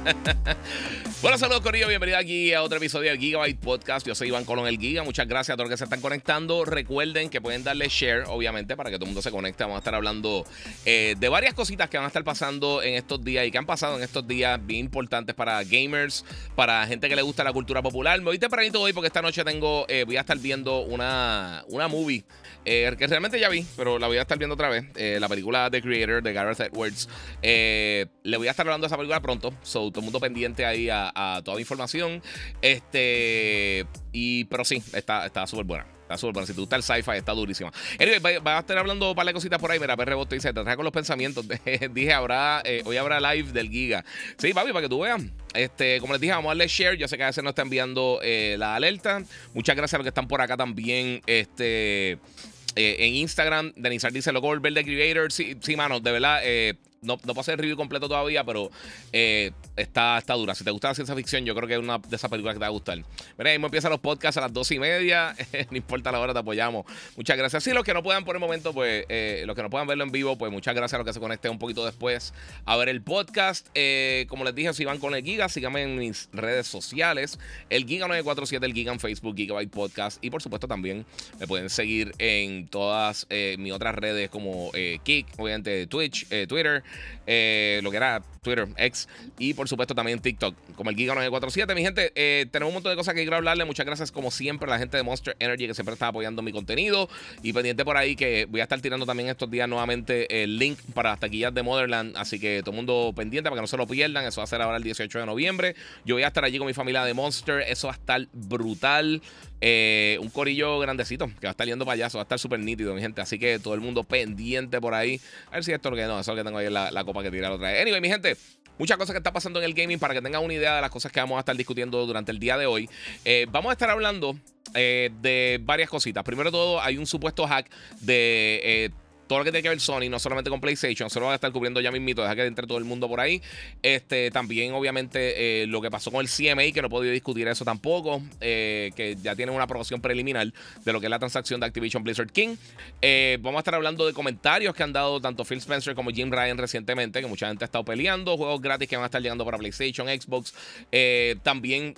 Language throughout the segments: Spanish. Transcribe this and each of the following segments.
bueno, saludos Corillo, bienvenido aquí a otro episodio del Gigabyte Podcast. Yo soy Iván Colón el Giga. Muchas gracias a todos los que se están conectando. Recuerden que pueden darle share, obviamente, para que todo el mundo se conecte. Vamos a estar hablando eh, de varias cositas que van a estar pasando en estos días y que han pasado en estos días bien importantes para gamers, para gente que le gusta la cultura popular. Me voy tempranito hoy porque esta noche tengo, eh, voy a estar viendo una, una movie eh, que realmente ya vi, pero la voy a estar viendo otra vez. la película The Creator de Gareth Edwards. le voy a estar hablando de esa película pronto. So, todo el mundo pendiente ahí a, toda la información. Este, y, pero sí, está súper buena. Está súper buena. Si te gusta el sci-fi, está durísima. Anyway, va, a estar hablando un par de cositas por ahí. Mira, PR Boto dice: Te trae con los pensamientos. dije, habrá, eh, hoy habrá live del Giga. Sí, papi, para que tú veas. Este, como les dije, vamos a darle share. Yo sé que a veces nos está enviando eh, la alerta. Muchas gracias a los que están por acá también. Este. Eh, en Instagram, Denizar dice loco el verde creator. Sí, sí, mano, de verdad, no, no pasé el review completo todavía, pero eh, está, está dura. Si te gusta la ciencia ficción, yo creo que es una de esas películas que te va a gustar. Mira, ahí me empiezan los podcasts a las dos y media. no importa la hora, te apoyamos. Muchas gracias. Sí, los que no puedan por el momento, pues, eh, los que no puedan verlo en vivo, pues muchas gracias a los que se conecten un poquito después a ver el podcast. Eh, como les dije, si van con el Giga, síganme en mis redes sociales. El Giga947, el Giga en Facebook, Gigabyte Podcast. Y por supuesto también me pueden seguir en todas mis otras redes como Kik, obviamente Twitch, Twitter. Eh, lo que era Twitter, X y por supuesto también TikTok, como el Giga947. Mi gente, eh, tenemos un montón de cosas que quiero hablarle. Muchas gracias, como siempre, a la gente de Monster Energy que siempre está apoyando mi contenido. Y pendiente por ahí que voy a estar tirando también estos días nuevamente el link para las taquillas de Motherland. Así que todo el mundo pendiente para que no se lo pierdan. Eso va a ser ahora el 18 de noviembre. Yo voy a estar allí con mi familia de Monster. Eso va a estar brutal. Eh, un corillo grandecito que va a estar yendo allá, va a estar súper nítido, mi gente. Así que todo el mundo pendiente por ahí. A ver si esto es lo que no, eso que tengo ahí la, copa que tirar otra vez. Anyway, mi gente, muchas cosas que están pasando en el gaming para que tengan una idea de las cosas que vamos a estar discutiendo durante el día de hoy. Eh, vamos a estar hablando eh, de varias cositas. Primero todo, hay un supuesto hack de todo lo que tiene que ver Sony, no solamente con PlayStation, se lo van a estar cubriendo ya mismito, deja que entre todo el mundo por ahí. Este, también, obviamente, eh, lo que pasó con el CMA, que no he podido discutir eso tampoco, eh, que ya tiene una aprobación preliminar de lo que es la transacción de Activision Blizzard King. Eh, vamos a estar hablando de comentarios que han dado tanto Phil Spencer como Jim Ryan recientemente, que mucha gente ha estado peleando, juegos gratis que van a estar llegando para PlayStation, Xbox. también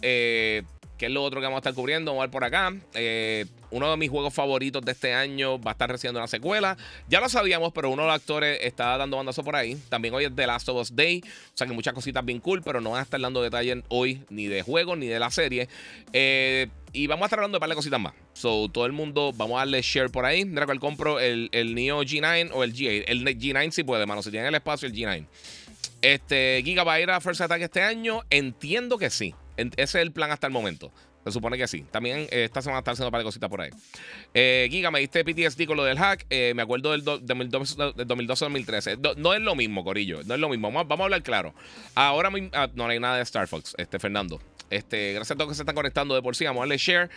que es lo otro que vamos a estar cubriendo. Vamos a ver por acá. Eh, uno de mis juegos favoritos de este año va a estar recibiendo una secuela. Ya lo sabíamos, pero uno de los actores está dando bandazo por ahí. También hoy es The Last of Us Day. O sea que muchas cositas bien cool, pero no van a estar dando detalles hoy ni de juegos ni de la serie. Eh, y vamos a estar hablando de un par de cositas más. So, todo el mundo, vamos a darle share por ahí. Mira cuál compro el, el Neo G9 o el G8. El G9 sí puede, mano. Si tiene el espacio, el G9. Este, Gigabyte First Attack este año. Entiendo que sí. Ese es el plan hasta el momento. Se supone que sí. También eh, esta semana está haciendo un par de cositas por ahí. Eh, Giga, me diste PTSD con lo del hack. Eh, me acuerdo del, 2012-2013. No, es lo mismo, Corillo. No es lo mismo. Vamos, a hablar claro. Ahora ah, no hay nada de Star Fox, este, Fernando. Este, gracias a todos que se están conectando de por sí. Vamos a darle share.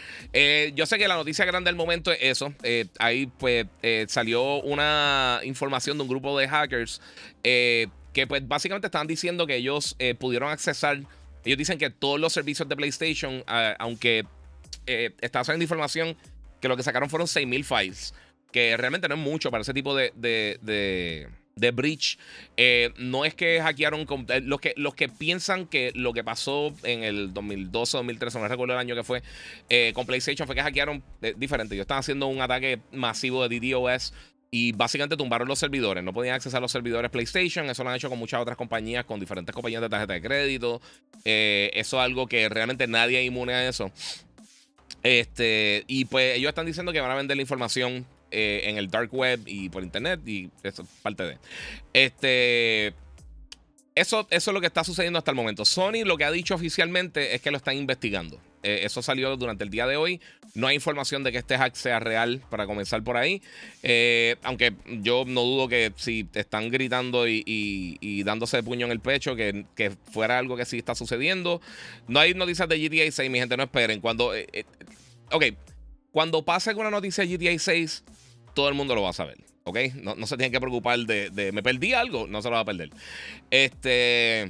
yo sé que la noticia grande del momento es eso. ahí pues salió una información de un grupo de hackers que pues básicamente estaban diciendo que ellos pudieron accesar ellos dicen que todos los servicios de PlayStation, aunque eh, está saliendo información que lo que sacaron fueron 6.000 files, que realmente no es mucho para ese tipo de, de, de, breach. Eh, no es que hackearon. Eh, los, que, los que piensan que lo que pasó en el 2012 2013, no recuerdo el año que fue, con PlayStation fue que hackearon diferente. Ellos están haciendo un ataque masivo de DDoS y básicamente tumbaron los servidores. No podían acceder a los servidores PlayStation. Eso lo han hecho con muchas otras compañías, con diferentes compañías de tarjeta de crédito. Eh, eso es algo que realmente nadie es inmune a eso. Este, y pues ellos están diciendo que van a vender la información eh, en el dark web y por internet. Y eso es parte de. Este. Eso, eso es lo que está sucediendo hasta el momento. Sony lo que ha dicho oficialmente es que lo están investigando. Eh, eso salió durante el día de hoy. No hay información de que este hack sea real para comenzar por ahí. Eh, aunque yo no dudo que si están gritando y, dándose de puño en el pecho, que, fuera algo que sí está sucediendo. No hay noticias de GTA 6, mi gente, no esperen. Cuando. ok, cuando pase alguna noticia de GTA 6, todo el mundo lo va a saber. ¿Ok? No, se tienen que preocupar de, de, Me perdí algo, no se lo va a perder. Este.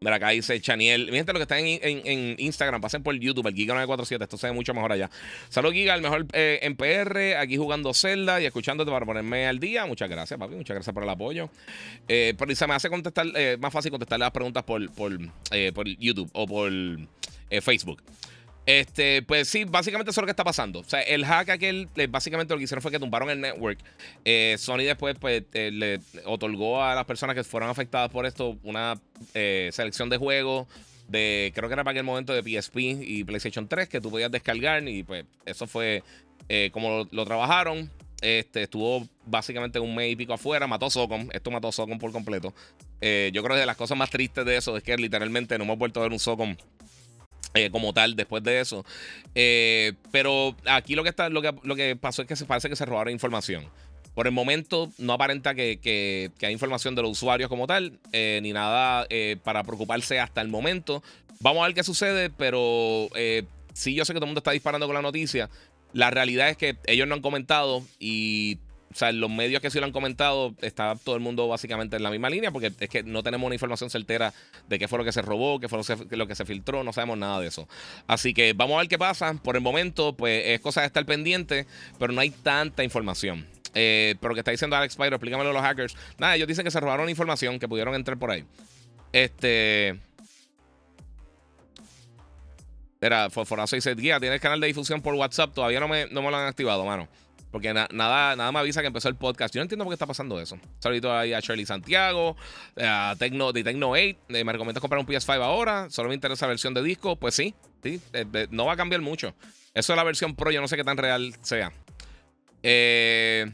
Mira, acá dice Chaniel. Mi gente, lo que están en, Instagram, pasen por YouTube, el Giga947. Esto se ve mucho mejor allá. Salud, Giga, el mejor eh, en PR. Aquí jugando Zelda y escuchándote para ponerme al día. Muchas gracias, papi. Muchas gracias por el apoyo. Eh, pero se me hace contestar, eh, más fácil contestar las preguntas por, por, por YouTube o por Facebook. Este, pues sí, básicamente eso es lo que está pasando. O sea, el hack aquel, eh, básicamente lo que hicieron fue que tumbaron el network. Eh, Sony después, pues, eh, le otorgó a las personas que fueron afectadas por esto una selección de juegos de, creo que era para aquel momento de PSP y PlayStation 3 que tú podías descargar y pues eso fue como lo, trabajaron. Este, estuvo básicamente un mes y pico afuera, mató Socom. Esto mató Socom por completo. yo creo que de las cosas más tristes de eso es que literalmente no hemos vuelto a ver un Socom eh, como tal después de eso. Eh, pero aquí lo que, está, lo, que, lo que pasó es que se parece que se robaron información. Por el momento no aparenta que, que, hay información de los usuarios como tal, eh, ni nada para preocuparse hasta el momento. Vamos a ver qué sucede, pero sí yo sé que todo el mundo está disparando con la noticia. La realidad es que ellos no han comentado y o sea, los medios que sí lo han comentado, está todo el mundo básicamente en la misma línea, porque es que no tenemos una información certera de qué fue lo que se robó, qué fue lo que se filtró, no sabemos nada de eso. Así que vamos a ver qué pasa. Por el momento, pues es cosa de estar pendiente, pero no hay tanta información. Eh, pero que está diciendo Alex Pyro, explícamelo a los hackers. Nada, ellos dicen que se robaron información, que pudieron entrar por ahí. Este. Era, Forazo dice, guía, tienes canal de difusión por WhatsApp, todavía no me, no me lo han activado, mano. Porque nada, nada me avisa que empezó el podcast. Yo no entiendo por qué está pasando eso. Saludito ahí a Shirley Santiago, a Tecno, de Tecno 8. Eh, me recomiendas comprar un PS5 ahora. Solo me interesa la versión de disco. Pues sí, sí. Eh, no va a cambiar mucho. Eso es la versión Pro. Yo no sé qué tan real sea. Eh.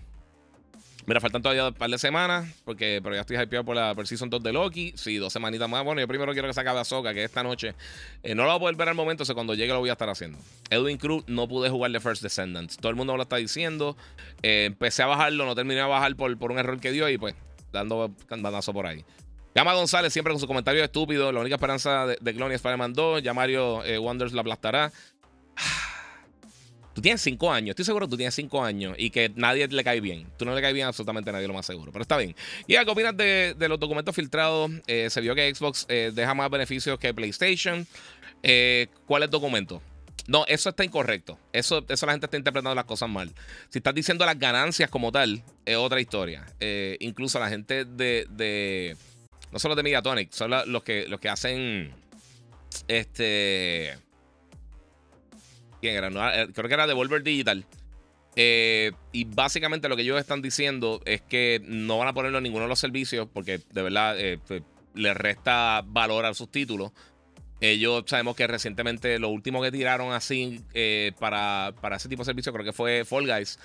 Mira, faltan todavía un par de semanas, porque, pero ya estoy hypeado por la por Season 2 de Loki. Sí, dos semanitas más. Bueno, yo primero quiero que se acabe Ahsoka, que esta noche eh, no lo voy a poder ver al momento, o cuando llegue lo voy a estar haciendo. Edwin Cruz, no pude jugar The First Descendants. Todo el mundo me lo está diciendo. Eh, empecé a bajarlo, no terminé a bajar por, por un error que dio y pues dando bandazo por ahí. Llama González siempre con su comentario estúpido. La única esperanza de, de es Spider-Man 2. Ya Mario eh, Wonders la aplastará. Tú tienes cinco años, estoy seguro que tú tienes cinco años y que nadie le cae bien. Tú no le cae bien absolutamente nadie, lo más seguro. Pero está bien. ¿Y qué opinas de, los documentos filtrados? Eh, se vio que Xbox eh, deja más beneficios que PlayStation. Eh, ¿Cuál es el documento? No, eso está incorrecto. Eso, eso la gente está interpretando las cosas mal. Si estás diciendo las ganancias como tal, es otra historia. incluso la gente de, No solo de Mediatonic, son los, que, los que hacen. Este ¿Quién era? Eh, creo que era Devolver Digital. Eh, y básicamente lo que ellos están diciendo es que no van a ponerlo en ninguno de los servicios porque de verdad eh, pues, les resta valor a sus títulos. Ellos sabemos que recientemente lo último que tiraron así para, para, ese tipo de servicio creo que fue Fall Guys.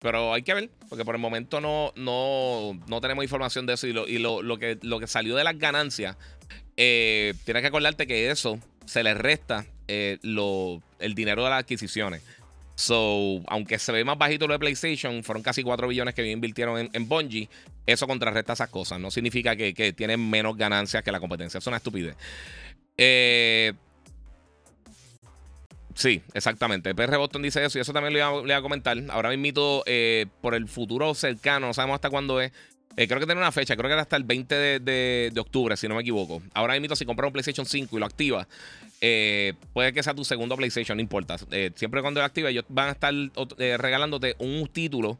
pero hay que ver, porque por el momento no, no, no tenemos información de eso. Y, lo, lo, que, lo que salió de las ganancias, tienes que acordarte que eso se les resta eh, el dinero de las adquisiciones. So, aunque se ve más bajito lo de PlayStation, fueron casi 4 billones que invirtieron en, en Bungie. Eso contrarresta esas cosas. No significa que, tienen menos ganancias que la competencia. Es una estupidez. Eh, sí, exactamente. PR Boston dice eso y eso también le voy a, comentar. Ahora mismo, eh, por el futuro cercano, no sabemos hasta cuándo es. Creo que tiene una fecha, creo que era hasta el 20 de, octubre, si no me equivoco. Ahora mismo, si compras un PlayStation 5 y lo activas, eh, puede que sea tu segundo PlayStation, no importa. Eh, siempre cuando lo actives, ellos van a estar regalándote un título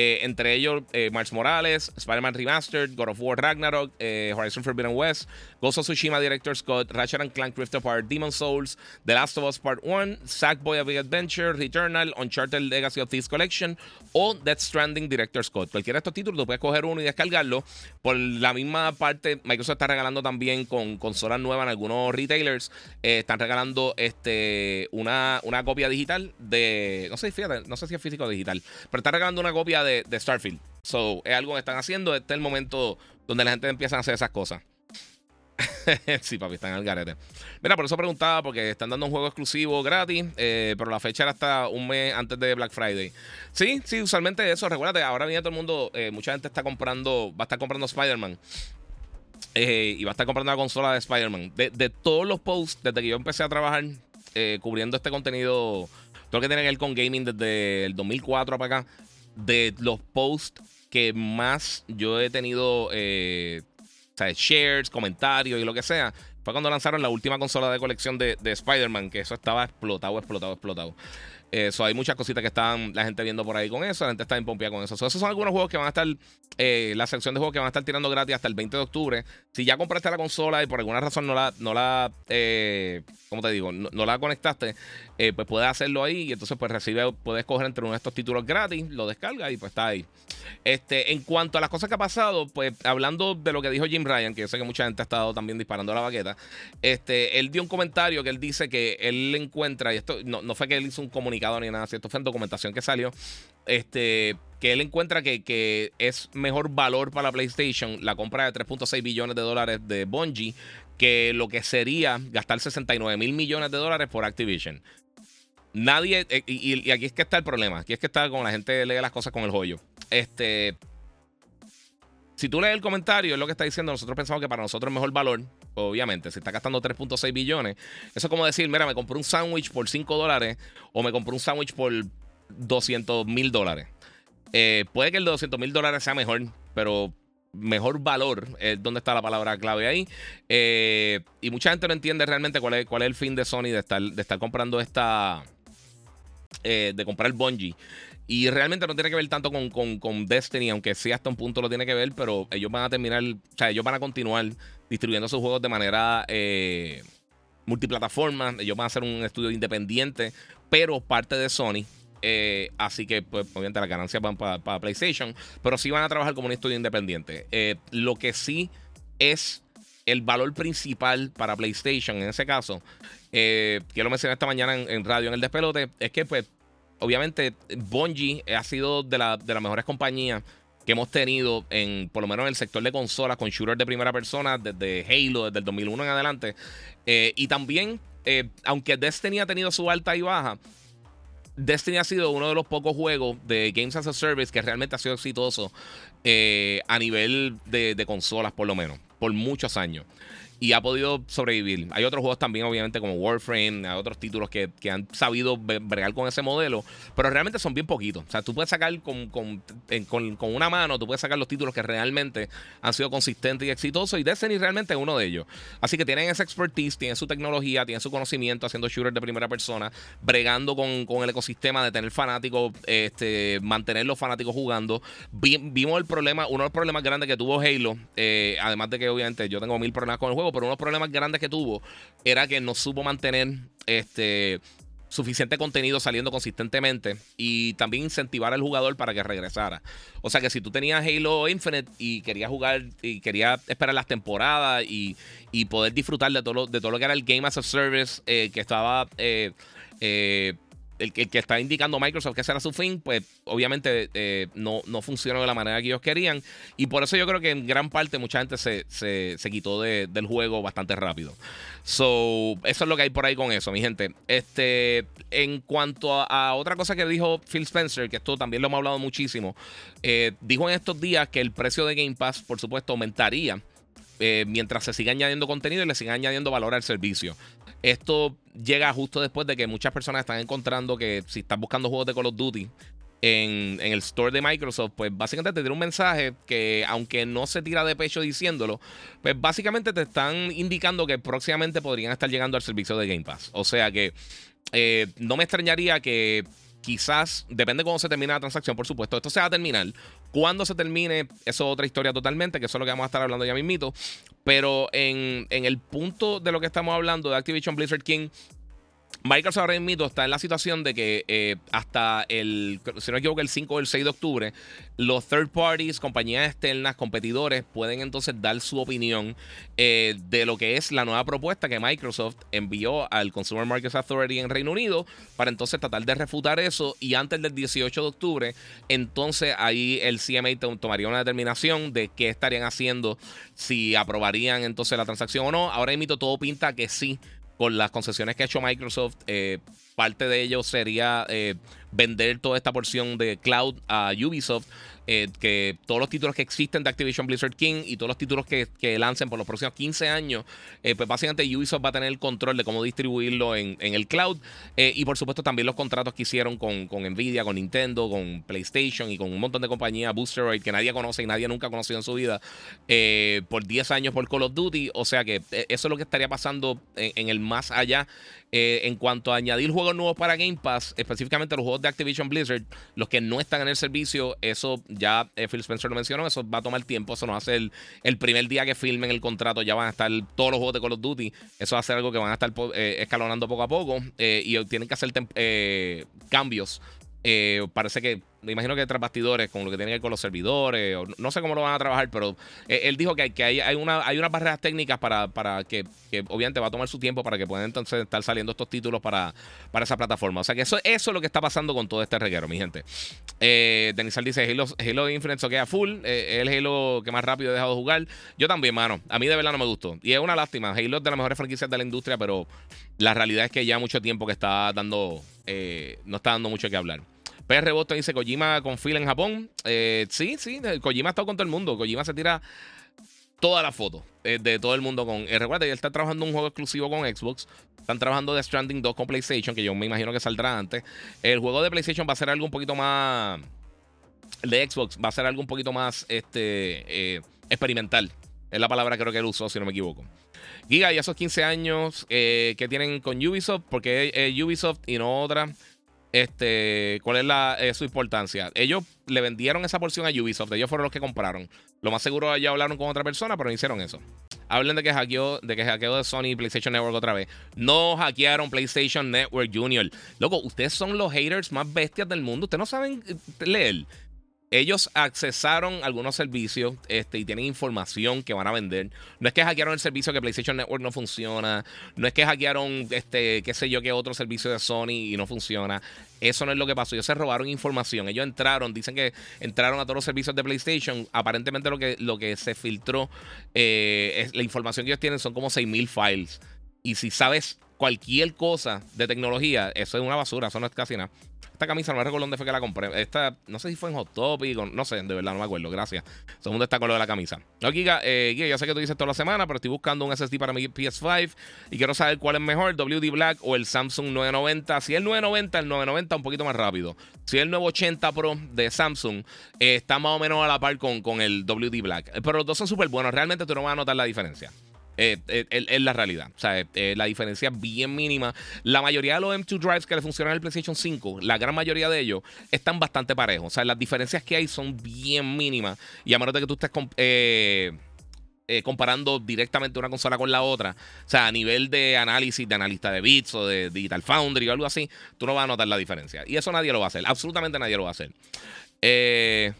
eh, entre ellos, eh, Morales, Spider-Man Remastered, God of War Ragnarok, eh, Horizon Forbidden West, Ghost of Tsushima Director Scott, Ratchet and Clank Rift Apart, Demon Souls, The Last of Us Part 1, Sackboy A Big Adventure, Returnal, Uncharted Legacy of Thieves Collection o Death Stranding Director Scott. Cualquiera de estos títulos, tú puedes coger uno y descargarlo. Por la misma parte, Microsoft está regalando también con consolas nuevas en algunos retailers. están regalando este, una, una copia digital de. No sé, fíjate, no sé si es físico o digital, pero está regalando una copia de, Starfield. So, es algo que están haciendo. Este es el momento donde la gente empieza a hacer esas cosas. sí, papi, están al garete. Mira, por eso preguntaba, porque están dando un juego exclusivo gratis, eh, pero la fecha era hasta un mes antes de Black Friday. Sí, sí, usualmente eso. Recuérdate, ahora viene todo el mundo, eh, mucha gente está comprando, va a estar comprando Spider-Man. Eh, y va a estar comprando la consola de Spider-Man. De, todos los posts, desde que yo empecé a trabajar cubriendo este contenido, todo lo que tiene que ver con gaming desde el 2004 para acá, de los posts que más yo he tenido sea, shares, comentarios y lo que sea, fue cuando lanzaron la última consola de colección de, de Spider-Man, que eso estaba explotado, explotado, explotado. Eso, hay muchas cositas que están la gente viendo por ahí con eso. La gente está en pompia con eso. esos son algunos juegos que van a estar, eh, la sección de juegos que van a estar tirando gratis hasta el 20 de octubre. Si ya compraste la consola y por alguna razón no la, no la eh, ¿cómo te digo? No, la conectaste, eh, pues puedes hacerlo ahí y entonces pues recibe, puedes coger entre uno de estos títulos gratis, lo descargas y pues está ahí. Este, en cuanto a las cosas que ha pasado, pues hablando de lo que dijo Jim Ryan, que yo sé que mucha gente ha estado también disparando la baqueta, este, él dio un comentario que él dice que él encuentra, y esto no, no fue que él hizo un comunicado ni nada, esto fue en documentación que salió, este, que él encuentra que, que es mejor valor para la PlayStation la compra de 3.6 billones de dólares de Bungie que lo que sería gastar 69 mil millones de dólares por Activision. Nadie, eh, y, aquí es que está el problema, aquí es que está como la gente lee las cosas con el joyo. Este, si tú lees el comentario, es lo que está diciendo, nosotros pensamos que para nosotros es mejor valor, obviamente, si está gastando 3.6 billones, eso es como decir, mira, me compré un sándwich por 5 dólares o me compré un sándwich por 200 mil dólares. Eh, puede que el de 200 mil dólares sea mejor, pero mejor valor es donde está la palabra clave ahí. Eh, y mucha gente no entiende realmente cuál es, cuál es el fin de Sony de estar, de estar comprando esta. Eh, de comprar el Bungie. Y realmente no tiene que ver tanto con, con, Destiny, aunque sí hasta un punto lo tiene que ver, pero ellos van a terminar, o sea, ellos van a continuar distribuyendo sus juegos de manera eh, multiplataforma. Ellos van a hacer un estudio independiente, pero parte de Sony. Eh, así que, pues, obviamente, las ganancias van para PlayStation. Pero sí van a trabajar como un estudio independiente. Eh, lo que sí es el valor principal para PlayStation, en ese caso, eh, que lo mencioné esta mañana en, radio en el despelote, es que, pues, obviamente, Bungie ha sido de, de las mejores compañías que hemos tenido en, por lo menos en el sector de consolas, con shooters de primera persona, desde Halo, desde el 2001 en adelante. y también, aunque Destiny ha tenido su alta y baja, Destiny ha sido uno de los pocos juegos de Games as a Service que realmente ha sido exitoso eh, a nivel de, consolas, por lo menos, por muchos años y ha podido sobrevivir. Hay otros juegos también, obviamente, como Warframe, hay otros títulos que, han sabido bregar con ese modelo, pero realmente son bien poquitos. O sea, tú puedes sacar con, con, una mano, tú puedes sacar los títulos que realmente han sido consistentes y exitosos, y Destiny realmente es uno de ellos. Así que tienen esa expertise, tienen su tecnología, tienen su conocimiento haciendo shooters de primera persona, bregando con, el ecosistema de tener fanáticos, este, mantener los fanáticos jugando. vimos el problema, uno de los problemas grandes que tuvo Halo, eh, además de que obviamente yo tengo mil problemas con el juego, pero uno de los problemas grandes que tuvo era que no supo mantener este suficiente contenido saliendo consistentemente y también incentivar al jugador para que regresara. O sea que si tú tenías Halo Infinite y querías jugar y querías esperar las temporadas y, poder disfrutar de todo, lo, de todo lo que era el Game as a Service eh, que estaba eh, eh, el, que está indicando Microsoft que ese era su fin, pues obviamente eh, no, no funcionó de la manera que ellos querían. Y por eso yo creo que en gran parte mucha gente se, se, quitó del juego bastante rápido. So, eso es lo que hay por ahí con eso, mi gente. Este, en cuanto a, otra cosa que dijo Phil Spencer, que esto también lo hemos hablado muchísimo, eh, dijo en estos días que el precio de Game Pass, por supuesto, aumentaría. Eh, mientras se siga añadiendo contenido y le siga añadiendo valor al servicio. Esto llega justo después de que muchas personas están encontrando que si estás buscando juegos de Call of Duty en, el store de Microsoft, pues básicamente te tiene un mensaje que, aunque no se tira de pecho diciéndolo, pues básicamente te están indicando que próximamente podrían estar llegando al servicio de Game Pass. O sea que eh, no me extrañaría que quizás, depende de cómo se termine la transacción, por supuesto, esto se va a terminar. Cuando se termine, eso es otra historia totalmente, que eso es lo que vamos a estar hablando ya mismito. Pero en, el punto de lo que estamos hablando de Activision Blizzard King, Microsoft ahora mismo está en la situación de que eh, hasta el, si no me equivoco, el 5 o el 6 de octubre, los third parties, compañías externas, competidores, pueden entonces dar su opinión eh, de lo que es la nueva propuesta que Microsoft envió al Consumer Markets Authority en Reino Unido para entonces tratar de refutar eso y antes del 18 de octubre, entonces ahí el CMA tomaría una determinación de qué estarían haciendo, si aprobarían entonces la transacción o no. Ahora mismo todo pinta que sí con las concesiones que ha hecho Microsoft, eh, parte de ello sería eh, vender toda esta porción de cloud a Ubisoft eh, que todos los títulos que existen de Activision Blizzard King y todos los títulos que, lancen por los próximos 15 años, eh, pues básicamente Ubisoft va a tener el control de cómo distribuirlo en, el cloud. Eh, y por supuesto también los contratos que hicieron con, Nvidia, con Nintendo, con PlayStation y con un montón de compañías, Boosteroid, que nadie conoce y nadie nunca ha conocido en su vida, por 10 años por Call of Duty. O sea que eso es lo que estaría pasando en, el más allá. En cuanto a añadir juegos nuevos para Game Pass, específicamente los juegos de Activision Blizzard, los que no están en el servicio, eso ya eh, Phil Spencer lo mencionó, eso va a tomar tiempo, eso no va a ser el, primer día que filmen el contrato, ya van a estar todos los juegos de Call of Duty, eso va a ser algo que van a estar eh, escalonando poco a poco eh, y tienen que hacer cambios eh, parece que, me imagino que tras bastidores, con lo que tiene que ver con los servidores, no sé cómo lo van a trabajar, pero eh, él dijo que, que hay, una, hay unas barreras técnicas para, para que, obviamente va a tomar su tiempo para que puedan entonces estar saliendo estos títulos para, para esa plataforma. O sea que eso, eso es lo que está pasando con todo este reguero, mi gente. Eh, Denisal dice: Halo, Halo Infinite queda full, eh, es el Halo que más rápido he dejado de jugar. Yo también, mano. A mí de verdad no me gustó. Y es una lástima. Halo es de las mejores franquicias de la industria, pero la realidad es que ya mucho tiempo que está dando, no está dando mucho que hablar. PR Boston dice Kojima con fila en Japón. Eh, sí, sí, Kojima ha estado con todo el mundo. Kojima se tira todas las fotos eh, de todo el mundo con. Eh, recuerda, él está trabajando un juego exclusivo con Xbox. Están trabajando de Stranding 2 con PlayStation, que yo me imagino que saldrá antes. El juego de PlayStation va a ser algo un poquito más. El de Xbox va a ser algo un poquito más este, experimental. Es la palabra creo que él usó, si no me equivoco. Giga, y esos 15 años que tienen con Ubisoft, porque es Ubisoft y no otra. Este, ¿Cuál es la, eh, su importancia? Ellos le vendieron esa porción a Ubisoft, ellos fueron los que compraron. Lo más seguro ya hablaron con otra persona, pero no hicieron eso. Hablen de que hackeó, de que hackeó de Sony y PlayStation Network otra vez. No hackearon PlayStation Network Junior. Loco, ustedes son los haters más bestias del mundo. Ustedes no saben eh, leer ellos accesaron algunos servicios este, y tienen información que van a vender. No es que hackearon el servicio que PlayStation Network no funciona. No es que hackearon, este, qué sé yo, qué otro servicio de Sony y no funciona. Eso no es lo que pasó. Ellos se robaron información. Ellos entraron, dicen que entraron a todos los servicios de PlayStation. Aparentemente lo que, lo que se filtró, eh, es, la información que ellos tienen son como 6.000 files. Y si sabes cualquier cosa de tecnología, eso es una basura, eso no es casi nada. Esta camisa no me recuerdo dónde fue que la compré. Esta, no sé si fue en Hot Topic, no sé, de verdad no me acuerdo. Gracias. Segundo está con de la camisa. No, Giga, eh, Giga, yo sé que tú dices toda la semana, pero estoy buscando un SSD para mi PS5 y quiero saber cuál es mejor, WD Black o el Samsung 990. Si el 990, el 990 un poquito más rápido. Si el 980 Pro de Samsung, eh, está más o menos a la par con, con el WD Black. Pero los dos son súper buenos. Realmente tú no vas a notar la diferencia. Eh, eh, es la realidad. O sea, eh, la diferencia es bien mínima. La mayoría de los M2 Drives que le funcionan el PlayStation 5, la gran mayoría de ellos, están bastante parejos. O sea, las diferencias que hay son bien mínimas. Y a menos de que tú estés comparando directamente una consola con la otra, o sea, a nivel de análisis de analista de bits o de Digital Foundry o algo así, tú no vas a notar la diferencia. Y eso nadie lo va a hacer. Absolutamente nadie lo va a hacer. Eh.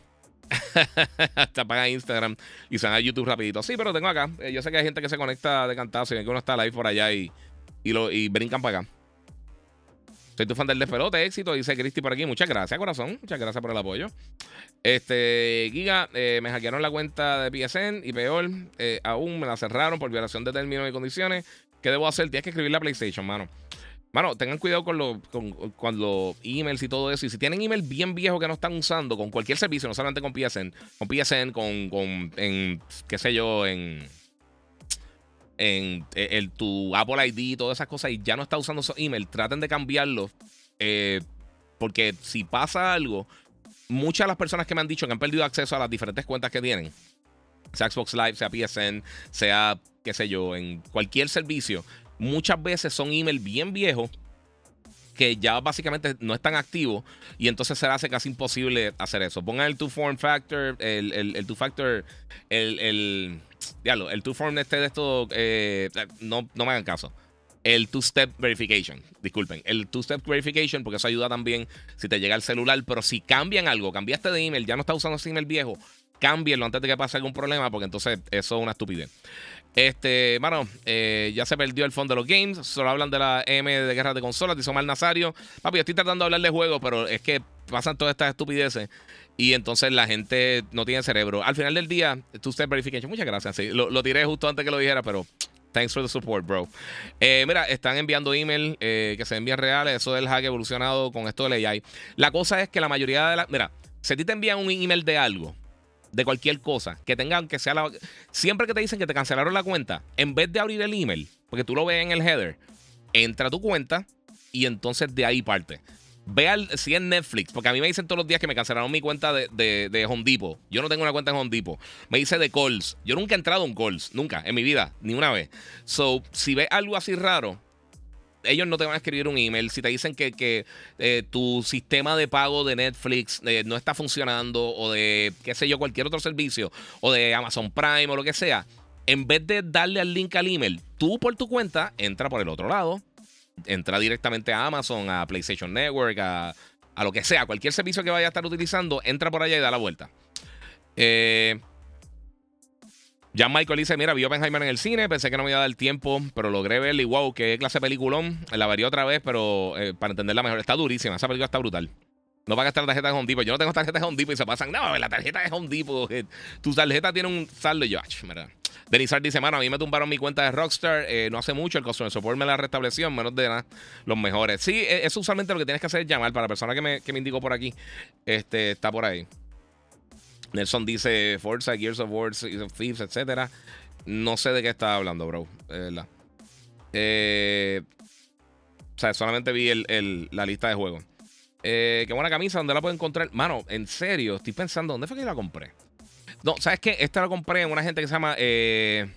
Hasta apaga Instagram y se van a YouTube rapidito. Sí, pero tengo acá. Eh, yo sé que hay gente que se conecta de cantazo y que uno está live por allá y, y brincan para acá. Soy tu fan del despelote, éxito, dice Cristi por aquí. Muchas gracias, corazón. Muchas gracias por el apoyo. Este, Giga, eh, me hackearon la cuenta de PSN y peor, eh, aún me la cerraron por violación de términos y condiciones. ¿Qué debo hacer? Tienes que escribir la PlayStation, mano. Mano, tengan cuidado con, lo, con, los emails y todo eso. Y si tienen email bien viejo que no están usando con cualquier servicio, no solamente con PSN, con PSN, con, con en, qué sé yo, en, en el, tu Apple ID y todas esas cosas y ya no está usando esos emails, traten de cambiarlos. Eh, porque si pasa algo, muchas de las personas que me han dicho que han perdido acceso a las diferentes cuentas que tienen, sea Xbox Live, sea PSN, sea, qué sé yo, en cualquier servicio, muchas veces son emails bien viejos que ya básicamente no están activos y entonces se hace casi imposible hacer eso. Pongan el two form factor, el, el, two factor, el, el, el two form este de esto, eh, no, no me hagan caso. el two-step verification. Disculpen, el two-step verification, porque eso ayuda también si te llega el celular. Pero si cambian algo, cambiaste de email, ya no estás usando ese email viejo, cámbienlo antes de que pase algún problema, porque entonces eso es una estupidez. Este, bueno, eh, ya se perdió el fondo de los games. Solo hablan de la M de guerras de consolas, dice Omar Nazario. Papi, yo estoy tratando de hablar de juegos, pero es que pasan todas estas estupideces. Y entonces la gente no tiene cerebro. Al final del día, two step verification. Muchas gracias. Sí, lo, lo tiré justo antes que lo dijera, pero Thanks for the support, bro. Eh, mira, están enviando email eh, que se envían reales. Eso del hack evolucionado con esto de AI. La cosa es que la mayoría de la. Mira, si a ti te envían un email de algo, de cualquier cosa, que tengan que sea la. Siempre que te dicen que te cancelaron la cuenta, en vez de abrir el email, porque tú lo ves en el header, entra a tu cuenta y entonces de ahí parte. Ve al, si es Netflix, porque a mí me dicen todos los días que me cancelaron mi cuenta de, de, de Home Depot. Yo no tengo una cuenta en Home Depot. Me dice de Calls. Yo nunca he entrado en Calls, nunca, en mi vida, ni una vez. So, si ves algo así raro, ellos no te van a escribir un email. Si te dicen que, que eh, tu sistema de pago de Netflix eh, no está funcionando, o de, qué sé yo, cualquier otro servicio, o de Amazon Prime o lo que sea, en vez de darle al link al email, tú por tu cuenta entra por el otro lado entra directamente a Amazon, a PlayStation Network, a, lo que sea, cualquier servicio que vaya a estar utilizando, entra por allá y da la vuelta. Eh, ya Michael dice: Mira, vi Oppenheimer en el cine, pensé que no me iba a dar tiempo, pero logré verla y wow, qué clase de peliculón. La varía otra vez, pero eh, para entenderla mejor, está durísima. Esa película está brutal. No va a gastar tarjeta de Home Depot. Yo no tengo tarjeta de Home Depot y se pasan. No, la tarjeta de Home Depot. Tu tarjeta tiene un saldo y yo, ¿verdad? Denizar dice, mano, a mí me tumbaron mi cuenta de Rockstar eh, no hace mucho, el customer support me la restableció, menos de nada, los mejores. Sí, e, eso usualmente lo que tienes que hacer es llamar para la persona que me, que me indicó por aquí. Este, está por ahí. Nelson dice Forza, Gears of War, Thieves, etc. No sé de qué está hablando, bro. verdad. Eh, o sea, solamente vi el, la lista de juegos. Eh, qué buena camisa, ¿dónde la puedo encontrar? Mano, en serio, estoy pensando, ¿dónde fue que la compré? No, ¿sabes qué? Esta la compré en una gente que se llama eh,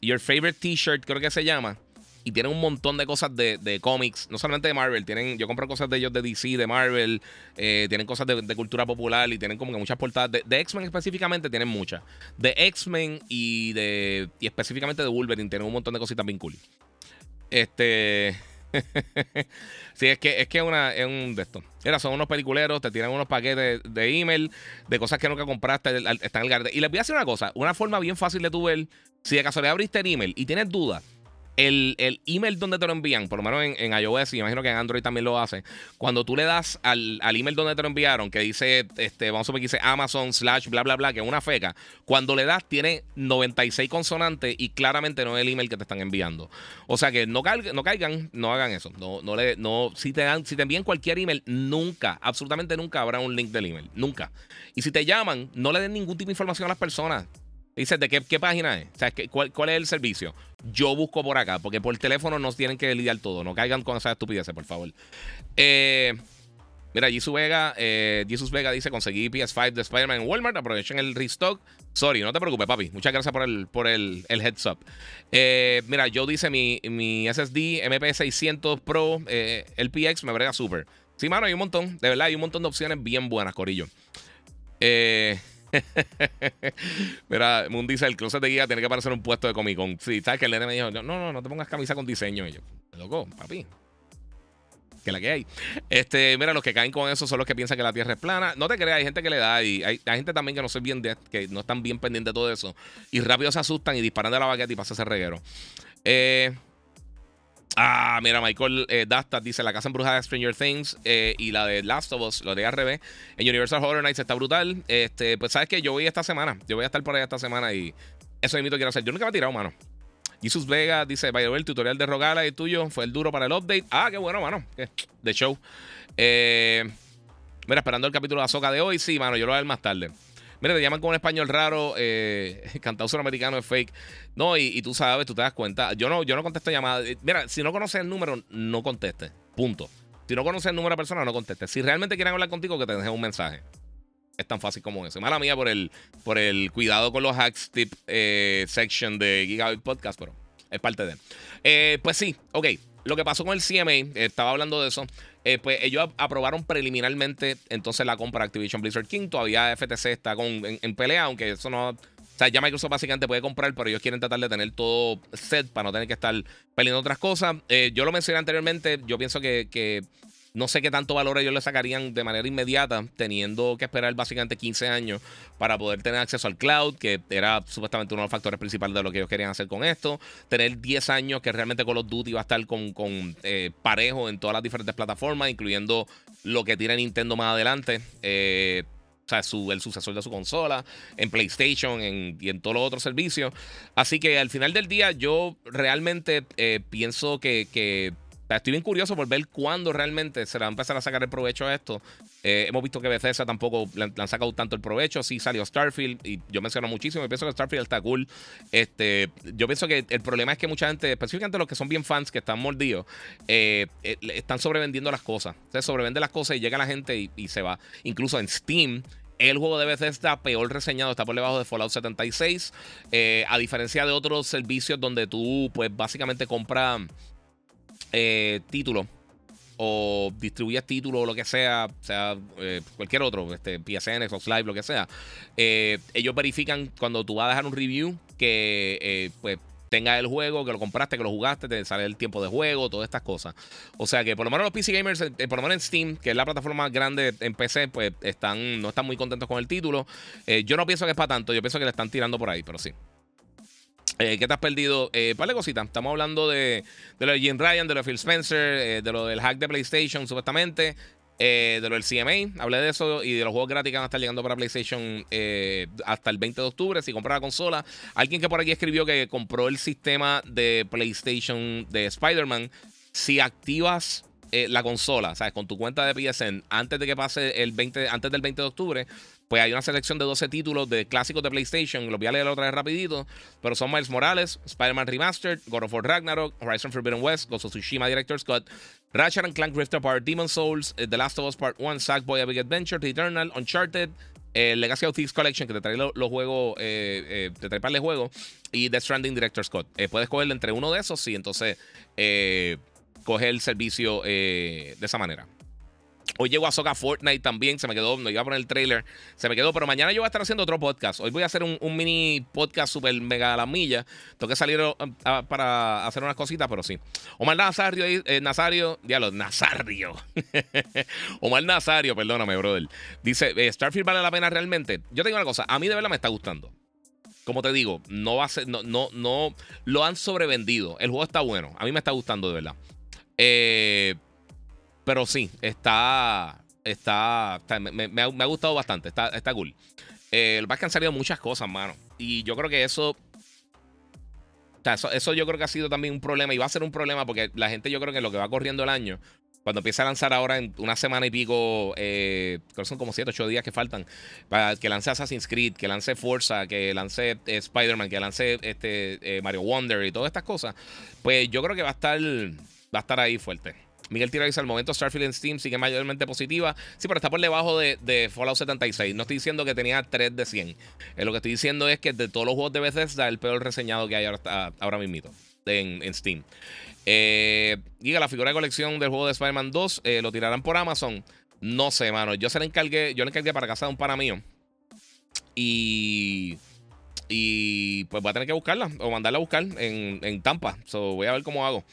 Your Favorite T-Shirt, creo que se llama. Y tienen un montón de cosas de, cómics, no solamente de Marvel. Tienen, yo compro cosas de ellos de DC, de Marvel. Eh, tienen cosas de, cultura popular y tienen como que muchas portadas. De, X-Men específicamente tienen muchas. De X-Men y de y específicamente de Wolverine tienen un montón de cositas bien cool. Este. sí, es que es que una, es un de estos. Era, son unos peliculeros, te tiran unos paquetes de email, de cosas que nunca compraste, están en el Y les voy a decir una cosa, una forma bien fácil de tu ver, si de casualidad abriste el email y tienes dudas, el, email donde te lo envían, por lo menos en, iOS, y imagino que en Android también lo hace, cuando tú le das al, email donde te lo enviaron, que dice, este, vamos a ver que dice Amazon slash bla bla bla, que es una feca, cuando le das tiene 96 consonantes y claramente no es el email que te están enviando. O sea que no, caigan, no caigan, no hagan eso. No, no le, no, si te dan, si te envían cualquier email, nunca, absolutamente nunca habrá un link del email. Nunca. Y si te llaman, no le den ningún tipo de información a las personas. Dices, ¿de qué, página es? O sea, ¿cuál, ¿cuál, es el servicio? Yo busco por acá, porque por teléfono nos tienen que lidiar todo. No caigan con esas estupideces, por favor. Eh, mira, Jesus Vega, eh, Vega dice: Conseguí PS5 de Spider-Man en Walmart. Aprovechen el restock. Sorry, no te preocupes, papi. Muchas gracias por el, por el, heads up. Eh, mira, yo dice: mi, mi SSD MP600 Pro LPX me brega súper. Sí, mano, hay un montón. De verdad, hay un montón de opciones bien buenas, Corillo. Eh. Mira, Moon dice: el closet de guía tiene que parecer un puesto de Comic Con. Sí, sabes que el nene me dijo: No, no, no te pongas camisa con diseño. Y yo, loco, papi. Que la que hay. Este, mira, los que caen con eso son los que piensan que la tierra es plana. No te creas, hay gente que le da y hay, gente también que no soy bien de, que no están bien pendientes de todo eso. Y rápido se asustan y disparan de la baqueta y pasa ese reguero. Eh. Ah, mira, Michael eh, Dasta dice la casa embrujada de Stranger Things eh, y la de Last of Us, lo de RB. En Universal Horror Nights está brutal. Este, pues sabes que yo voy esta semana. Yo voy a estar por ahí esta semana y eso es que quiero hacer. Yo nunca me he tirado, mano. Jesus Vega dice, by the way, el tutorial de Rogala y tuyo fue el duro para el update. Ah, qué bueno, mano. De show. Eh, mira, esperando el capítulo de Azoka de hoy. Sí, mano, yo lo voy a ver más tarde. Mira, te llaman con un español raro, eh, cantado suramericano es fake. No, y, tú sabes, tú te das cuenta. Yo no, yo no contesto llamadas. Eh, mira, si no conoces el número, no conteste. Punto. Si no conoces el número de persona, no conteste. Si realmente quieren hablar contigo, que te dejen un mensaje. Es tan fácil como eso. Mala mía por el, por el cuidado con los hacks tip eh, section de Gigabyte Podcast, pero es parte de. Eh, pues sí, ok. Lo que pasó con el CMA, estaba hablando de eso. Eh, pues ellos aprobaron preliminarmente entonces la compra de Activision Blizzard King. Todavía FTC está con, en, pelea, aunque eso no. sea, ya Microsoft básicamente puede comprar, pero ellos quieren tratar de tener todo set para no tener que estar peleando otras cosas. Eh, yo lo mencioné anteriormente, yo pienso que no sé qué tanto valor ellos le sacarían de manera inmediata, teniendo que esperar básicamente 15 años para poder tener acceso al cloud, que era supuestamente uno de los factores principales de lo que ellos querían hacer con esto. Tener 10 años que realmente Call of Duty va a estar con, con eh, parejo en todas las diferentes plataformas, incluyendo lo que tiene Nintendo más adelante. Eh, o sea, el sucesor de su consola, en PlayStation y en todos los otros servicios. Así que al final del día, yo realmente eh, pienso que estoy bien curioso por ver cuándo realmente se va a empezar a sacar el provecho a esto. Eh, hemos visto que Bethesda tampoco le, han sacado tanto el provecho. Sí salió Starfield y yo menciono muchísimo. Y pienso que Starfield está cool. Este, yo pienso que el problema es que mucha gente, específicamente los que son bien fans, que están mordidos, eh, eh, están sobrevendiendo las cosas. Se sobrevende las cosas y llega la gente y, se va. Incluso en Steam el juego de Bethesda peor reseñado está por debajo de Fallout 76. a diferencia de otros servicios donde tú, pues básicamente compras eh, título o distribuyes título o lo que sea, sea eh, cualquier otro, este, PSN, Xbox Live, lo que sea, eh, ellos verifican cuando tú vas a dejar un review que pues tenga el juego, que lo compraste, que lo jugaste, te sale el tiempo de juego, todas estas cosas. O sea que por lo menos los PC gamers, por lo menos en Steam, que es la plataforma más grande en PC, pues están, no están muy contentos con el título. yo no pienso que es para tanto, yo pienso que le están tirando por ahí, pero sí. Eh, ¿Qué te has perdido? Eh, par de cositas. Estamos hablando de, de lo de Jim Ryan, de lo de Phil Spencer, eh, de lo del hack de PlayStation, supuestamente. Eh, de lo del CMA, hablé de eso y de los juegos gratis que van a estar llegando para PlayStation hasta el 20 de octubre. Si compras la consola, alguien que por aquí escribió que compró el sistema de PlayStation de Spider-Man. Si activas la consola, ¿sabes? Con tu cuenta de PSN antes de que pase el 20, antes del 20 de octubre, pues hay una selección de 12 títulos de clásicos de PlayStation. Los voy a leer otra vez rapidito. Pero son Miles Morales, Spider-Man Remastered, God of War Ragnarok, Horizon Forbidden West, Ghost of Tsushima Director Scott, Ratchet and Clank Rift Apart, Demon Souls, eh, The Last of Us Part 1, Sackboy A Big Adventure, The Eternal, Uncharted, eh, Legacy of Thieves Collection, que te trae los juegos, eh, te trae para el juego, y The Stranding Director Scott. puedes cogerle entre uno de esos, y entonces coge el servicio de esa manera. Hoy llego a Soca Fortnite también. Se me quedó, no iba a poner el trailer. Se me quedó, pero mañana yo voy a estar haciendo otro podcast. Hoy voy a hacer un, mini podcast super mega a la milla. Tengo que salir um, para hacer unas cositas, pero sí. Omar Nazario, eh, Nazario, diablo, Nazario. Omar Nazario, perdóname, brother. Dice: eh, Starfield vale la pena realmente. Yo tengo una cosa, a mí de verdad me está gustando. Como te digo, no va a ser, no, no, no lo han sobrevendido. El juego está bueno. A mí me está gustando de verdad. Eh pero sí, está. Está. me, ha, gustado bastante. Está, está cool. Eh, que han salido muchas cosas, mano. Y yo creo que eso, eso, yo creo que ha sido también un problema. Y va a ser un problema porque la gente, yo creo que lo que va corriendo el año. Cuando empieza a lanzar ahora en una semana y pico, eh, creo que son como 7, 8 días que faltan, para que lance Assassin's Creed, que lance Forza, que lance eh, Spider-Man, que lance este, eh, Mario Wonder y todas estas cosas, pues yo creo que va a estar, va a estar ahí fuerte. Miguel Tira dice: al momento Starfield en Steam sigue mayormente positiva. Sí, pero está por debajo de, Fallout 76. No estoy diciendo que tenía 3 de 100. Eh, lo que estoy diciendo es que de todos los juegos de Bethesda, el peor reseñado que hay ahora, ahora mismo en, en Steam. Eh, la figura de colección del juego de Spider-Man 2 eh, lo tirarán por Amazon. No sé, mano. Yo se la encargué, yo le encargué para casa de un pana mío. Y. Y pues voy a tener que buscarla o mandarla a buscar en, en Tampa. So, voy a ver cómo hago.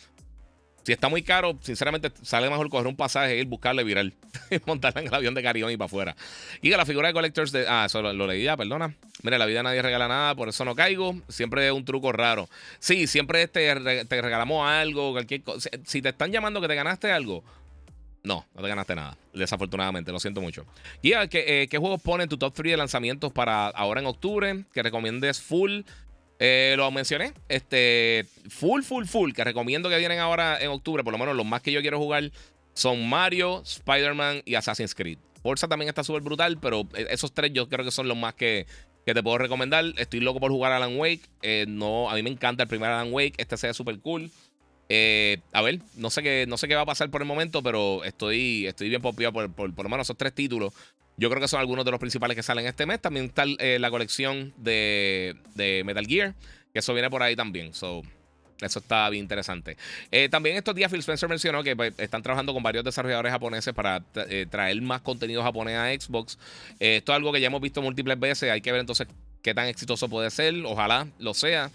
Si está muy caro, sinceramente sale mejor coger un pasaje, ir buscarle viral y montarla en el avión de Carión y para afuera. Y la figura de Collectors de. Ah, eso lo, leí ya, perdona. Mira, la vida nadie regala nada, por eso no caigo. Siempre es un truco raro. Sí, siempre te, te regalamos algo, cualquier cosa. Si te están llamando que te ganaste algo, no, no te ganaste nada. Desafortunadamente, lo siento mucho. Y ¿qué, eh, ¿qué juegos ponen tu top 3 de lanzamientos para ahora en octubre? Que recomiendes full. Eh, lo mencioné. Este, full, full, full. Que recomiendo que vienen ahora en octubre. Por lo menos los más que yo quiero jugar son Mario, Spider-Man y Assassin's Creed. Forza también está súper brutal, pero eh, esos tres yo creo que son los más que, que te puedo recomendar. Estoy loco por jugar Alan Wake. Eh, no, a mí me encanta el primer Alan Wake. Este sea súper cool. a ver, no sé, qué, no sé qué va a pasar por el momento, pero estoy, estoy bien popeado por, por, por, lo menos esos tres títulos. Yo creo que son algunos de los principales que salen este mes. También está eh, la colección de, Metal Gear, que eso viene por ahí también. So, eso está bien interesante. Eh, también estos días Phil Spencer mencionó que pues, están trabajando con varios desarrolladores japoneses para eh, traer más contenido japonés a Xbox. esto es algo que ya hemos visto múltiples veces. Hay que ver entonces qué tan exitoso puede ser. Ojalá lo sea.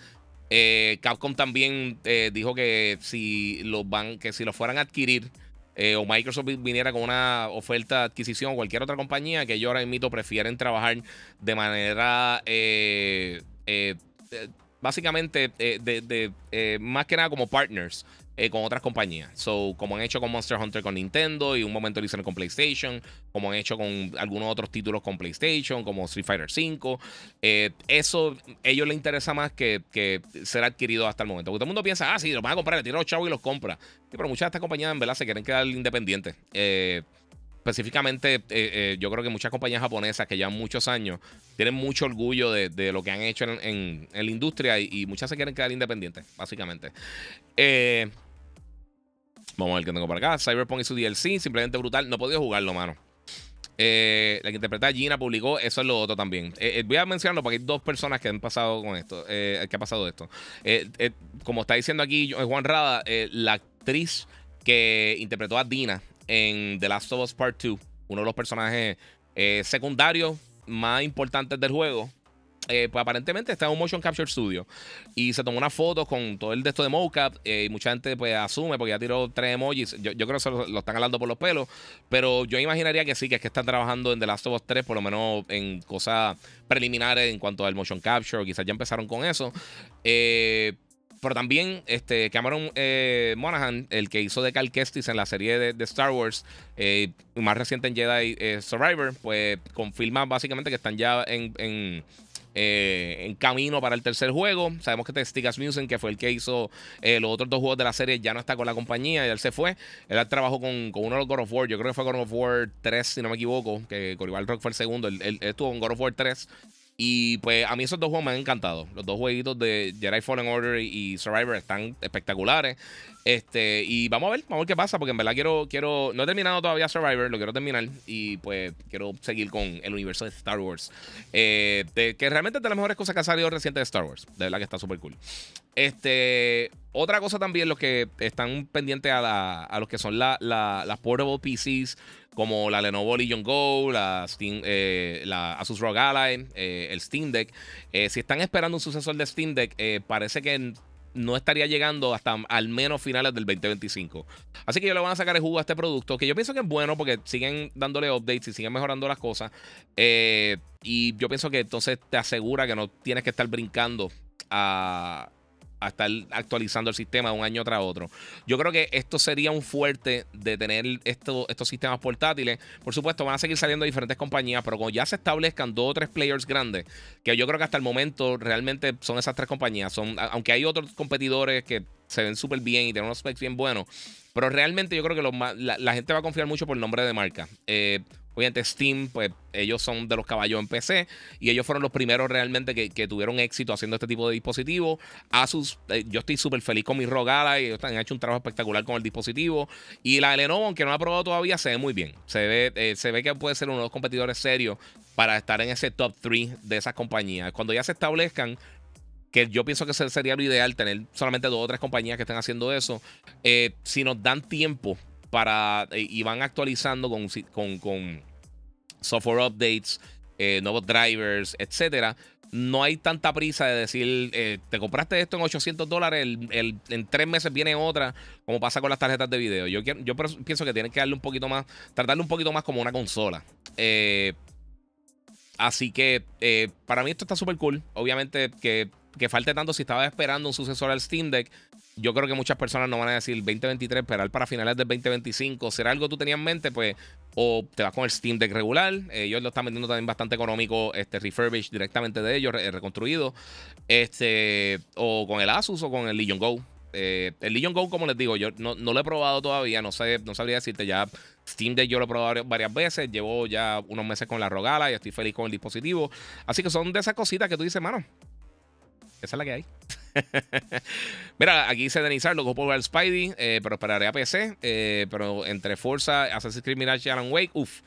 Capcom también dijo que si los van, que si lo fueran a adquirir, o Microsoft viniera con una oferta de adquisición o cualquier otra compañía, que ellos ahora mismo prefieren trabajar de manera básicamente de, más que nada como partners eh, con otras compañías. So, como han hecho con Monster Hunter con Nintendo y un momento lo hicieron con PlayStation, como han hecho con algunos otros títulos con PlayStation, como Street Fighter V. Eh, eso ellos les interesa más que, que, ser adquirido hasta el momento. Porque todo el mundo piensa, ah, sí, los van a comprar, le tiran los chavos y los compra. pero muchas de estas compañías en verdad se quieren quedar independientes. Eh, específicamente, yo creo que muchas compañías japonesas que llevan muchos años tienen mucho orgullo de, lo que han hecho en, la industria y, y, muchas se quieren quedar independientes, básicamente. Eh, Vamos a ver qué tengo por acá. Cyberpunk y su DLC, simplemente brutal. No he podido jugarlo, mano. Eh, la que interpreta Gina publicó, eso es lo otro también. Eh, eh, voy a mencionarlo porque hay dos personas que han pasado con esto. que ha pasado esto. como está diciendo aquí Juan Rada, la actriz que interpretó a Dina en The Last of Us Part 2, uno de los personajes secundarios más importantes del juego. Eh, pues aparentemente está en un motion capture studio. Y se tomó una foto con todo el de esto de mocap eh, y mucha gente pues asume porque ya tiró tres emojis. Yo, creo que se lo, están hablando por los pelos pero yo imaginaría que sí que es que están trabajando en The Last of Us 3 por lo menos en cosas preliminares en cuanto al motion capture quizás ya empezaron con eso. Eh, pero también este Cameron Monaghan, el que hizo de Cal Kestis en la serie de, Star Wars, más reciente en Jedi Survivor, pues confirma básicamente que están ya en eh, en camino para el tercer juego. Sabemos que Stick Asmussen, que fue el que hizo eh, los otros dos juegos de la serie, ya no está con la compañía, y él se fue. Él trabajó con, con uno de los God of War, yo creo que fue God of War 3, si no me equivoco, que Coribal Rock fue el segundo, él, estuvo en God of War 3. Y pues a mí esos dos juegos me han encantado. Los dos jueguitos de Jedi Fallen Order y Survivor están espectaculares. Este, y vamos a ver, vamos a ver qué pasa, porque en verdad quiero, quiero, no he terminado todavía Survivor, lo quiero terminar y pues quiero seguir con el universo de Star Wars. Eh, que realmente es de las mejores cosas que ha salido reciente de Star Wars. De verdad que está súper cool. Este, otra cosa también, los que están pendientes a, a los que son las portable PCs, como la Lenovo Legion Go, la, Steam, eh, la Asus ROG Ally, eh, el Steam Deck. si están esperando un sucesor de Steam Deck, parece que no estaría llegando hasta al menos finales del 2025. Así que yo le van a sacar el jugo a este producto, que yo pienso que es bueno porque siguen dándole updates y siguen mejorando las cosas. Eh, y yo pienso que entonces te asegura que no tienes que estar brincando a a estar actualizando el sistema de un año tras otro. Yo creo que esto sería un fuerte de tener estos sistemas portátiles. Por supuesto, van a seguir saliendo diferentes compañías, pero cuando ya se establezcan dos o tres players grandes, que yo creo que hasta el momento realmente son esas tres compañías. Son, aunque hay otros competidores que se ven súper bien y tienen unos specs bien buenos, pero realmente yo creo que la, la, gente va a confiar mucho por el nombre de marca. Eh, Obviamente Steam, pues ellos son de los caballos en PC y ellos fueron los primeros realmente que, tuvieron éxito haciendo este tipo de dispositivos. Asus, eh, yo estoy súper feliz con mi Rogala y ellos han hecho un trabajo espectacular con el dispositivo. Y la Lenovo, aunque no la ha probado todavía, se ve muy bien. Se ve, eh, se ve que puede ser uno de los competidores serios para estar en ese top 3 de esas compañías. Cuando ya se establezcan, que yo pienso que sería lo ideal tener solamente dos o tres compañías que estén haciendo eso. Eh, si nos dan tiempo para eh, y van actualizando con, con, software updates, eh, nuevos drivers, etcétera. No hay tanta prisa de decir, eh, te compraste esto en 800 dólares, el, en tres meses viene otra, como pasa con las tarjetas de video. Yo, yo pienso que tienen que darle un poquito más, tratarle un poquito más como una consola. así que para mí esto está súper cool. Obviamente que, que falte tanto si estaba esperando un sucesor al Steam Deck yo creo que muchas personas no van a decir 2023, esperar para finales del 2025. ¿Será algo que tú tenías en mente? Pues, o te vas con el Steam Deck regular. ellos lo están vendiendo también bastante económico, este refurbished directamente de ellos, reconstruido. Este, o con el Asus o con el Legion Go. Eh, el Legion Go, como les digo, yo no, lo he probado todavía, no sé, no sabría decirte ya. Steam Deck yo lo he probado varias veces, llevo ya unos meses con la Rogala y estoy feliz con el dispositivo. Así que son de esas cositas que tú dices, mano, esa es la que hay. Mira, aquí dice Denizar, lo por el Spidey, eh, pero esperaré a PC. Eh, pero entre Forza, Assassin's Creed Mirage y Alan Wake, uff.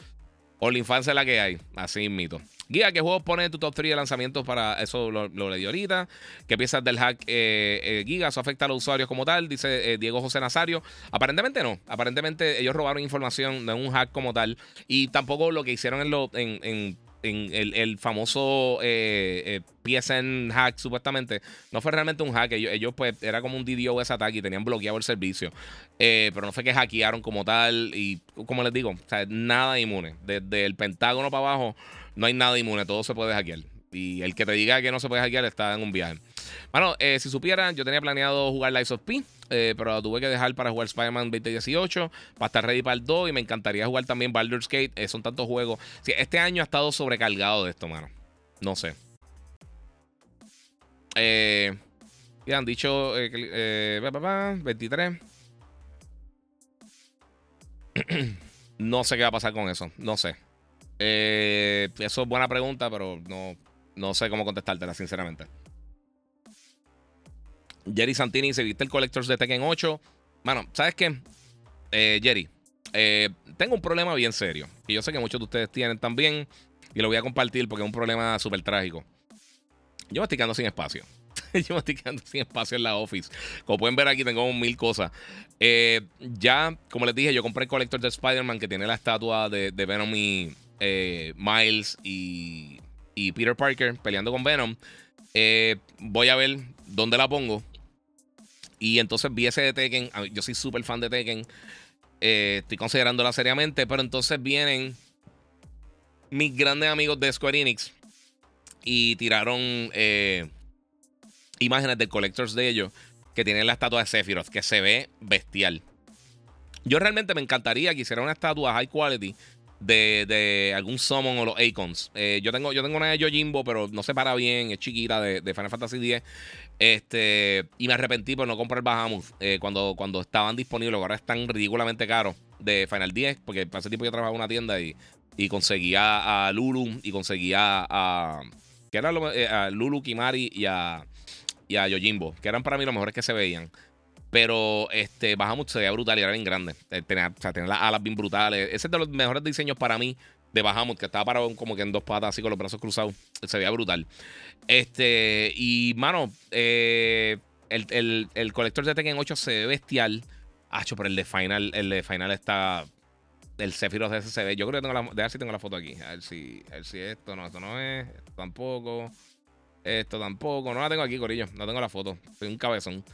Infancia es la que hay. Así mito. Guía, ¿qué juegos pone en tu top 3 de lanzamientos para eso? Lo, lo leí ahorita. ¿Qué piensas del hack eh, Giga? ¿Eso afecta a los usuarios como tal? Dice Diego José Nazario. Aparentemente no. Aparentemente ellos robaron información de un hack como tal. Y tampoco lo que hicieron en, lo, en el, famoso eh, PSN hack, supuestamente, no fue realmente un hack. Ellos, pues, era como un DDoS ataque y tenían bloqueado el servicio. pero no fue que hackearon como tal. Y como les digo, nada inmune. Desde el Pentágono para abajo, no hay nada inmune. Todo se puede hackear. Y el que te diga que no se puede hackear está en un viaje. Bueno, eh, si supieran, yo tenía planeado jugar Lies of P, eh, pero tuve que dejar para jugar Spider-Man 2018, para estar ready para el 2 y me encantaría jugar también Baldur's Gate. Eh, son tantos juegos. este año ha estado sobrecargado de esto, mano. No sé. ya han dicho 23. no sé qué va a pasar con eso. No sé. eso es buena pregunta, pero no, no sé cómo contestártela, sinceramente. Jerry Santini se viste el Collectors de Tekken 8. Bueno, ¿sabes qué? Eh, Jerry, eh, tengo un problema bien serio. Y yo sé que muchos de ustedes tienen también. Y lo voy a compartir porque es un problema súper trágico. Yo me estoy quedando sin espacio. yo me estoy quedando sin espacio en la office. Como pueden ver aquí, tengo mil cosas. Eh, ya, como les dije, yo compré el Collector de Spider-Man que tiene la estatua de, Venom y Miles y, y, Peter Parker peleando con Venom. voy a ver dónde la pongo. Y entonces vi ese de Tekken. Yo soy súper fan de Tekken. Eh, estoy considerándola seriamente. Pero entonces vienen mis grandes amigos de Square Enix. Y tiraron eh, imágenes de collectors de ellos. Que tienen la estatua de Sephiroth. Que se ve bestial. Yo realmente me encantaría que hiciera una estatua high quality de, algún summon o los icons. Eh, yo, tengo, yo tengo una de Yojimbo, pero no se para bien, es chiquita, de, de Final Fantasy X. Este, y me arrepentí por no comprar Bahamut eh, cuando, cuando estaban disponibles, ahora están ridículamente caros de Final 10, porque para ese tiempo yo trabajaba en una tienda y, y conseguía a Lulu y conseguía a. que era eh, Lulu, Kimari y a, y a Yojimbo, que eran para mí los mejores que se veían. Pero este, Bahamut se veía brutal y era bien grande. Eh, tenía, o sea, tenía las alas bien brutales. Ese es de los mejores diseños para mí de Bahamut, que estaba parado como que en dos patas, así con los brazos cruzados. Se veía brutal. Este, y mano, eh, el, el, colector de Tekken 8 se ve bestial. Hacho, pero el de Final, el de Final está. El Sephiroth ese se ve. Yo creo que tengo la. De ver si tengo la foto aquí. A ver si, a ver si esto no, esto no es. Esto tampoco. Esto tampoco. No la tengo aquí, Corillo. No tengo la foto. Soy un cabezón.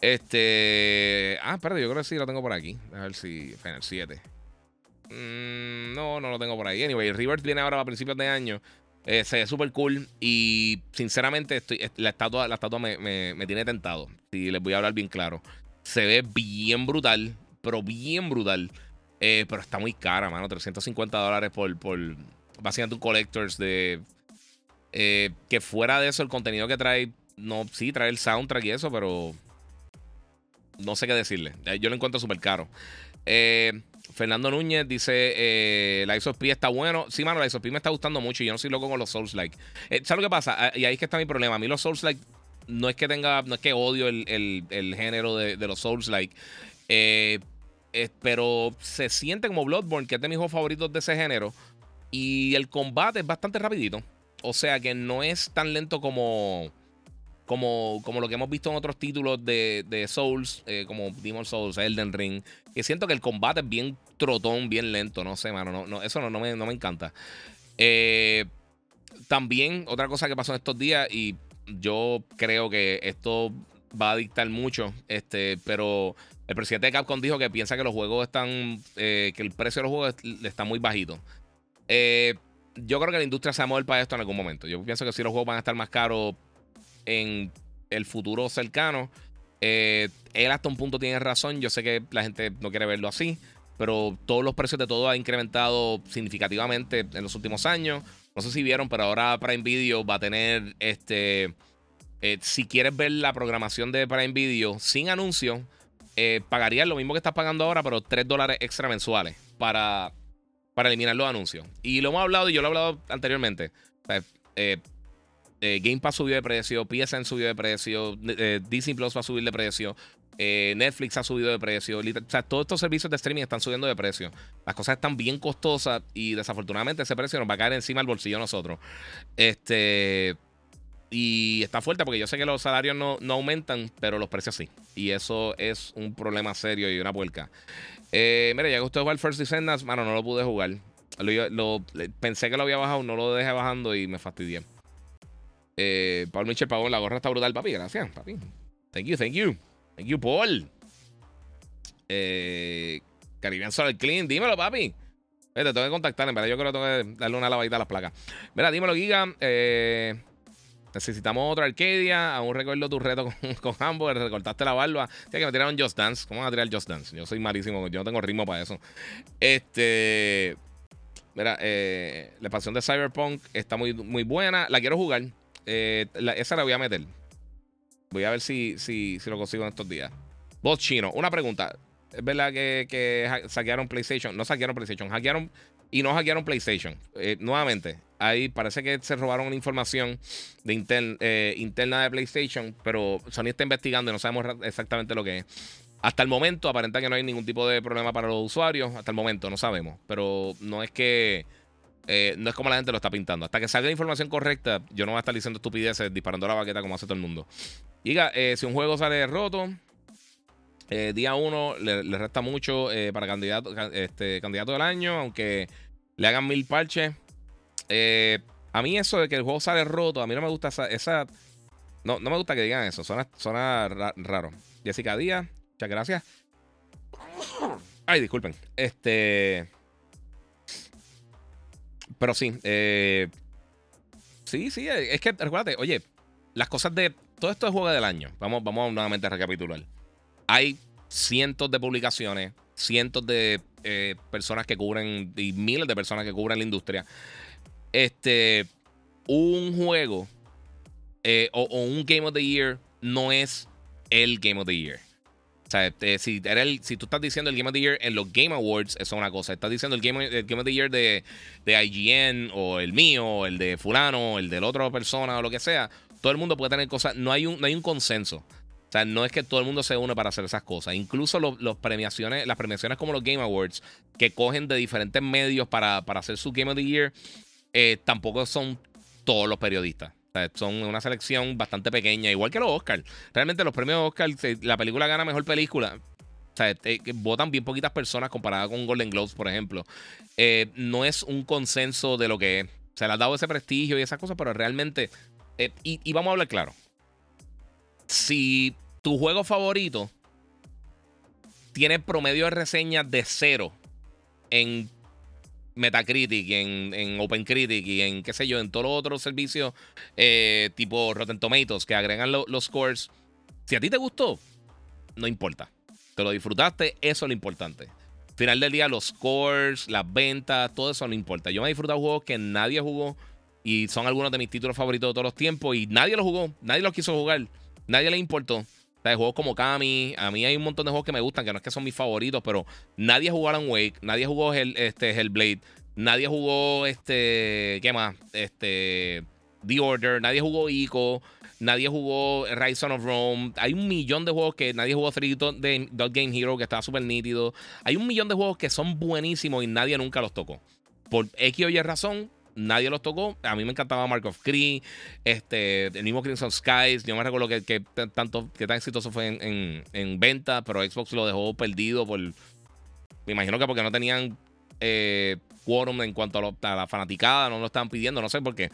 Este. Ah, espérate, yo creo que sí lo tengo por aquí. A ver si. Final 7. Mm, no, no lo tengo por ahí. Anyway, River viene ahora a principios de año. Eh, se ve súper cool. Y sinceramente, estoy, la estatua, la estatua me, me, tiene tentado. Si les voy a hablar bien claro. Se ve bien brutal. Pero bien brutal. Eh, pero está muy cara, mano. 350 dólares por, por básicamente un collectors de. Eh, que fuera de eso, el contenido que trae. No, sí, trae el soundtrack y eso, pero no sé qué decirle. Yo lo encuentro súper caro. Eh, Fernando Núñez dice: eh, La of P está bueno. Sí, mano, la of P me está gustando mucho y yo no soy loco con los Souls Like. Eh, ¿Sabes lo que pasa? Ah, y ahí es que está mi problema. A mí los Souls Like no es que tenga, no es que odio el, género de, los Souls Like. pero se siente como Bloodborne, que es de mis juegos favoritos de ese género. Y el combate es bastante rapidito. O sea que no es tan lento como como, como lo que hemos visto en otros títulos de, Souls, eh, como Demon Souls, Elden Ring, que siento que el combate es bien trotón, bien lento, no sé, mano, no, eso no, me, no me encanta. Eh, también otra cosa que pasó en estos días, y yo creo que esto va a dictar mucho, este, pero el presidente de Capcom dijo que piensa que los juegos están, eh, que el precio de los juegos está muy bajito. yo creo que la industria se va a mover para esto en algún momento. Yo pienso que si los juegos van a estar más caros en el futuro cercano. Eh, él hasta un punto tiene razón. Yo sé que la gente no quiere verlo así. Pero todos los precios de todo han incrementado significativamente en los últimos años. No sé si vieron, pero ahora Prime Video va a tener este. Eh, si quieres ver la programación de Prime Video sin anuncio, eh, pagarías lo mismo que estás pagando ahora, pero 3 dólares extra mensuales para, para eliminar los anuncios. Y lo hemos hablado y yo lo he hablado anteriormente. eh, eh, Game Pass subió de precio, PSN subió de precio, eh, Disney Plus va a subir de precio, eh, Netflix ha subido de precio. O sea, todos estos servicios de streaming están subiendo de precio. Las cosas están bien costosas y desafortunadamente ese precio nos va a caer encima del bolsillo a nosotros. Este. Y está fuerte porque yo sé que los salarios no, aumentan, pero los precios sí. Y eso es un problema serio y una puerca. Mira, ya que usted jugó el First Descendants, mano, no lo pude jugar. Lo, pensé que lo había bajado, no lo dejé bajando y me fastidié. Eh, Paul Mitchell Pavón, la gorra está brutal, papi. Gracias, papi. Thank you, thank you. Thank you, Paul. Eh, Caribbean Solar Clean, dímelo, papi. Vete, tengo que contactar, en verdad. Yo creo que tengo que darle una lavadita a las placas. Mira, dímelo, Giga. Eh, necesitamos otra Arcadia. Aún recuerdo tu reto con, con Hamburg. Recortaste la barba. Tienes que me tiraron Just Dance. ¿Cómo van a tirar Just Dance? Yo soy malísimo. Yo no tengo ritmo para eso. Este. Mira, eh, la pasión de Cyberpunk está muy, muy buena. La quiero jugar. Eh, esa la voy a meter. Voy a ver si, si, si lo consigo en estos días. Voz chino. Una pregunta. ¿Es verdad que, que saquearon PlayStation? No saquearon PlayStation. Hackearon y no hackearon PlayStation. Eh, nuevamente, ahí parece que se robaron información de interna de PlayStation, pero Sony está investigando y no sabemos exactamente lo que es. Hasta el momento aparenta que no hay ningún tipo de problema para los usuarios. Hasta el momento no sabemos. Pero no es que. Eh, no es como la gente lo está pintando. Hasta que salga la información correcta, yo no voy a estar diciendo estupideces disparando la baqueta como hace todo el mundo. Diga, eh, si un juego sale roto, eh, día uno le, resta mucho para candidato, este, candidato del año, aunque le hagan mil parches. a mí eso de que el juego sale roto, a mí no me gusta esa... no, no me gusta que digan eso, suena, suena raro. Jessica Díaz, Muchas gracias. Ay, disculpen. Este. Pero sí. Eh, sí, sí. Es que recuérdate, oye, las cosas de. Todo esto es juego del año. Vamos, vamos nuevamente a recapitular. Hay cientos de publicaciones, cientos de eh, personas que cubren. y miles de personas que cubren la industria. Este. Un juego eh, o un Game of the Year no es el Game of the Year. O sea, este, si, era el, si tú estás diciendo el Game of the Year en los Game Awards, eso es una cosa. Estás diciendo el Game, el Game of the Year de, de IGN o el mío, o el de fulano, o el de la otra persona o lo que sea. Todo el mundo puede tener cosas. No hay un, no hay un consenso. O sea, no es que todo el mundo se une para hacer esas cosas. Incluso los, premiaciones, las premiaciones como los Game Awards, que cogen de diferentes medios para, para hacer su Game of the Year, eh, tampoco son todos los periodistas son una selección bastante pequeña, igual que los Oscars. Realmente los premios Oscar, la película gana mejor película. Sea, eh, votan bien poquitas personas comparada con Golden Globes, por ejemplo. Eh, no es un consenso de lo que es. Se le ha dado ese prestigio y esas cosas, pero realmente. Eh, y, y vamos a hablar claro. Si tu juego favorito tiene promedio de reseñas de cero en Metacritic, en, en OpenCritic y en, qué sé yo, en todos los otros servicios eh, tipo Rotten Tomatoes que agregan los scores. Si a ti te gustó, no importa. Te lo disfrutaste, eso es lo importante. Final del día, los scores, las ventas, todo eso no importa. Yo me he disfrutado juegos que nadie jugó y son algunos de mis títulos favoritos de todos los tiempos y nadie los jugó, nadie los quiso jugar, nadie le importó. O sea, juegos como Kami, a mí hay un montón de juegos que me gustan, que no es que son mis favoritos, pero nadie jugó Alan Wake, nadie jugó el, este, Hellblade, nadie jugó este, ¿qué más? Este, The Order, nadie jugó Ico, nadie jugó Rise of Rome. Hay un millón de juegos que nadie jugó 3 de Dot Game Hero, que estaba súper nítido. Hay un millón de juegos que son buenísimos y nadie nunca los tocó. Por X o Y razón, nadie los tocó. A mí me encantaba Mark of Cree, este, el mismo Crimson Skies. Yo me recuerdo que, que tanto, que tan exitoso fue en, en, venta, pero Xbox lo dejó perdido por. Me imagino que porque no tenían eh, quórum en cuanto a, la fanaticada, no lo estaban pidiendo, no sé por qué.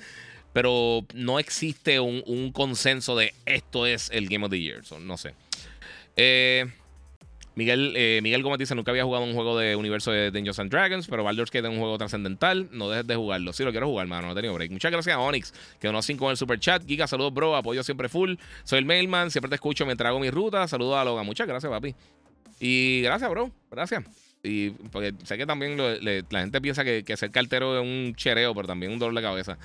Pero no existe un, un consenso de esto es el Game of the Year. no sé. Eh. Miguel, eh, Miguel Gómez dice: Nunca había jugado un juego de universo de Dungeons and Dragons, pero Baldur's Gate es un juego trascendental. No dejes de jugarlo. Sí, lo quiero jugar, mano. No he tenido break. Muchas gracias a Onyx, que donó 5 en el super chat. Giga, saludos, bro. Apoyo siempre full. Soy el mailman. Siempre te escucho mientras hago mi ruta. Saludos a Logan. Muchas gracias, papi. Y gracias, bro. Gracias. Y porque sé que también la gente piensa que, ser cartero es un chereo, pero también un dolor de cabeza.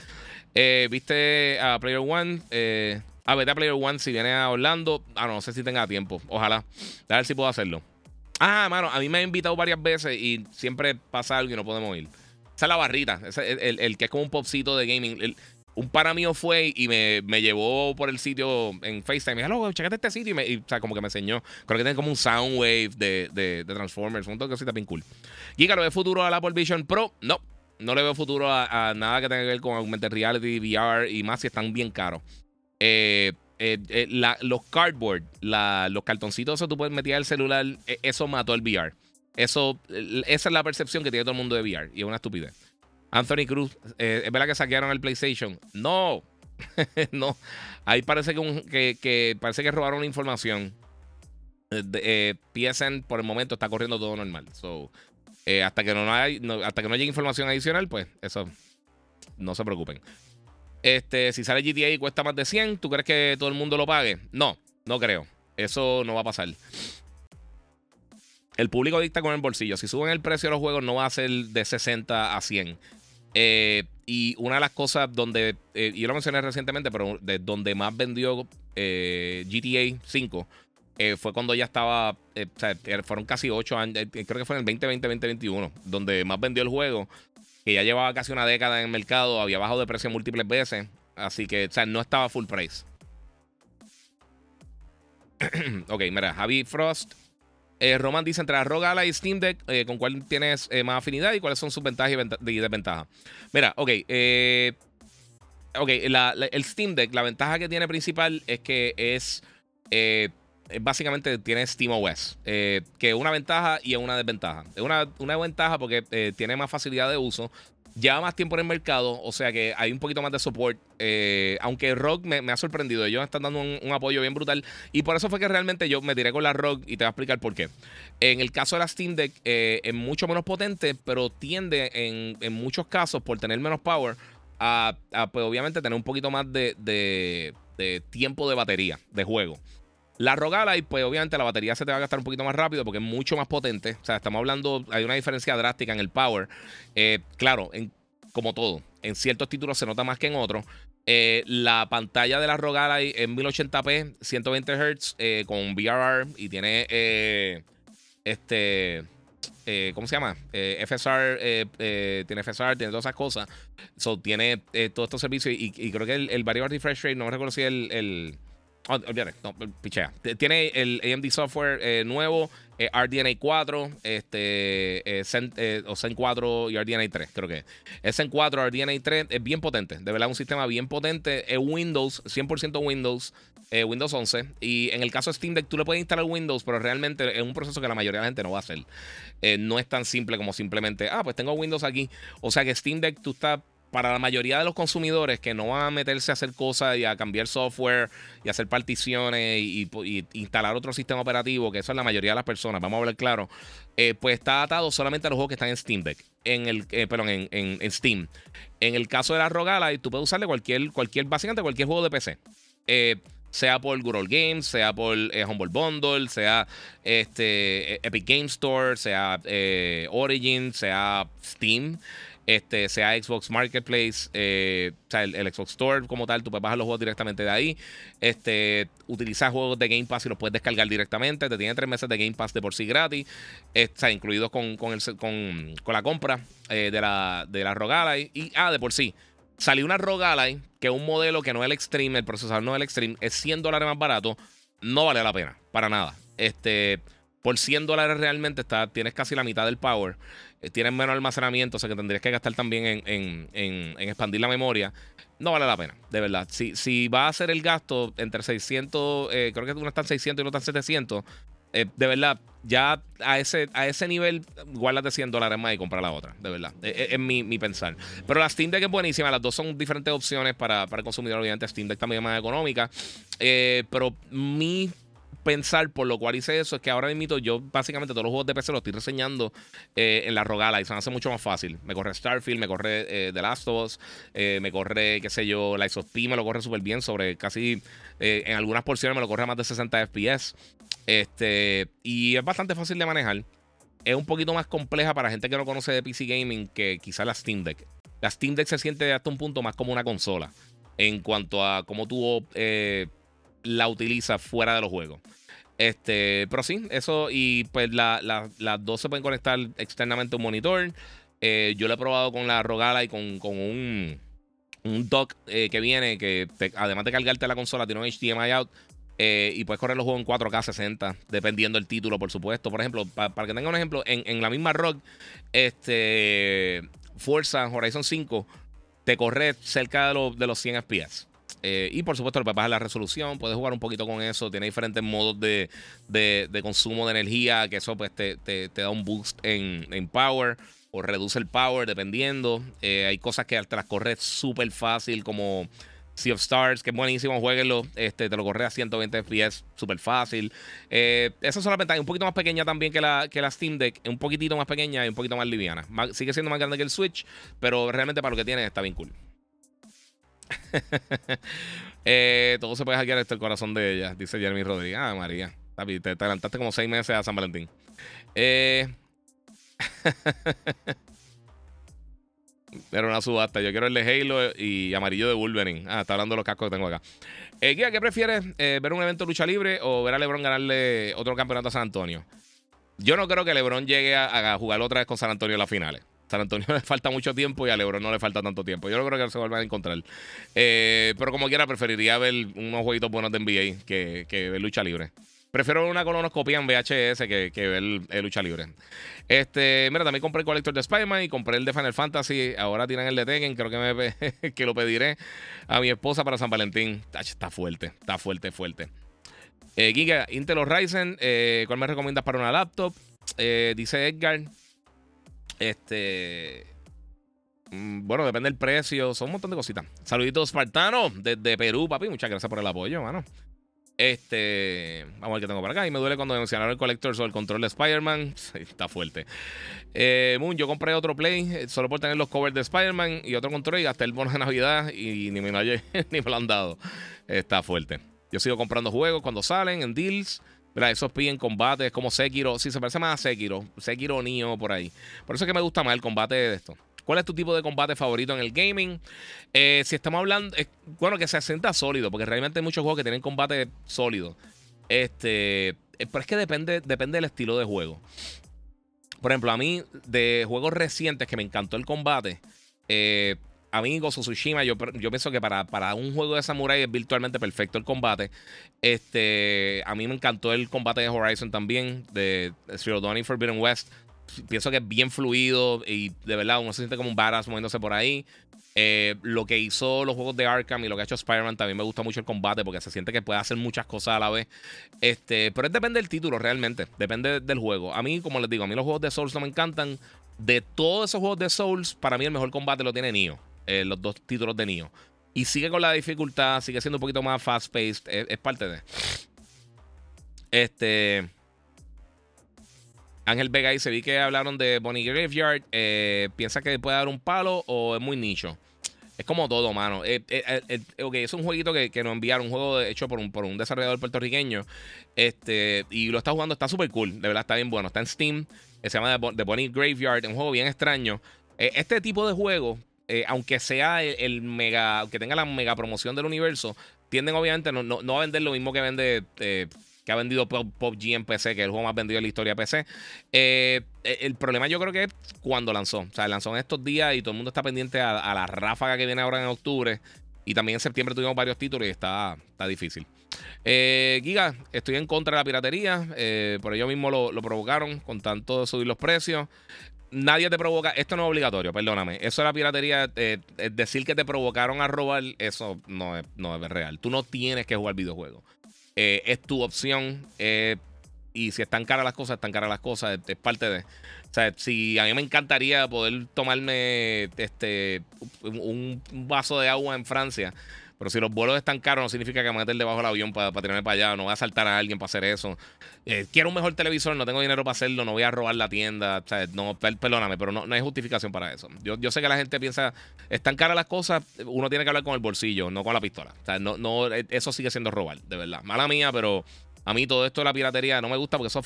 Eh, ¿Viste a Player One? Eh, a vete a Player One si viene a Orlando. Ah, no, sé si tenga tiempo. Ojalá. A ver si puedo hacerlo. Ah, mano, a mí me ha invitado varias veces y siempre pasa algo y no podemos ir. Esa es la barrita. el, que es como un popcito de gaming. un para mío fue y me, llevó por el sitio en FaceTime. Me dijo, loco, checate este sitio. Y, me, o sea, como que me enseñó. Creo que tiene como un Soundwave de, de, de Transformers. Un toque así bien cool. Giga, ¿lo ve futuro a la Apple Vision Pro? No. No le veo futuro a, a, nada que tenga que ver con augmented reality, VR y más si están bien caros. Eh, eh, eh, los cardboard, los cartoncitos, eso tú puedes meter el celular, eso mató el VR. Eso, esa es la percepción que tiene todo el mundo de VR y es una estupidez. Anthony Cruz, ¿es verdad que saquearon el PlayStation? No, no. Ahí parece que, parece que robaron información. Eh, PSN por el momento está corriendo todo normal. Hasta que no, hay, hasta que no haya información adicional, pues eso no se preocupen. Este, si sale GTA y cuesta más de 100, ¿tú crees que todo el mundo lo pague? No, no creo. Eso no va a pasar. El público dicta con el bolsillo. Si suben el precio de los juegos, no va a ser de 60 a 100. Eh, y una de las cosas donde, eh, yo lo mencioné recientemente, pero de donde más vendió eh, GTA 5 fue cuando ya estaba, o sea, fueron casi 8 años, creo que fue en el 2020, 2021, donde más vendió el juego, ya llevaba casi una década en el mercado, había bajado de precio múltiples veces, así que, o sea, no estaba full price. ok, mira, Javi Frost eh, Roman dice entre la Rogala y Steam Deck, eh, ¿con cuál tienes eh, más afinidad y cuáles son sus ventajas y, desventajas? Mira, ok. ok, el Steam Deck, la ventaja que tiene principal es que es. Básicamente tiene SteamOS, que es una ventaja y es una desventaja. Es una, una ventaja porque tiene más facilidad de uso lleva más tiempo en el mercado, o sea que hay un poquito más de support. Eh, aunque Rock me, ha sorprendido, ellos están dando un, apoyo bien brutal. Y por eso fue que realmente yo me tiré con la Rock y te voy a explicar por qué. En el caso de la Steam Deck, eh, es mucho menos potente, pero tiende en, muchos casos, por tener menos power, a, pues obviamente tener un poquito más de, de tiempo de batería de juego. La y pues obviamente la batería se te va a gastar un poquito más rápido porque es mucho más potente. O sea, estamos hablando, hay una diferencia drástica en el power. Eh, claro, en, como todo, en ciertos títulos se nota más que en otros. Eh, la pantalla de la Rogalai es 1080p, 120 Hz, con VRR y tiene este. ¿Cómo se llama? FSR, tiene FSR, tiene todas esas cosas. So, tiene todos estos servicios y, creo que el, el variable refresh rate, no me recuerdo si el Oh, no, pichea. Tiene el AMD software eh, nuevo, eh, RDNA 4, este, eh, o Zen 4 y RDNA 3, creo que es. Zen 4, RDNA 3 es bien potente, de verdad, un sistema bien potente. Es Windows, 100% Windows, Windows 11. Y en el caso de Steam Deck, tú le puedes instalar Windows, pero realmente es un proceso que la mayoría de la gente no va a hacer. no es tan simple como simplemente, ah, pues tengo Windows aquí. O sea que Steam Deck, tú estás para la mayoría de los consumidores que no van a meterse a hacer cosas y a cambiar software y hacer particiones y, instalar otro sistema operativo, que eso es la mayoría de las personas, vamos a hablar claro, eh, pues está atado solamente a los juegos que están en Steam Deck, en el, eh, perdón, en, Steam. En el caso de la Rogala, tú puedes usarle cualquier, cualquier, básicamente cualquier juego de PC. Eh, sea por Good Old Games, sea por Humble Bundle, sea este, Epic Game Store, sea Origin, sea Steam este, sea Xbox Marketplace, eh, o sea, el, Xbox Store como tal, tú puedes bajar los juegos directamente de ahí. Este, utilizar juegos de Game Pass y los puedes descargar directamente. Te tiene tres meses de Game Pass de por sí gratis, está incluidos con, con, la compra eh, de la, de la. Y, ah, de por sí, salió una Rogalai, que es un modelo que no es el Extreme, el procesador no es el Extreme, es 100 dólares más barato. No vale la pena, para nada. Este, por 100 dólares realmente está, tienes casi la mitad del power. Eh, tienen menos almacenamiento, o sea que tendrías que gastar también en, expandir la memoria. No vale la pena, de verdad. Si, si va a hacer el gasto entre 600, eh, creo que uno está en 600 y uno está en 700, eh, de verdad, ya a ese, a ese nivel, guárdate 100 dólares más y compra la otra, de verdad. Es, mi, pensar. Pero la Steam Deck es buenísima, las dos son diferentes opciones para, para el consumidor. Obviamente, Steam Deck también es más económica. pero mi pensar por lo cual hice eso es que ahora mismo yo básicamente todos los juegos de PC los estoy reseñando eh, en la Rogala y se me hace mucho más fácil. Me corre Starfield, me corre eh, The Last of Us, eh, me corre, qué sé yo, Lights of P me lo corre súper bien sobre casi, en algunas porciones me lo corre a más de 60 FPS. Este, y es bastante fácil de manejar. Es un poquito más compleja para gente que no conoce de PC Gaming que quizá la Steam Deck. La Steam Deck se siente hasta un punto más como una consola en cuanto a cómo tú la utiliza fuera de los juegos. Este, pero sí, eso y pues las dos se pueden conectar externamente a un monitor. Eh, yo lo he probado con la Rogala y con, un, un dock eh, que viene que además de cargarte la consola tiene un HDMI out eh, y puedes correr los juegos en 4K 60 dependiendo del título, por supuesto. Por ejemplo, para que tengan un ejemplo, en, la misma ROG, este, Forza Horizon 5 te corre cerca de, de los 100 FPS. Eh, y por supuesto, le puedes bajar la resolución, puedes jugar un poquito con eso. Tiene diferentes modos de, consumo de energía, que eso pues te, da un boost en, power. o reduce el power, dependiendo. Eh, hay cosas que te las súper fácil, como Sea of Stars, que es buenísimo, jueguenlo. Este, te lo corre a 120 FPS, súper fácil. Eh, esa es la ventaja, un poquito más pequeña también que la, que la Steam Deck, un poquitito más pequeña y un poquito más liviana. sigue siendo más grande que el Switch, pero realmente para lo que tiene está bien cool. Eh, todo se puede hackear esto el corazón de ella, dice Jeremy Rodríguez. Ah, María. Te, te adelantaste como seis meses a San Valentín. Eh. Era una subasta. Yo quiero el de Halo y amarillo de Wolverine. Ah, está hablando de los cascos que tengo acá. Eh, ¿qué prefieres? Eh, ¿Ver un evento lucha libre o ver a LeBron ganarle otro campeonato a San Antonio? Yo no creo que LeBron llegue a, jugar otra vez con San Antonio en las finales. San Antonio le falta mucho tiempo y a LeBron no le falta tanto tiempo. Yo no creo que se vuelvan a encontrar. Eh, pero como quiera, preferiría ver unos jueguitos buenos de NBA que, que ver lucha libre. Prefiero una colonoscopia en VHS que, que ver el, lucha libre. Este, mira, también compré el colector de Spider-Man y compré el de Final Fantasy. Ahora tiran el de Tekken. Creo que, me, que lo pediré a mi esposa para San Valentín. Está fuerte, está fuerte, fuerte. Eh, Giga, Intel o Ryzen, eh, ¿cuál me recomiendas para una laptop? Eh, dice Edgar. Este. Mm, bueno, depende del precio. Son un montón de cositas. Saluditos, Spartano, desde Perú, papi. Muchas gracias por el apoyo, mano. Este, vamos a ver qué tengo por acá. Y me duele cuando mencionaron el colector sobre el control de Spider-Man. está fuerte. Eh, Moon, yo compré otro Play eh, solo por tener los covers de Spider-Man y otro control y gasté el bono de Navidad y ni me lo han dado. Está fuerte. Yo sigo comprando juegos cuando salen en deals. Mira, esos piden combates como Sekiro. Sí, se parece más a Sekiro. Sekiro Nio por ahí. Por eso es que me gusta más el combate de esto. ¿Cuál es tu tipo de combate favorito en el gaming? Eh, si estamos hablando, bueno, que se sienta sólido, porque realmente hay muchos juegos que tienen combate sólido. Este, eh, pero es que depende, depende del estilo de juego. Por ejemplo, a mí, de juegos recientes que me encantó el combate, eh, a mí Tsushima, yo, pienso que para, para, un juego de Samurai es virtualmente perfecto el combate. Este, a mí me encantó el combate de Horizon también, de Zero Dawn y Forbidden West pienso que es bien fluido y de verdad uno se siente como un badass moviéndose por ahí. Eh, lo que hizo los juegos de Arkham y lo que ha hecho Spider-Man también me gusta mucho el combate porque se siente que puede hacer muchas cosas a la vez. Este, pero depende del título realmente, depende del juego. A mí, como les digo, a mí los juegos de Souls no me encantan. De todos esos juegos de Souls, para mí el mejor combate lo tiene Nioh, eh, los dos títulos de Nioh. Y sigue con la dificultad, sigue siendo un poquito más fast-paced, es parte de... Este... Ángel Vega se vi que hablaron de Bonnie Graveyard. Eh, ¿Piensa que puede dar un palo o es muy nicho? Es como todo, mano. Eh, eh, es un jueguito que, nos enviaron, un juego hecho por un, por un desarrollador puertorriqueño. Este, y lo está jugando, está súper cool. De verdad, está bien bueno. Está en Steam. Se llama The Bonnie Graveyard. Un juego bien extraño. este tipo de juego, aunque sea el, mega, aunque tenga la mega promoción del universo, tienden obviamente no, no, a vender lo mismo que vende que ha vendido PUBG en PC, que es el juego más vendido en la historia de PC. Eh, eh, el problema yo creo que es cuando lanzó. O sea, lanzó en estos días y todo el mundo está pendiente a, la ráfaga que viene ahora en octubre. Y también en septiembre tuvimos varios títulos y está, está difícil. Eh, Giga, estoy en contra de la piratería. por ello mismo lo, provocaron con tanto de subir los precios. Nadie te provoca. Esto no es obligatorio, perdóname. Eso es la piratería. decir que te provocaron a robar, eso no es, no es real. Tú no tienes que jugar videojuegos. Eh, es tu opción. Eh, y si están caras las cosas, están caras las cosas. Es, parte de. O sea, si a mí me encantaría poder tomarme este un, vaso de agua en Francia. Pero si los vuelos están caros, no significa que me meter debajo del avión para, para tirarme para allá. No voy a saltar a alguien para hacer eso. Eh, quiero un mejor televisor, no tengo dinero para hacerlo, no voy a robar la tienda. No, perdóname, pero no, no hay justificación para eso. Yo, yo sé que la gente piensa, están caras las cosas, uno tiene que hablar con el bolsillo, no con la pistola. O sea, no, no, eso sigue siendo robar, de verdad. Mala mía, pero a mí todo esto de la piratería no me gusta porque eso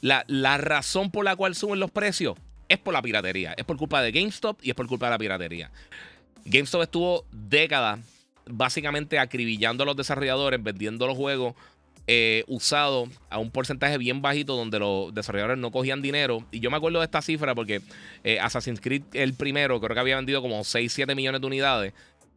la, la razón por la cual suben los precios es por la piratería. Es por culpa de GameStop y es por culpa de la piratería. GameStop estuvo décadas básicamente acribillando a los desarrolladores, vendiendo los juegos eh, usados a un porcentaje bien bajito donde los desarrolladores no cogían dinero. Y yo me acuerdo de esta cifra porque eh, Assassin's Creed, el primero, creo que había vendido como 6, 7 millones de unidades.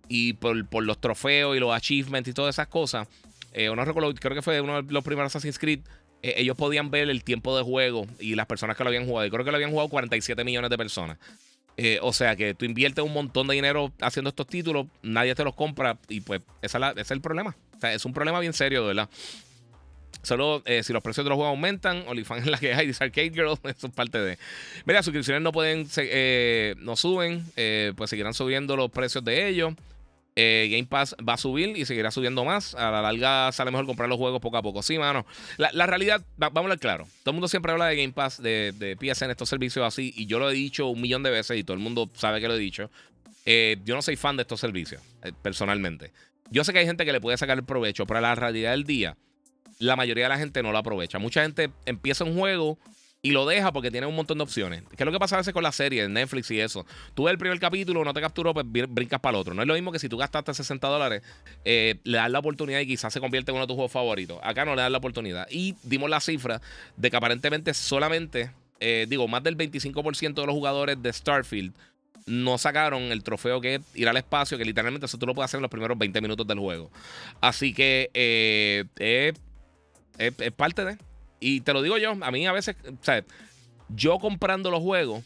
Y por, los trofeos y los achievements y todas esas cosas, eh, recuerdo, creo que fue uno de los primeros Assassin's Creed. Eh, ellos podían ver el tiempo de juego y las personas que lo habían jugado. Y creo que lo habían jugado 47 millones de personas. Eh, o sea que tú inviertes un montón de dinero haciendo estos títulos, nadie te los compra y pues ese es el problema. O sea, es un problema bien serio, de verdad. Solo eh, si los precios de los juegos aumentan, OnlyFans es la que hay, dice Arcade Girl, eso es parte de. Mira, suscripciones no pueden, eh, no suben, pues seguirán subiendo los precios de ellos. Game Pass va a subir y seguirá subiendo más. A la larga sale mejor comprar los juegos poco a poco. Sí, mano. La, realidad, vamos a hablar claro. Todo el mundo siempre habla de Game Pass, de, de PSN, estos servicios así. Y yo lo he dicho un millón de veces y todo el mundo sabe que lo he dicho. yo no soy fan de estos servicios, personalmente. Yo sé que hay gente que le puede sacar el provecho, pero la realidad del día la mayoría de la gente no lo aprovecha. Mucha gente empieza un juego y lo deja porque tiene un montón de opciones. ¿Qué es lo que pasa a veces con las series, Netflix y eso? Tú ves el primer capítulo, no te capturó, pues brincas para el otro. No es lo mismo que si tú gastaste 60 dólares, eh, le das la oportunidad y quizás se convierte en uno de tus juegos favoritos. Acá no le das la oportunidad. Y dimos la cifra de que aparentemente solamente, eh, digo, más del 25% de los jugadores de Starfield no sacaron el trofeo que es ir al espacio, que literalmente eso tú lo puedes hacer en los primeros 20 minutos del juego. Así que eh, es, parte de. Y te lo digo yo, a mí a veces, o sea, yo comprando los juegos,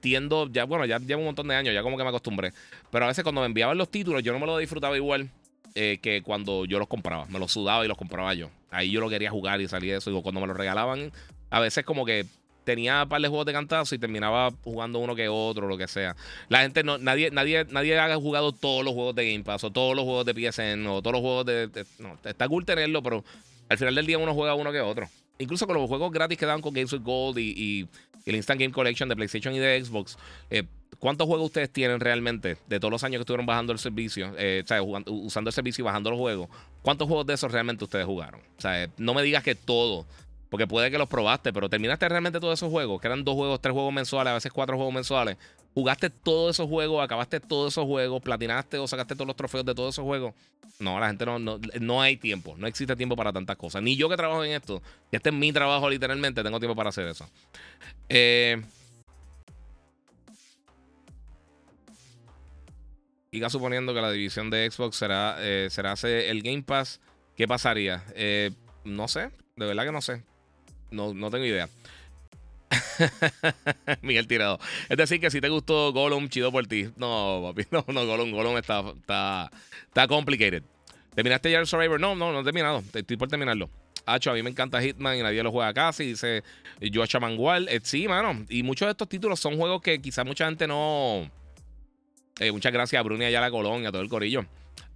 tiendo, ya, bueno, ya llevo un montón de años, ya como que me acostumbré. Pero a veces cuando me enviaban los títulos, yo no me los disfrutaba igual eh, que cuando yo los compraba. Me los sudaba y los compraba yo. Ahí yo lo quería jugar y salía de eso. Y cuando me los regalaban, a veces como que tenía un par de juegos de cantazo y terminaba jugando uno que otro, lo que sea. La gente no, nadie, nadie, nadie ha jugado todos los juegos de Game Pass, o todos los juegos de PSN, o todos los juegos de. está cool tenerlo, pero al final del día uno juega uno que otro. Incluso con los juegos gratis que dan con Games with Gold y, el Instant Game Collection de PlayStation y de Xbox. Eh, ¿Cuántos juegos ustedes tienen realmente de todos los años que estuvieron bajando el servicio? Eh, o sea, usando el servicio y bajando los juegos. ¿Cuántos juegos de esos realmente ustedes jugaron? O sea, no me digas que todo. Porque puede que los probaste, pero terminaste realmente todos esos juegos, que eran dos juegos, tres juegos mensuales, a veces cuatro juegos mensuales. Jugaste todos esos juegos, acabaste todos esos juegos, platinaste o sacaste todos los trofeos de todos esos juegos. No, la gente no, no, hay tiempo, no existe tiempo para tantas cosas. Ni yo que trabajo en esto, este es mi trabajo literalmente, tengo tiempo para hacer eso. Eh, suponiendo que la división de Xbox será, eh, será el Game Pass, ¿qué pasaría? Eh, no sé, de verdad que no sé. No, no tengo idea. Miguel Tirado. Es decir, que si te gustó Gollum, chido por ti. No, papi, no, no, Gollum, Gollum está, está, está complicated. ¿Terminaste ya el Survivor? No, no, no he terminado. Estoy por terminarlo. Hacho, a mí me encanta Hitman y nadie lo juega casi. Dice Joshua Mangual. Eh, sí, mano. Y muchos de estos títulos son juegos que quizá mucha gente no. Eh, muchas gracias a Bruni y a la Colón y a todo el corillo.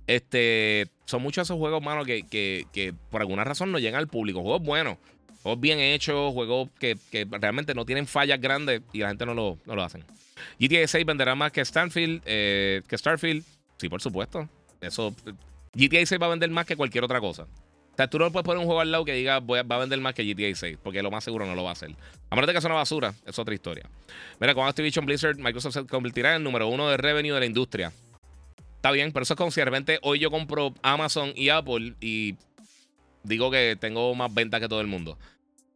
Este, son muchos de esos juegos, mano, que, que, que por alguna razón no llegan al público. Juegos buenos. Juegos bien hechos, juegos que, realmente no tienen fallas grandes y la gente no lo, no lo hacen. GTA 6 venderá más que Starfield, eh, que Starfield. Sí, por supuesto. Eso. GTA 6 va a vender más que cualquier otra cosa. O sea, tú no puedes poner un juego al lado que diga va a vender más que GTA 6, porque lo más seguro no lo va a hacer. A de que sea una basura, es otra historia. Mira, con Activision Blizzard, Microsoft se convertirá en el número uno de revenue de la industria. Está bien, pero eso es como hoy yo compro Amazon y Apple y digo que tengo más ventas que todo el mundo.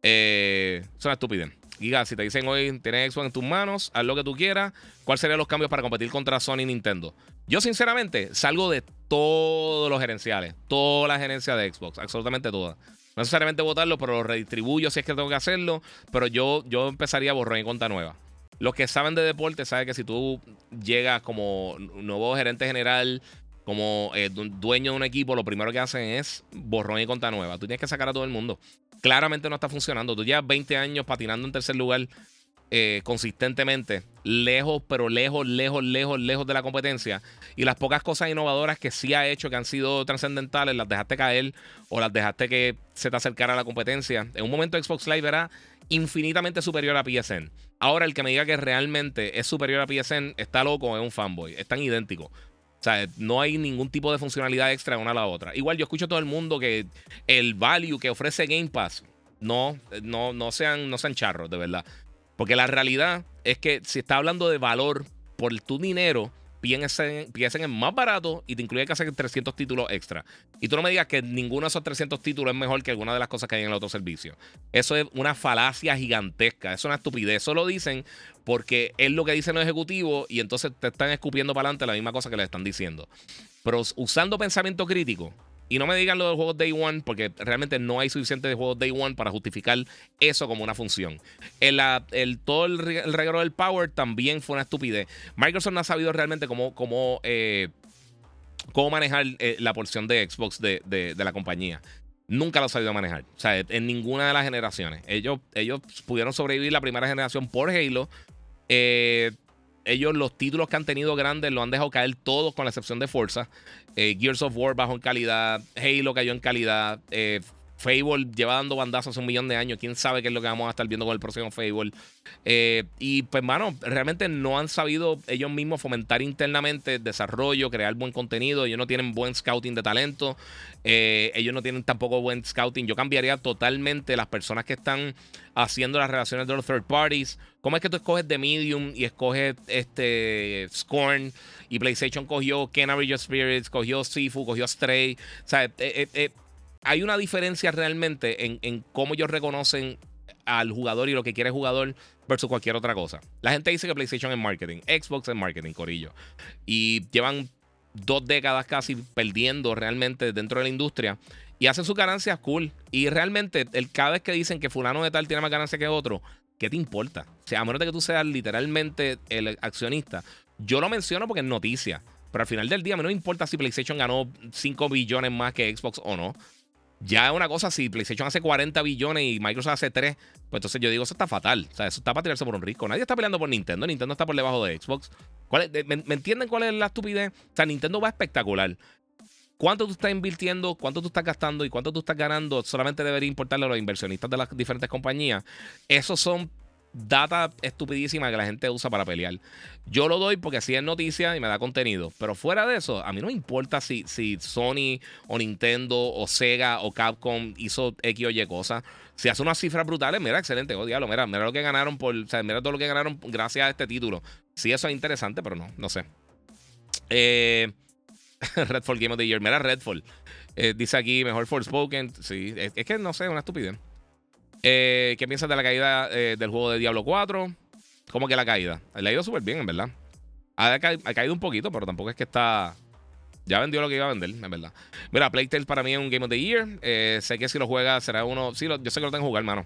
Eh, es una estupidez. Giga, si te dicen hoy tienes Xbox en tus manos, haz lo que tú quieras, ¿cuáles serían los cambios para competir contra Sony y Nintendo? Yo, sinceramente, salgo de todos los gerenciales, toda la gerencia de Xbox, absolutamente todas. No necesariamente votarlo, pero lo redistribuyo si es que tengo que hacerlo. Pero yo, yo empezaría a borrar en cuenta nueva. Los que saben de deporte saben que si tú llegas como nuevo gerente general, como eh, dueño de un equipo, lo primero que hacen es borrón y cuenta nueva. Tú tienes que sacar a todo el mundo claramente no está funcionando. Tú llevas 20 años patinando en tercer lugar eh, consistentemente, lejos, pero lejos, lejos, lejos, lejos de la competencia. Y las pocas cosas innovadoras que sí ha hecho, que han sido trascendentales, las dejaste caer o las dejaste que se te acercara a la competencia. En un momento Xbox Live era infinitamente superior a PSN. Ahora el que me diga que realmente es superior a PSN está loco, es un fanboy. Están idénticos. O sea, no hay ningún tipo de funcionalidad extra una a la otra. Igual yo escucho a todo el mundo que el value que ofrece Game Pass no, no, no, sean, no sean charros, de verdad. Porque la realidad es que si está hablando de valor por tu dinero, piensen, piensen en más barato y te incluye que hacer 300 títulos extra. Y tú no me digas que ninguno de esos 300 títulos es mejor que alguna de las cosas que hay en el otro servicio. Eso es una falacia gigantesca, es una estupidez. Eso lo dicen porque es lo que dicen los ejecutivos y entonces te están escupiendo para adelante la misma cosa que le están diciendo. Pero usando pensamiento crítico, y no me digan lo de juegos Day One, porque realmente no hay suficiente de juegos Day One para justificar eso como una función. El, el todo el, regalo del Power también fue una estupidez. Microsoft no ha sabido realmente cómo, cómo, eh, cómo manejar eh, la porción de Xbox de, de, la compañía. nunca lo ha sabido manejar. O sea, en ninguna de las generaciones. Ellos, ellos pudieron sobrevivir la primera generación por Halo. Eh, ellos los títulos que han tenido grandes lo han dejado caer todos con la excepción de Forza. Eh, Gears of War bajó en calidad, Halo cayó en calidad, eh, Fable lleva dando bandazos un millón de años. Quién sabe qué es lo que vamos a estar viendo con el próximo Fable. Eh, y pues, mano, realmente no han sabido ellos mismos fomentar internamente desarrollo, crear buen contenido. Ellos no tienen buen scouting de talento. Eh, ellos no tienen tampoco buen scouting. Yo cambiaría totalmente las personas que están haciendo las relaciones de los third parties. ¿Cómo es que tú escoges The Medium y escoges este Scorn? Y PlayStation cogió Kenary Spirits, cogió Sifu, cogió Stray. O sea, eh, hay una diferencia realmente en, cómo ellos reconocen al jugador y lo que quiere el jugador versus cualquier otra cosa. La gente dice que PlayStation es marketing, Xbox es marketing, Corillo. Y llevan dos décadas casi perdiendo realmente dentro de la industria y hacen sus ganancias cool. Y realmente, el, cada vez que dicen que fulano de tal tiene más ganancias que otro, ¿qué te importa? O sea, a menos de que tú seas literalmente el accionista. Yo lo menciono porque es noticia. Pero al final del día, a mí no me importa si PlayStation ganó 5 billones más que Xbox o no. Ya es una cosa, si PlayStation hace 40 billones y Microsoft hace 3, pues entonces yo digo, eso está fatal. O sea, eso está para tirarse por un rico. Nadie está peleando por Nintendo. Nintendo está por debajo de Xbox. me, entienden cuál es la estupidez? O sea, Nintendo va espectacular. ¿Cuánto tú estás invirtiendo? ¿Cuánto tú estás gastando? ¿Y cuánto tú estás ganando? Solamente debería importarle a los inversionistas de las diferentes compañías. Esos son data estupidísima que la gente usa para pelear. Yo lo doy porque así es noticia y me da contenido. Pero fuera de eso, a mí no me importa si, si Sony o Nintendo o Sega o Capcom hizo X o Y cosas. Si hace unas cifras brutales, mira, excelente. Oh, diablo, mira, mira lo que ganaron por. O sea, mira todo lo que ganaron gracias a este título. Sí, eso es interesante, pero no, no sé. Eh, Redfall Game of the Year. Mira, Redfall. Eh, dice aquí, mejor Forspoken. Sí, es, es que no sé, una estupidez. Eh, ¿Qué piensas de la caída eh, del juego de Diablo 4? ¿Cómo que la caída? Le ha ido súper bien, en verdad. Ha, caído un poquito, pero tampoco es que está. Ya vendió lo que iba a vender, en verdad. Mira, Playtale para mí es un Game of the Year. Eh, sé que si lo juega será uno. Sí, yo sé que lo tengo que jugar, hermano.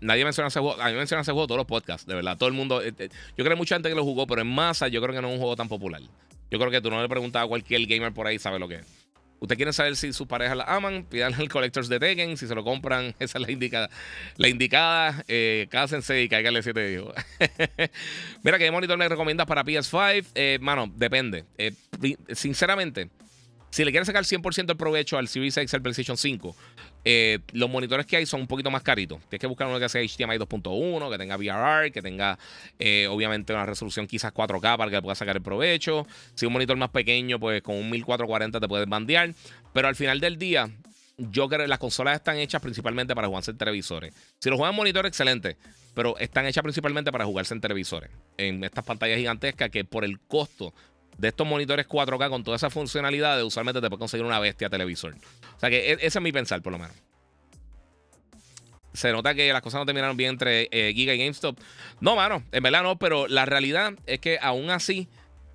nadie menciona ese juego. A mí me menciona ese juego todos los podcasts, de verdad. Todo el mundo. yo creo que mucha gente que lo jugó, pero en masa yo creo que no es un juego tan popular. Yo creo que tú no le preguntas a cualquier gamer por ahí, sabe lo que es. Usted quiere saber si sus parejas la aman, pidan al Collectors de Tekken. Si se lo compran, esa es la indicada. La indicada, eh, cásense y cáiganle siete hijos. Mira, ¿qué monitor me recomiendas para PS5? Eh, mano, depende. Eh, sinceramente, si le quieres sacar 100% el provecho al Series X al PlayStation 5, eh, los monitores que hay son un poquito más caritos. Tienes que buscar uno que sea HDMI 2.1, que tenga VRR, que tenga eh, obviamente una resolución quizás 4K para que le puedas sacar el provecho. Si un monitor más pequeño, pues con un 1440 te puedes bandear. Pero al final del día, yo creo que las consolas están hechas principalmente para jugarse en televisores. Si lo juegan en monitor, excelente. Pero están hechas principalmente para jugarse en televisores. En estas pantallas gigantescas que por el costo de estos monitores 4K con toda esa funcionalidad, usualmente te puedes conseguir una bestia televisor. O sea que e, ese es mi pensar, por lo menos. Se nota que las cosas no terminaron bien entre eh, Giga y GameStop. No, mano, en verdad no, pero la realidad es que aún así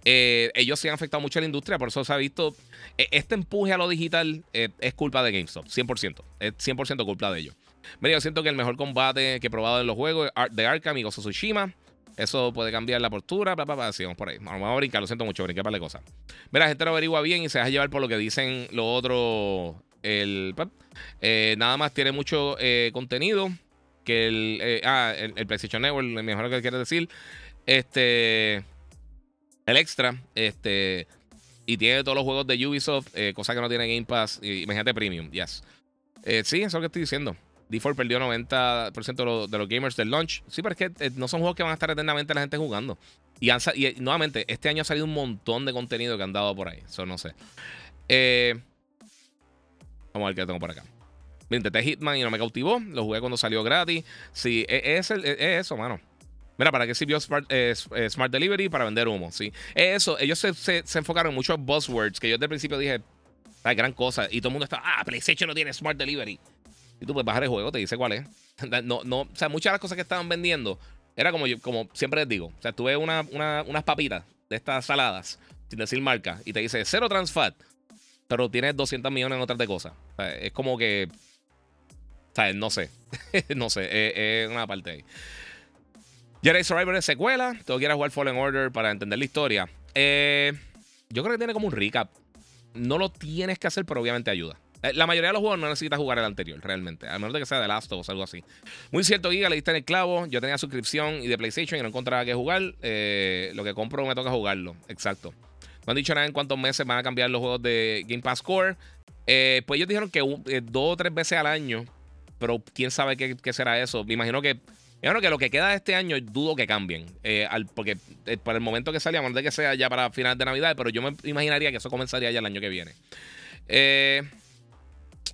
eh, ellos se han afectado mucho a la industria, por eso se ha visto. E, este empuje a lo digital eh, es culpa de GameStop, 100%. Es 100% culpa de ellos. Mira, yo siento que el mejor combate que he probado en los juegos de Arkham y Ghost Tsushima. Eso puede cambiar la postura, bla, bla. Sí, vamos por ahí. Vamos a brincar, lo siento mucho, brinqué para la cosa. Mira, la gente lo averigua bien y se deja llevar por lo que dicen los otros. El, eh, nada más tiene mucho eh, contenido. Que el, eh, ah, el, PlayStation Network, mejor que quiere decir. Este. El extra. Este. Y tiene todos los juegos de Ubisoft, cosa que no tiene Game Pass. Imagínate Premium, yes. sí, eso es lo que estoy diciendo. Default perdió 90% de, los gamers del launch. Sí, pero es que eh, no son juegos que van a estar eternamente la gente jugando. Y, eh, nuevamente, este año ha salido un montón de contenido que han dado por ahí. Eso no sé. Eh, vamos a ver qué tengo por acá. Intenté Hitman y no me cautivó. Lo jugué cuando salió gratis. Sí, e, es, eso, mano. Mira, ¿para qué sirvió Smart, Delivery? Para vender humo, sí. Es eso. Ellos se, enfocaron en muchos buzzwords que yo desde el principio dije, hay gran cosa. Y todo el mundo está, ah, PlayStation no tiene Smart Delivery. Y tú puedes bajar el juego, te dice cuál es. No, no, o sea, muchas de las cosas que estaban vendiendo era como yo, como siempre les digo. O sea, tuve una, unas papitas de estas saladas, sin decir marca, y te dice cero trans fat, pero tienes 200 millones en otras de cosas. O sea, es como que. O sea, no sé. no sé. Es, una parte ahí. Jedi Survivor es secuela. Tengo que ir a jugar Fallen Order para entender la historia. Eh, yo creo que tiene como un recap. No lo tienes que hacer, pero obviamente ayuda. Eh, la mayoría de los juegos no necesita jugar el anterior, realmente. A menos de que sea de Last of Us algo así. Muy cierto, Giga, le diste en el clavo. Yo tenía suscripción y de PlayStation y no encontraba que jugar. Eh, lo que compro me toca jugarlo. Exacto. No han dicho nada en cuántos meses van a cambiar los juegos de Game Pass Core. Eh, pues ellos dijeron que dos o tres veces al año. Pero quién sabe qué, será eso. Me imagino que. Me que lo que queda de este año dudo que cambien. porque para el momento que salía, a menos de que sea ya para finales de Navidad, pero yo me imaginaría que eso comenzaría ya el año que viene. Eh.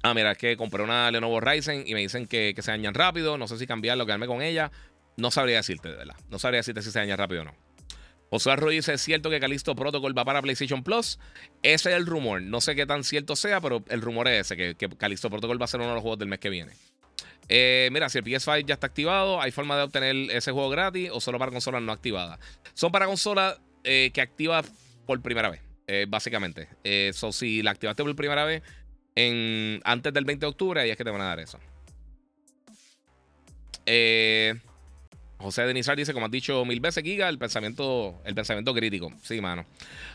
Ah, mira, es que compré una Lenovo Ryzen y me dicen que, se dañan rápido. No sé si cambiarlo quedarme con ella. No sabría decirte, de verdad. No sabría decirte si se daña rápido o no. José Ruiz dice: ¿Es cierto que Calisto Protocol va para PlayStation Plus? Ese es el rumor. No sé qué tan cierto sea, pero el rumor es ese: que, que Calisto Protocol va a ser uno de los juegos del mes que viene. Eh, mira, si el PS5 ya está activado, ¿hay forma de obtener ese juego gratis o solo para consolas no activadas? Son para consolas eh, que activas por primera vez, eh, básicamente. Eso, si la activaste por primera vez, en, antes del 20 de octubre, ahí es que te van a dar eso. Eh, José Denizar dice, como has dicho mil veces, Giga, el pensamiento, el pensamiento crítico. Sí, mano.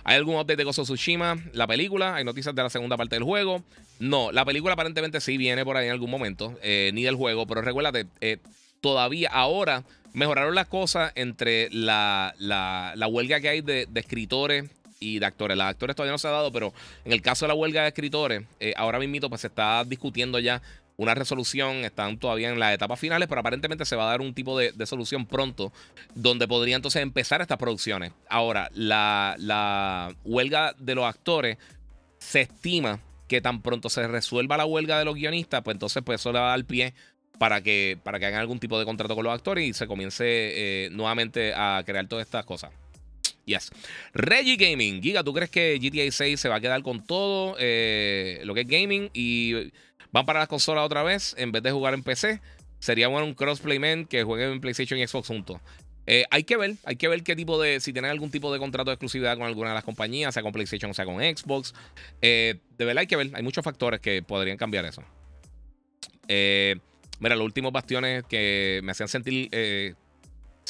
¿Hay algún update de Gozo? La película, ¿hay noticias de la segunda parte del juego? No, la película aparentemente sí viene por ahí en algún momento, eh, ni del juego, pero recuérdate, eh, todavía ahora mejoraron las cosas entre la, la, huelga que hay de escritores y de actores. Las actores todavía no se ha dado, pero en el caso de la huelga de escritores, eh, ahora mismo pues se está discutiendo ya una resolución, están todavía en las etapas finales, pero aparentemente se va a dar un tipo de, solución pronto donde podría entonces empezar estas producciones. Ahora, la, la huelga de los actores se estima que tan pronto se resuelva la huelga de los guionistas, pues entonces pues eso le va a dar pie para que, para que hagan algún tipo de contrato con los actores y se comience eh, nuevamente a crear todas estas cosas. Yes. Reggie Gaming. Giga, ¿tú crees que GTA 6 se va a quedar con todo eh, lo que es gaming y van para las consolas otra vez en vez de jugar en PC? Sería bueno un crossplay que juegue en PlayStation y Xbox juntos. Eh, hay que ver, hay que ver qué tipo de, si tienen algún tipo de contrato de exclusividad con alguna de las compañías, sea con PlayStation o sea con Xbox. Eh, de verdad hay que ver, hay muchos factores que podrían cambiar eso. mira, los últimos bastiones que me hacían sentir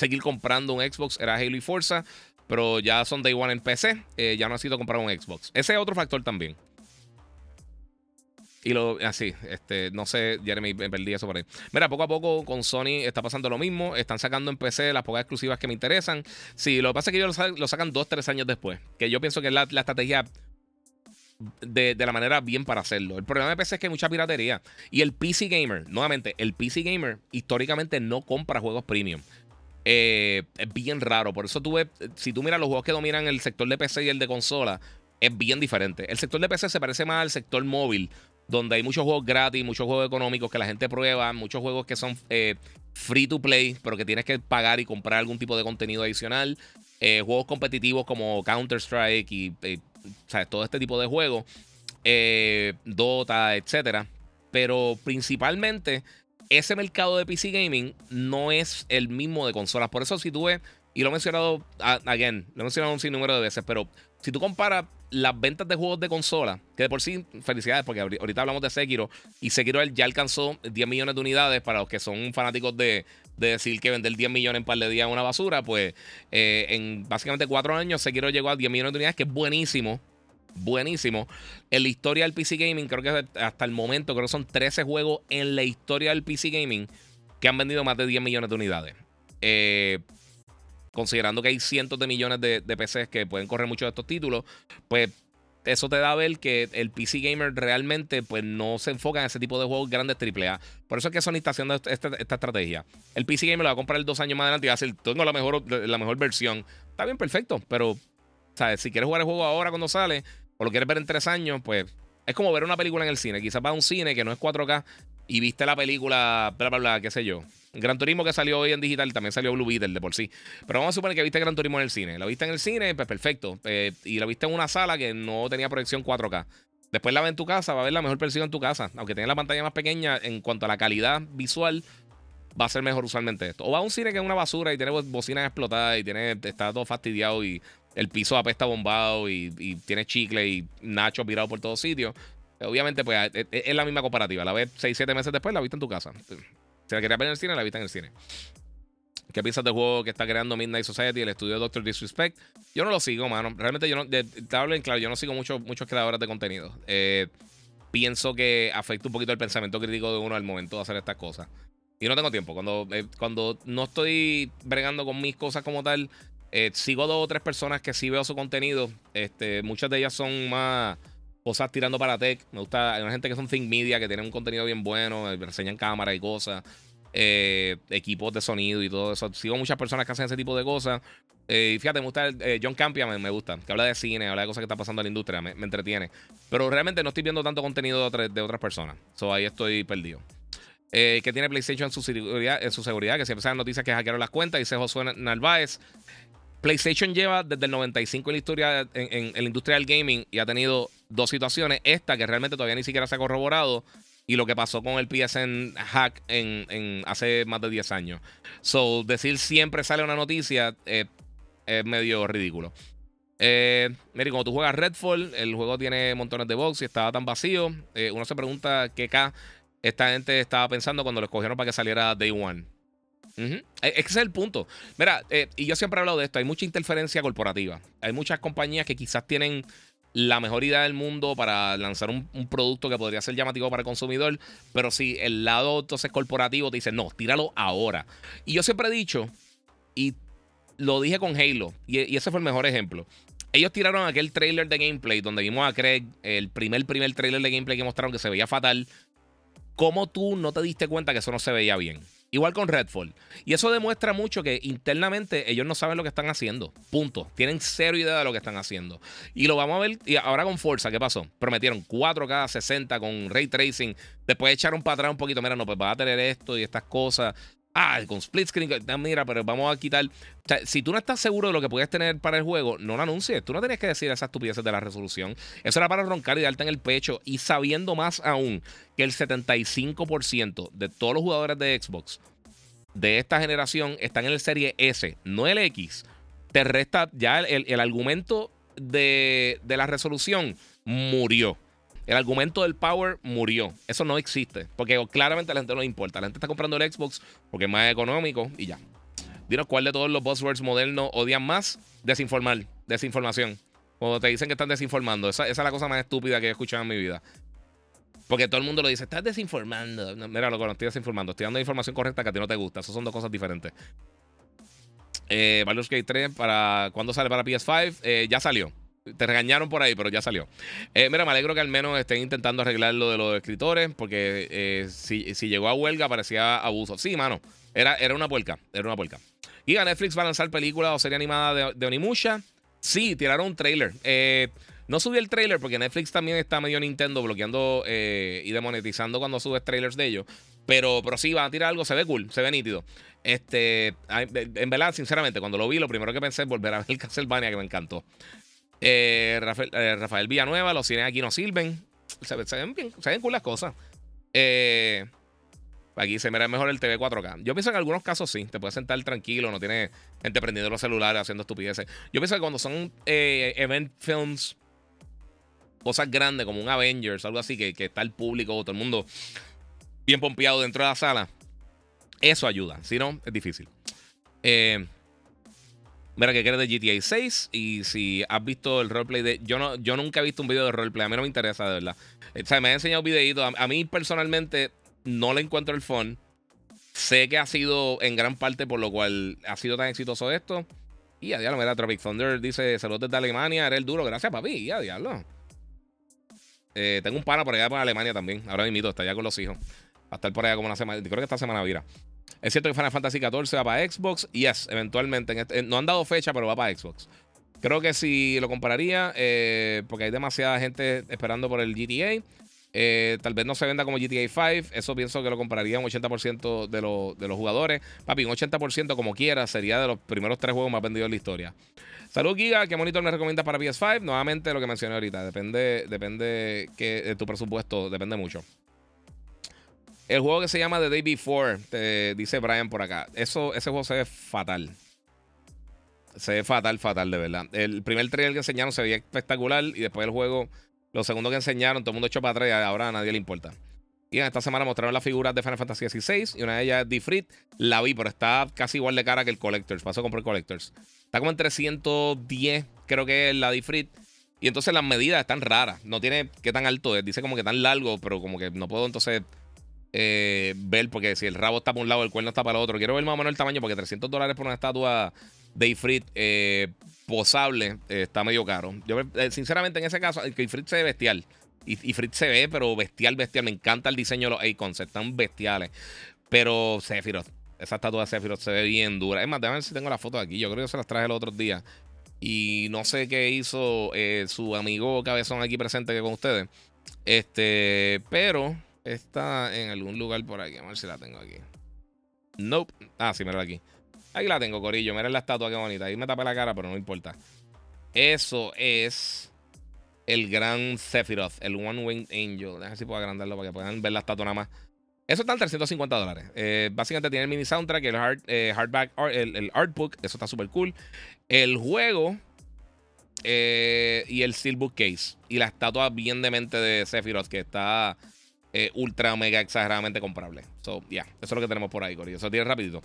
seguir comprando un Xbox era Halo y Forza pero ya son day one en PC, eh, ya no sido comprar un Xbox. Ese es otro factor también. Y lo así, este, no sé, Jeremy, me perdí eso por ahí. Mira, poco a poco con Sony está pasando lo mismo. Están sacando en PC las pocas exclusivas que me interesan. Sí, lo que pasa es que ellos lo, sacan dos, tres años después. Que yo pienso que es la, estrategia de, de, la manera bien para hacerlo. El problema de PC es que hay mucha piratería. Y el PC Gamer, nuevamente, el PC Gamer históricamente no compra juegos premium. Eh, es bien raro. Por eso tú ves, si tú miras los juegos que dominan el sector de PC y el de consola, es bien diferente. El sector de PC se parece más al sector móvil, donde hay muchos juegos gratis, muchos juegos económicos que la gente prueba, muchos juegos que son eh, free to play, pero que tienes que pagar y comprar algún tipo de contenido adicional. Eh, juegos competitivos como Counter-Strike y todo este tipo de juegos. Dota, etcétera. Pero principalmente ese mercado de PC gaming no es el mismo de consolas. Por eso, si tú ves, y lo he mencionado, again, lo he mencionado un sinnúmero de veces, pero si tú comparas las ventas de juegos de consola, que de por sí, felicidades, porque ahorita hablamos de Sekiro, y Sekiro ya alcanzó 10 millones de unidades para los que son fanáticos de, decir que vender 10 millones en par de días es una basura, pues eh, en básicamente 4 años Sekiro llegó a 10 millones de unidades, que es buenísimo buenísimo. En la historia del PC Gaming, creo que hasta el momento, creo que son 13 juegos en la historia del PC Gaming que han vendido más de 10 millones de unidades. Eh, considerando que hay cientos de millones de, PCs que pueden correr muchos de estos títulos, pues eso te da a ver que el PC Gamer realmente pues, no se enfoca en ese tipo de juegos grandes AAA. Por eso es que Sony está haciendo esta, esta, estrategia. El PC Gamer lo va a comprar dos años más adelante y va a decir, tengo la mejor, la mejor versión. Está bien, perfecto, pero si quieres jugar el juego ahora cuando sale, o lo quieres ver en tres años, pues es como ver una película en el cine. Quizás va a un cine que no es 4K y viste la película, bla, bla, bla, qué sé yo. Gran Turismo que salió hoy en digital también salió Blue Beetle de por sí. Pero vamos a suponer que viste Gran Turismo en el cine. La viste en el cine, pues perfecto. Eh, y la viste en una sala que no tenía proyección 4K. Después la ves en tu casa, va a ver la mejor versión en tu casa. Aunque tenga la pantalla más pequeña, en cuanto a la calidad visual, va a ser mejor usualmente esto. O va a un cine que es una basura y tiene bocinas explotadas y tiene, está todo fastidiado y el piso apesta bombado y, tiene chicle y nachos virados por todos sitios. Obviamente, pues es, la misma comparativa. La ves 6-7 meses después, la viste en tu casa. Si la querías ver en el cine, la viste en el cine. ¿Qué piensas del juego que está creando Midnight Society, el estudio de Doctor Disrespect? Yo no lo sigo, mano. Realmente yo no. Te hablo en claro, yo no sigo muchos muchos creadores de contenido. Eh, pienso que afecta un poquito el pensamiento crítico de uno al momento de hacer estas cosas. Y no tengo tiempo. Cuando, eh, cuando no estoy bregando con mis cosas como tal, eh, sigo dos o tres personas que sí veo su contenido. Este, muchas de ellas son más cosas tirando para tech. Me gusta, hay una gente que son Think Media, que tienen un contenido bien bueno, enseñan cámaras y cosas, equipos de sonido y todo eso. Sigo muchas personas que hacen ese tipo de cosas. Eh, fíjate, me gusta eh, John Campia, me, gusta. Que habla de cine, habla de cosas que están pasando en la industria, me, entretiene. Pero realmente no estoy viendo tanto contenido de, otras personas. So ahí estoy perdido. Eh, que tiene PlayStation en su seguridad, en su seguridad que siempre salen noticias que hackearon las cuentas, dice Josué Narváez. PlayStation lleva desde el 95 en la historia en, la industria del gaming y ha tenido dos situaciones. Esta que realmente todavía ni siquiera se ha corroborado y lo que pasó con el PSN hack en, hace más de 10 años. So, decir siempre sale una noticia es medio ridículo. Eh, mire, cuando tú juegas Redfall, el juego tiene montones de box y estaba tan vacío. Eh, uno se pregunta qué K esta gente estaba pensando cuando lo escogieron para que saliera Day One. Es que ese es el punto. Mira, eh, y yo siempre he hablado de esto, hay mucha interferencia corporativa. Hay muchas compañías que quizás tienen la mejor idea del mundo para lanzar un, producto que podría ser llamativo para el consumidor, pero si el lado entonces corporativo te dice, no, tíralo ahora. Y yo siempre he dicho, y lo dije con Halo, y, ese fue el mejor ejemplo. Ellos tiraron aquel trailer de gameplay donde vimos a Craig, el primer, primer trailer de gameplay que mostraron que se veía fatal. ¿Cómo tú no te diste cuenta que eso no se veía bien? Igual con Redfall. Y eso demuestra mucho que internamente ellos no saben lo que están haciendo. Punto. Tienen cero idea de lo que están haciendo. Y lo vamos a ver. Y ahora con Forza, ¿qué pasó? Prometieron 4K 60 con ray tracing. Después echaron para atrás un poquito. Mira, no, pues va a tener esto y estas cosas. Ah, con split screen. Mira, pero vamos a quitar. Si tú no estás seguro de lo que puedes tener para el juego, no lo anuncies. Tú no tenías que decir esas estupideces de la resolución. Eso era para roncar y darte en el pecho. Y sabiendo más aún que el 75% de todos los jugadores de Xbox de esta generación están en el Serie S, no el X, te resta ya el, argumento de, de la resolución murió. El argumento del power murió. Eso no existe. Porque claramente a la gente no le importa. La gente está comprando el Xbox porque es más económico y ya. Dinos cuál de todos los buzzwords modernos odian más. Desinformar. Desinformación. Cuando te dicen que están desinformando. Esa, es la cosa más estúpida que he escuchado en mi vida. Porque todo el mundo lo dice, estás desinformando. mira, loco, no estoy desinformando. Estoy dando información correcta que a ti no te gusta. Esas son dos cosas diferentes. Eh, Baldur's Gate 3, para, ¿cuándo sale para PS5? Eh, ya salió. Te regañaron por ahí, pero ya salió. Eh, mira, me alegro que al menos estén intentando arreglar lo de los escritores, porque eh, si, llegó a huelga parecía abuso. Sí, mano, era, era una puerca, era una puerca. ¿Y a Netflix va a lanzar película o serie animada de, de Onimusha? Sí, tiraron un trailer. Eh, no subí el trailer porque Netflix también está medio Nintendo bloqueando y demonetizando cuando subes trailers de ellos. Pero, pero sí, van a tirar algo, se ve cool, se ve nítido. Este, en verdad, sinceramente, cuando lo vi, lo primero que pensé es volver a ver Castlevania, que me encantó. Eh, eh, Rafael, Villanueva, los cines aquí no sirven. Se, ven bien, se ven cool las cosas. Eh, aquí se mira mejor el TV 4K. Yo pienso que en algunos casos sí, te puedes sentar tranquilo, no tienes gente prendiendo los celulares haciendo estupideces. Yo pienso que cuando son event films, cosas grandes como un Avengers, algo así, que, que está el público, todo el mundo bien pompeado dentro de la sala, eso ayuda. Si no, es difícil. Eh. Mira que quieres de GTA 6 y si has visto el roleplay de... Yo, no, yo nunca he visto un video de roleplay, a mí no me interesa de verdad. O sea, me ha enseñado videitos. A, mí personalmente no le encuentro el phone. Sé que ha sido en gran parte por lo cual ha sido tan exitoso esto. Y a diablo, mira, Tropic Thunder dice saludos desde Alemania, eres el duro, gracias papi, y a diablo. Eh, tengo un pana por allá por Alemania también. Ahora mismo está allá con los hijos. A estar por allá como una semana. Creo que esta semana vira. Es cierto que Final Fantasy XIV va para Xbox. Yes, eventualmente. Este, no han dado fecha, pero va para Xbox. Creo que si lo compararía, eh, porque hay demasiada gente esperando por el GTA. Eh, tal vez no se venda como GTA 5. Eso pienso que lo compraría un 80% de, de, los jugadores. Papi, un 80% como quiera sería de los primeros tres juegos más vendidos en la historia. Salud, Giga. ¿Qué monitor me recomiendas para PS5? Nuevamente lo que mencioné ahorita. Depende, depende de tu presupuesto. Depende mucho. El juego que se llama The Day Before, dice Brian por acá. Eso, ese juego se ve fatal. Se ve fatal, fatal, de verdad. El primer trailer que enseñaron se veía espectacular y después el juego, lo segundo que enseñaron, todo el mundo echó para atrás ahora a nadie le importa. Y en esta semana mostraron las figuras de Final Fantasy XVI y una de ellas es Difrit. La vi, pero está casi igual de cara que el Collectors. Paso a comprar Collectors. Está como en 310, creo que es la Difrit. Y entonces las medidas están raras. No tiene qué tan alto es. Dice como que tan largo, pero como que no puedo entonces eh, ver, porque si el rabo está para un lado, el cuerno está para el otro. Quiero ver más o menos el tamaño, porque 300 dólares por una estatua de Ifrit eh, posable eh, está medio caro. Yo, sinceramente, en ese caso, el que Ifrit se ve bestial. Ifrit se ve, pero bestial, bestial. Me encanta el diseño de los Icons, están bestiales. Pero Sephiroth, esa estatua de Sephiroth se ve bien dura. Es más, déjame ver si tengo la foto aquí. Yo creo que se las traje el otro día. Y no sé qué hizo su amigo cabezón aquí presente que con ustedes. Este, pero está en algún lugar por aquí. A ver si la tengo aquí. Nope. Ah, sí, mira aquí. Ahí la tengo, Corillo. Miren la estatua, qué bonita. Ahí me tapé la cara, pero no importa. Eso es el gran Sephiroth, el One Winged Angel. Déjame si puedo agrandarlo para que puedan ver la estatua nada más. Eso está en 350 dólares. Eh, básicamente tiene el mini soundtrack, el hard, eh, hardback, el, el, artbook. Eso está súper cool. El juego eh, y el steelbook case. Y la estatua bien demente de Sephiroth que está eh, ultra, mega, exageradamente comprable. So, ya, eso es lo que tenemos por ahí, Corillo. Eso tiene rapidito.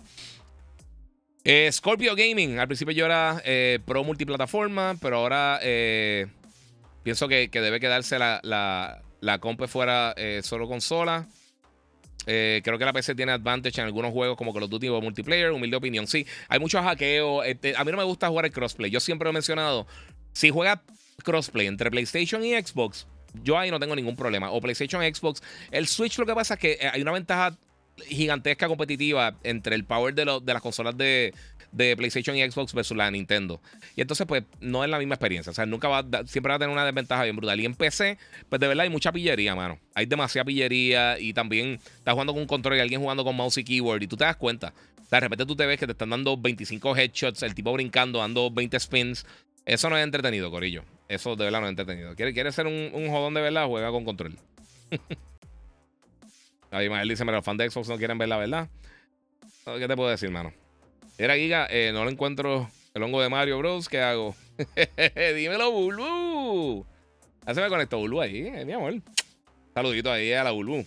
Eh, Scorpio Gaming. Al principio yo era eh, pro multiplataforma, pero ahora pienso que, debe quedarse la, la, la comp fuera solo consola. creo que la PC tiene advantage en algunos juegos como Call of Duty o multiplayer. Humilde opinión. Sí, hay muchos hackeos. Este, a mí no me gusta jugar el crossplay. Yo siempre he mencionado, si juega crossplay entre PlayStation y Xbox, yo ahí no tengo ningún problema. O PlayStation, Xbox. El Switch lo que pasa es que eh, hay una ventaja gigantesca competitiva entre el power de, las consolas de, PlayStation y Xbox versus la de Nintendo. Y entonces, pues, no es la misma experiencia. O sea, nunca va siempre va a tener una desventaja bien brutal. Y en PC, pues de verdad hay mucha pillería, mano. Hay demasiada pillería y también estás jugando con un control y alguien jugando con mouse y keyboard y tú te das cuenta. de repente tú te ves que te están dando 25 headshots, el tipo brincando, dando 20 spins. Eso no es entretenido, Corillo. Eso de verdad no es entretenido. ¿Quieres ser un, un jodón de verdad? Juega con control. Ahí Mael dice: Mira, los fans de Xbox no quieren ver la verdad. ¿Qué te puedo decir, mano? Era Giga, eh, no lo encuentro el hongo de Mario Bros. ¿Qué hago? Dímelo, Bulbu. Ya se me conectó Bulbu ahí, eh, mi amor. Saludito ahí a la Bulbu.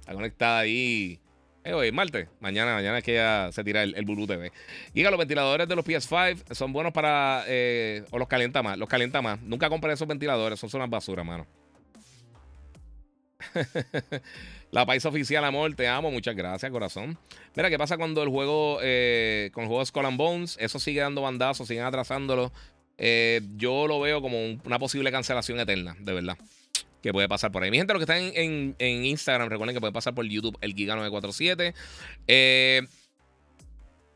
Está conectada ahí eh, hoy, martes. Mañana, mañana es que ya se tira el, el Bulu TV. Giga, los ventiladores de los PS5 son buenos para. Eh, o los calienta más. Los calienta más. Nunca compré esos ventiladores. Son unas basuras, mano. La país oficial, amor, te amo. Muchas gracias, corazón. Mira, ¿qué pasa cuando el juego, eh, con el juego Skull and Bones, eso sigue dando bandazos, siguen atrasándolo? yo lo veo como una posible cancelación eterna, de verdad que puede pasar por ahí. Mi gente, los que están en, Instagram, recuerden que pueden pasar por YouTube, el Giga947. Eh,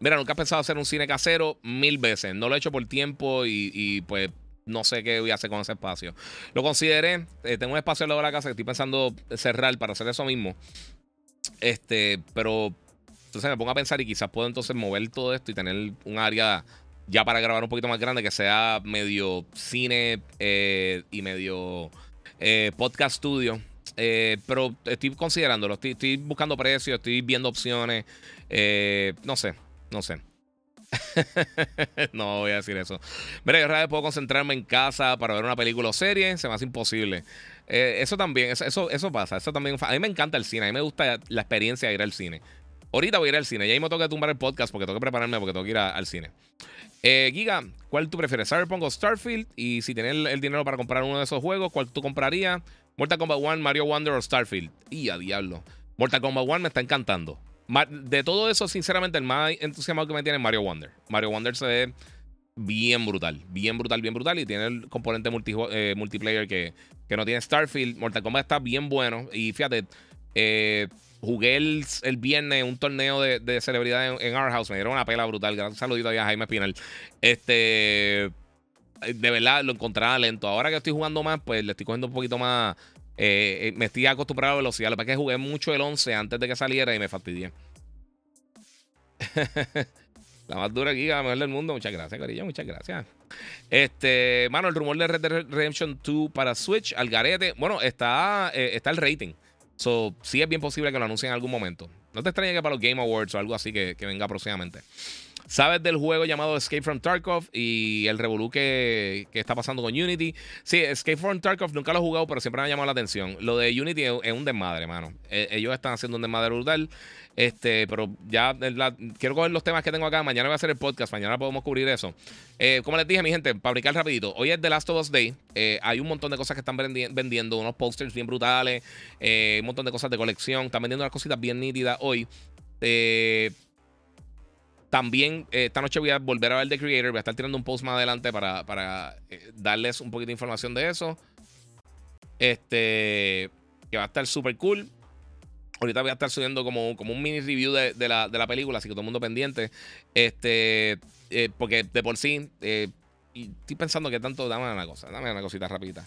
mira, nunca he pensado hacer un cine casero mil veces. No lo he hecho por tiempo y, pues no sé qué voy a hacer con ese espacio. Lo consideré. Eh, tengo un espacio al lado de la casa que estoy pensando cerrar para hacer eso mismo. Este, pero entonces me pongo a pensar y quizás puedo entonces mover todo esto y tener un área ya para grabar un poquito más grande que sea medio cine eh, y medio eh, podcast Studio. Eh, pero estoy considerándolo, estoy, buscando precios, estoy viendo opciones. Eh, no sé, no sé. no voy a decir eso. Mira, yo realmente puedo concentrarme en casa para ver una película o serie, se me hace imposible. eso también, eso, eso, pasa. Eso también, a mí me encanta el cine, a mí me gusta la experiencia de ir al cine. Ahorita voy a ir al cine, ya ahí me toca tumbar el podcast porque tengo que prepararme porque tengo que ir al cine. Eh, Giga, ¿cuál tú prefieres? ¿Cyberpunk o Starfield? Y si tienes el, dinero para comprar uno de esos juegos, ¿cuál tú comprarías? Mortal Kombat 1, Mario Wonder o Starfield. Y a diablo. Mortal Kombat 1 me está encantando. De todo eso, sinceramente, el más entusiasmado que me tiene es Mario Wonder. Mario Wonder se ve bien brutal. Bien brutal, bien brutal. Y tiene el componente eh, multiplayer que, que no tiene Starfield. Mortal Kombat está bien bueno. Y fíjate, eh, Jugué el, viernes un torneo de, de celebridad en, Our House. Me dieron una pela brutal. Gracias, saludito a Jaime Espinal. Este. De verdad, lo encontraba lento. Ahora que estoy jugando más, pues le estoy cogiendo un poquito más. Eh, eh, me estoy acostumbrado a la velocidad. Lo que es que jugué mucho el 11 antes de que saliera y me fastidié. la más dura aquí, la mejor del mundo. Muchas gracias, cariño. Muchas gracias. Este, mano, el rumor de Red Dead Redemption 2 para Switch, al garete. Bueno, está, eh, está el rating. So, sí es bien posible que lo anuncien en algún momento. No te extrañe que para los Game Awards o algo así que, venga próximamente. ¿Sabes del juego llamado Escape from Tarkov y el revolú que, está pasando con Unity? Sí, Escape from Tarkov nunca lo he jugado, pero siempre me ha llamado la atención. Lo de Unity es, un desmadre, mano. E, ellos están haciendo un desmadre brutal. Este, pero ya quiero coger los temas que tengo acá. Mañana voy a hacer el podcast. Mañana podemos cubrir eso. Eh, como les dije, mi gente, para brincar rapidito. Hoy es The Last of Us Day. Eh, hay un montón de cosas que están vendiendo. Unos posters bien brutales. Eh, un montón de cosas de colección. Están vendiendo unas cositas bien nítidas hoy. Eh también eh, esta noche voy a volver a ver The Creator. Voy a estar tirando un post más adelante para, eh, darles un poquito de información de eso. Este, que va a estar súper cool. Ahorita voy a estar subiendo como, como un mini review de, la, película, así que todo el mundo pendiente. Este, eh, porque de por sí, y estoy pensando que tanto. Dame una cosa, dame una cosita rapidita.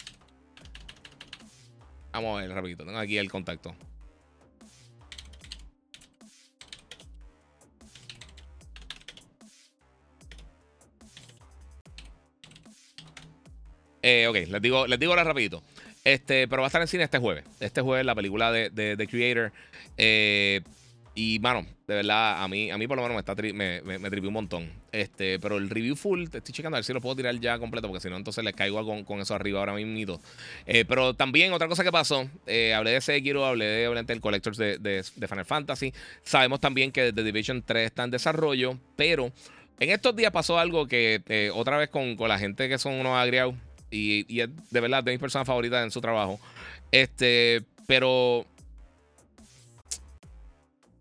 Vamos a ver rapidito. Tengo aquí el contacto. Eh, ok, les digo, les digo ahora rapidito. Este, pero va a estar en cine este jueves. Este jueves la película de, The Creator. Eh, y, mano, de verdad, a mí, a mí por lo menos me, está me, me, un montón. Este, pero el review full, te estoy checando a ver si lo puedo tirar ya completo, porque si no, entonces les caigo con, con eso arriba ahora mismo. Eh, pero también, otra cosa que pasó, eh, hablé de Sekiro, hablé de obviamente el Collectors de, de, Final Fantasy. Sabemos también que The Division 3 está en desarrollo, pero en estos días pasó algo que eh, otra vez con, con, la gente que son unos agriados y, es de verdad de mis personas favoritas en su trabajo. Este, pero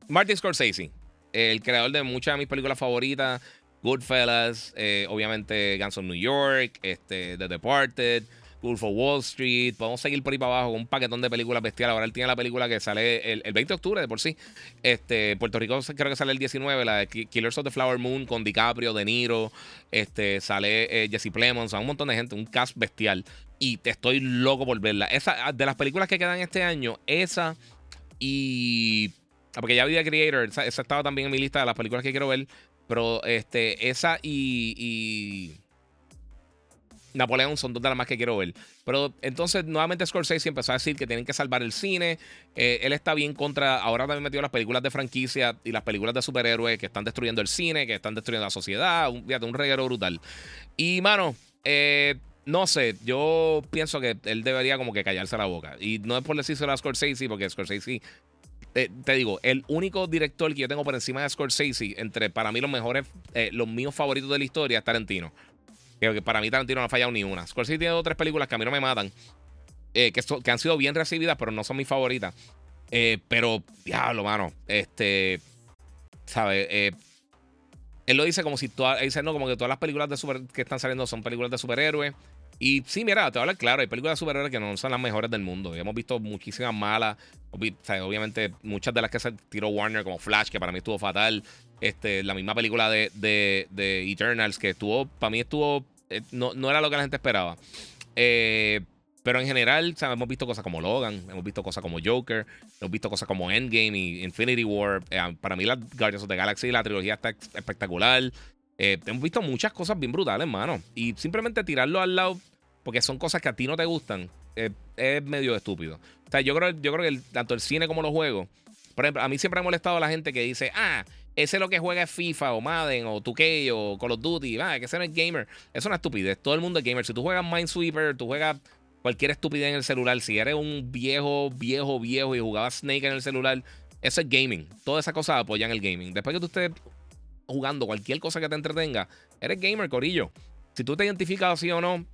Martin Scorsese, el creador de muchas de mis películas favoritas, Goodfellas, eh, obviamente Guns of New York, este, The Departed, Wolf of Wall Street. Podemos seguir por ahí para abajo con un paquetón de películas bestiales. Ahora él tiene la película que sale el, 20 de octubre de por sí. Este, Puerto Rico creo que sale el 19, la de Killers of the Flower Moon con DiCaprio, De Niro. Este, sale eh, Jesse Plemons, un montón de gente, un cast bestial. Y te estoy loco por verla. Esa, de las películas que quedan este año, esa y. Ah, porque ya vi The Creator, esa, estaba también en mi lista de las películas que quiero ver. Pero este, esa y Napoleón son dos de las más que quiero ver. Pero entonces, nuevamente Scorsese empezó a decir que tienen que salvar el cine. Eh, él está bien contra. Ahora también metió las películas de franquicia y las películas de superhéroes que están destruyendo el cine, que están destruyendo la sociedad. Un, fíjate, un reguero brutal. Y, mano, eh, no sé, yo pienso que él debería como que callarse la boca. Y no es por decírselo a Scorsese, porque Scorsese. Eh, te digo, el único director que yo tengo por encima de Scorsese, entre para mí los mejores, los míos favoritos de la historia, es Tarantino. Que, para mí Tarantino no ha fallado ni una. Scorsese tiene dos tres películas que a mí no me matan. Eh, que, han sido bien recibidas, pero no son mis favoritas. Eh, pero, diablo, mano. Este. ¿Sabes? Eh, él lo dice como si todas. dice, no, como que todas las películas de super, que están saliendo son películas de superhéroes. Y sí, mira, te voy a hablar claro, hay películas de superhéroes que no son las mejores del mundo. Hemos visto muchísimas malas. obviamente, muchas de las que se tiró Warner, como Flash, que para mí estuvo fatal. Este, la misma película de, de, de Eternals, que estuvo, para mí estuvo eh, no, era lo que la gente esperaba. Eh, pero en general, hemos visto cosas como Logan, hemos visto cosas como Joker, hemos visto cosas como Endgame y Infinity War. Eh, para mí, la Guardians of the Galaxy, la trilogía está espectacular. hemos visto muchas cosas bien brutales, hermano. Y simplemente tirarlo al lado, porque son cosas que a ti no te gustan, es medio estúpido. O sea, yo creo, yo creo que tanto el cine como los juegos. Por ejemplo, a mí siempre me ha molestado a la gente que dice, ah, ese lo que juega es FIFA o Madden o 2K o Call of Duty. Ah, que ese no es gamer. Eso es una estupidez. Todo el mundo es gamer. Si tú juegas Minesweeper, tú juegas cualquier estupidez en el celular. Si eres un viejo, viejo, viejo y jugabas Snake en el celular, eso es gaming. Todas esas cosas apoyan el gaming. Después que tú estés jugando cualquier cosa que te entretenga, eres gamer, corillo. Si tú te identificas así o no,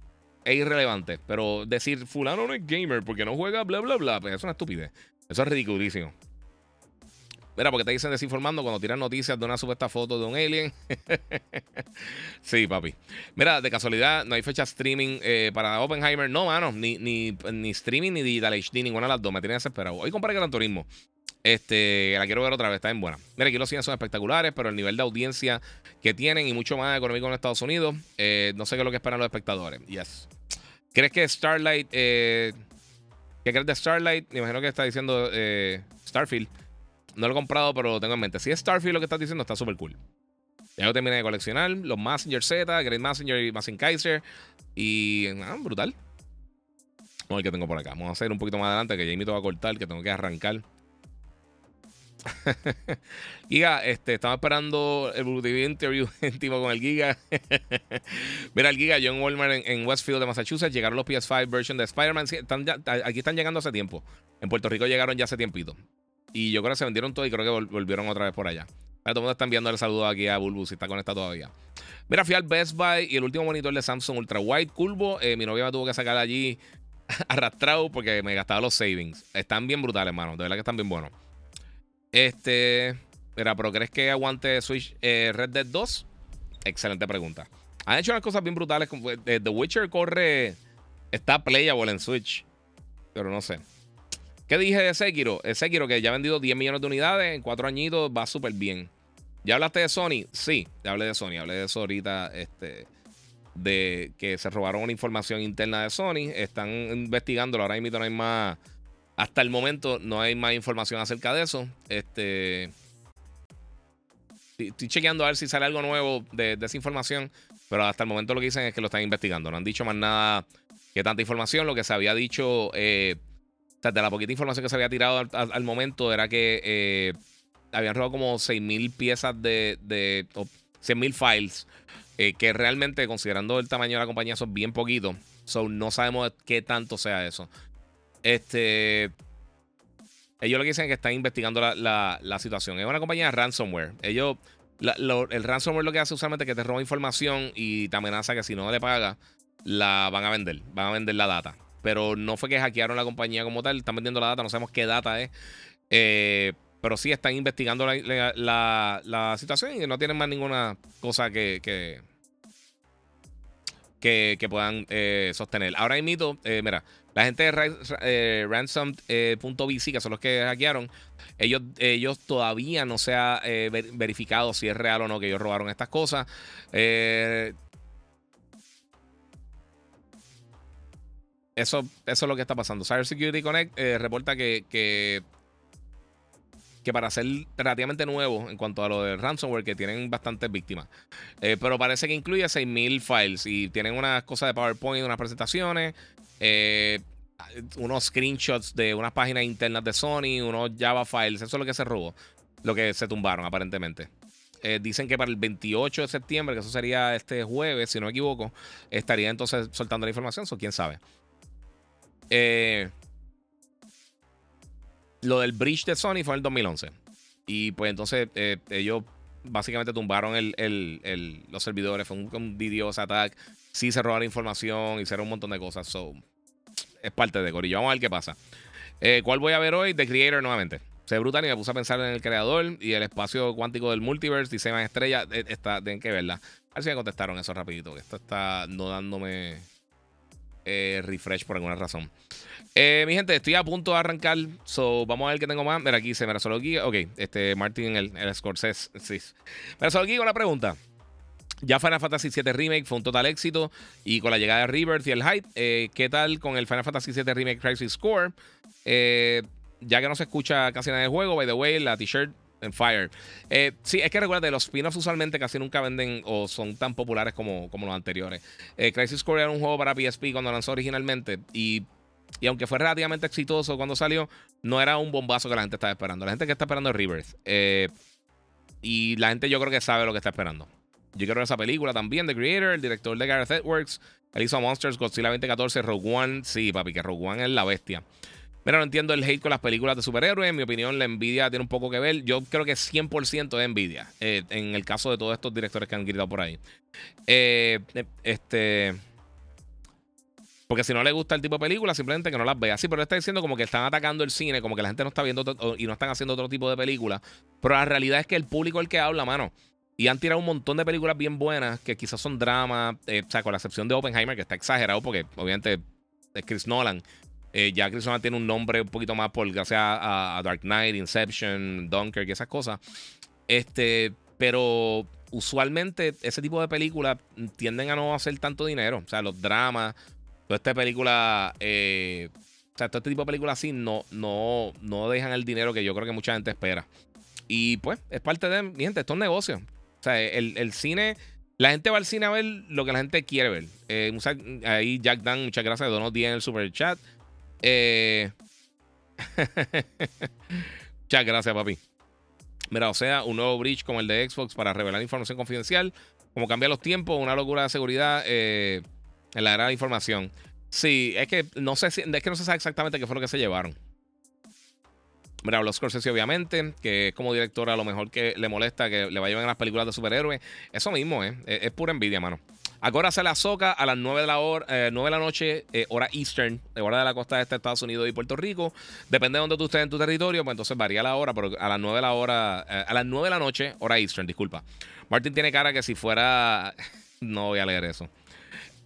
es irrelevante. Pero decir fulano no es gamer porque no juega bla, bla, bla, pues eso es una estupidez. Eso es ridiculísimo. Mira, porque te dicen desinformando cuando tiran noticias de una supuesta foto de un alien. sí, papi. Mira, de casualidad, no hay fecha streaming eh, para Oppenheimer. No, mano, ni, ni, ni streaming ni digital HD, ninguna de las dos. Me tienen desesperado. Hoy compré Gran Turismo. Este, la quiero ver otra vez, está bien buena. Mira, aquí los cines son espectaculares, pero el nivel de audiencia que tienen y mucho más económico en Estados Unidos, eh, no sé qué es lo que esperan los espectadores. Yes. ¿Crees que Starlight, eh, qué crees de Starlight? Me imagino que está diciendo Starfield. No lo he comprado, pero lo tengo en mente. Si es Starfield lo que estás diciendo, está súper cool. Ya lo terminé de coleccionar. Los Messenger Z, Great Messenger y Massinger Kaiser. Y. Ah, brutal. Vamos a ver qué tengo por acá. Vamos a hacer un poquito más adelante que Jamie te va a cortar, que tengo que arrancar. Giga, este, estamos esperando el TV interview íntimo con el Giga. Mira, el Giga, John Walmart en, Westfield de Massachusetts. Llegaron los PS5 version de Spider-Man. aquí están llegando hace tiempo. En Puerto Rico llegaron ya hace tiempito. Y yo creo que se vendieron todo y creo que volvieron otra vez por allá. Todo el mundo está enviando el saludo aquí a Bulbu si está conectado todavía. Mira, fui al Best Buy y el último monitor de Samsung Ultra Wide Curvo. Eh, mi novia me tuvo que sacar allí arrastrado porque me gastaba los savings. Están bien brutales, hermano. De verdad que están bien buenos. Este. Mira, pero ¿crees que aguante Switch eh, Red Dead 2? Excelente pregunta. Han hecho unas cosas bien brutales. Eh, The Witcher corre. Está playable en Switch. Pero no sé. ¿Qué dije de Sekiro? El Sekiro que ya ha vendido 10 millones de unidades en 4 añitos, va súper bien. ¿Ya hablaste de Sony? Sí, ya hablé de Sony. Hablé de eso ahorita. Este, de que se robaron una información interna de Sony. Están investigándolo. Ahora mismo no hay más. Hasta el momento no hay más información acerca de eso. Este. Estoy chequeando a ver si sale algo nuevo de, esa información. Pero hasta el momento lo que dicen es que lo están investigando. No han dicho más nada que tanta información. Lo que se había dicho. Eh, de la poquita información que se había tirado al, momento era que eh, habían robado como 6.000 piezas de, de 100.000 files eh, que realmente, considerando el tamaño de la compañía, son bien poquitos. So, no sabemos qué tanto sea eso. Este. Ellos lo que dicen es que están investigando la, situación. Es una compañía de ransomware. Ellos. el ransomware lo que hace usualmente es que te roba información y te amenaza que si no le pagas, la van a vender. Van a vender la data. Pero no fue que hackearon la compañía como tal. Están vendiendo la data. No sabemos qué data es. Eh, pero sí están investigando la, situación y no tienen más ninguna cosa que, que, puedan eh, sostener. Ahora mismo, eh, mira, la gente de eh, ransom.vc, que son los que hackearon, ellos, ellos todavía no se ha verificado si es real o no que ellos robaron estas cosas. Eso, eso es lo que está pasando. Cyber Security Connect reporta que que para ser relativamente nuevo en cuanto a lo de ransomware, que tienen bastantes víctimas. Eh, pero parece que incluye 6.000 files y tienen unas cosas de PowerPoint, unas presentaciones, eh, unos screenshots de unas páginas internas de Sony, unos Java files. Eso es lo que se robó, lo que se tumbaron aparentemente. Eh, dicen que para el 28 de septiembre, que eso sería este jueves, si no me equivoco, estaría entonces soltando la información, o quién sabe. Eh, lo del bridge de Sony fue en el 2011. Y pues entonces eh, ellos básicamente tumbaron el, los servidores. Fue un, un DDoS attack. Sí se robaron información, hicieron un montón de cosas. So, es parte de Corillo. Vamos a ver qué pasa. Eh, ¿Cuál voy a ver hoy? The Creator nuevamente. Se brutal y me puse a pensar en el creador y el espacio cuántico del multiverse. Dice más estrella. Eh, está, tienen que verla. A ver si me contestaron eso rapidito. esto está no dándome refresh por alguna razón. Eh, mi gente, estoy a punto de arrancar. So, vamos a ver qué tengo más. Mira, aquí se me solo aquí. Ok, este Martin, el, el Scorsese. Sí. Me solo aquí una pregunta. Ya Final Fantasy VII Remake fue un total éxito. Y con la llegada de Rebirth y el hype, eh, ¿qué tal con el Final Fantasy VII Remake Crisis Score? Eh, ya que no se escucha casi nada del juego, by the way, la t-shirt en Fire. sí, es que recuerda, los spin-offs usualmente casi nunca venden o son tan populares como, como los anteriores. Crisis Core era un juego para PSP cuando lanzó originalmente y y aunque fue relativamente exitoso cuando salió, no era un bombazo que la gente estaba esperando. La gente que está esperando es Rebirth. Eh, y la gente yo creo que sabe lo que está esperando. Yo quiero ver esa película también, The Creator, el director de Gareth Edwards. Él Monsters, Godzilla 2014, Rogue One. Sí, papi, que Rogue One es la bestia. Mira, no entiendo el hate con las películas de superhéroes. En mi opinión, la envidia tiene un poco que ver. Yo creo que 100% de envidia. Eh, en el caso de todos estos directores que han gritado por ahí. Eh, este. Porque si no le gusta el tipo de película, simplemente que no las vea. Sí, pero está diciendo como que están atacando el cine, como que la gente no está viendo y no están haciendo otro tipo de películas. Pero la realidad es que el público es el que habla, mano. Y han tirado un montón de películas bien buenas, que quizás son dramas, eh, o sea, con la excepción de Oppenheimer, que está exagerado, porque obviamente es Chris Nolan. Eh, ya Chris Nolan tiene un nombre un poquito más por gracias a, Dark Knight, Inception, Dunkirk esas cosas. Este, pero usualmente ese tipo de películas tienden a no hacer tanto dinero. O sea, los dramas Toda esta película, eh, o sea, todo este tipo de películas así no, no, no dejan el dinero que yo creo que mucha gente espera. Y pues, es parte de, mi gente, esto es negocio. O sea, el, cine, la gente va al cine a ver lo que la gente quiere ver. Eh, ahí Jack Dan, muchas gracias, donó 10 en el super chat. Eh, muchas gracias, papi. Mira, o sea, un nuevo breach como el de Xbox para revelar información confidencial, como cambiar los tiempos, una locura de seguridad eh, en la era de información. Sí, es que no sé si, es que no se sabe exactamente qué fue lo que se llevaron. Mira, los Scorsese, obviamente, que es como director a lo mejor que le molesta que le vayan a las películas de superhéroes. Eso mismo, ¿eh? es, pura envidia, mano. Ahora se la soca a las 9 de la, hora, eh, 9 de la noche, eh, hora Eastern, de hora de la costa este de Estados Unidos y Puerto Rico. Depende de donde tú estés en tu territorio, pues entonces varía la hora, pero a las 9 de la hora, eh, a las 9 de la noche, hora Eastern, disculpa. Martin tiene cara que si fuera. no voy a leer eso.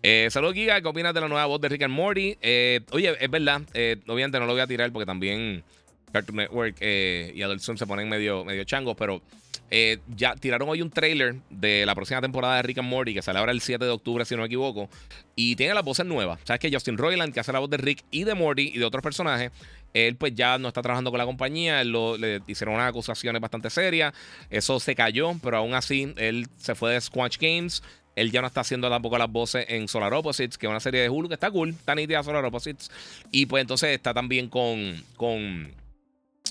Eh, Saludos, Giga. ¿Qué opinas de la nueva voz de Rick and Morty? Eh, oye, es verdad. obviamente no lo voy a tirar porque también Cartoon Network y Adult Swim se ponen medio, medio changos, pero eh, ya tiraron hoy un trailer de la próxima temporada de Rick and Morty, que sale ahora el 7 de octubre, si no me equivoco. Y tiene las voces nuevas. Sabes que Justin Roiland, que hace la voz de Rick y de Morty y de otros personajes, él pues ya no está trabajando con la compañía. le hicieron unas acusaciones bastante serias. Eso se cayó, pero aún así él se fue de Squatch Games. Él ya no está haciendo tampoco las voces en Solar Opposites, que es una serie de Hulu que está cool, está nítida Solar Opposites. Y pues entonces está también con. con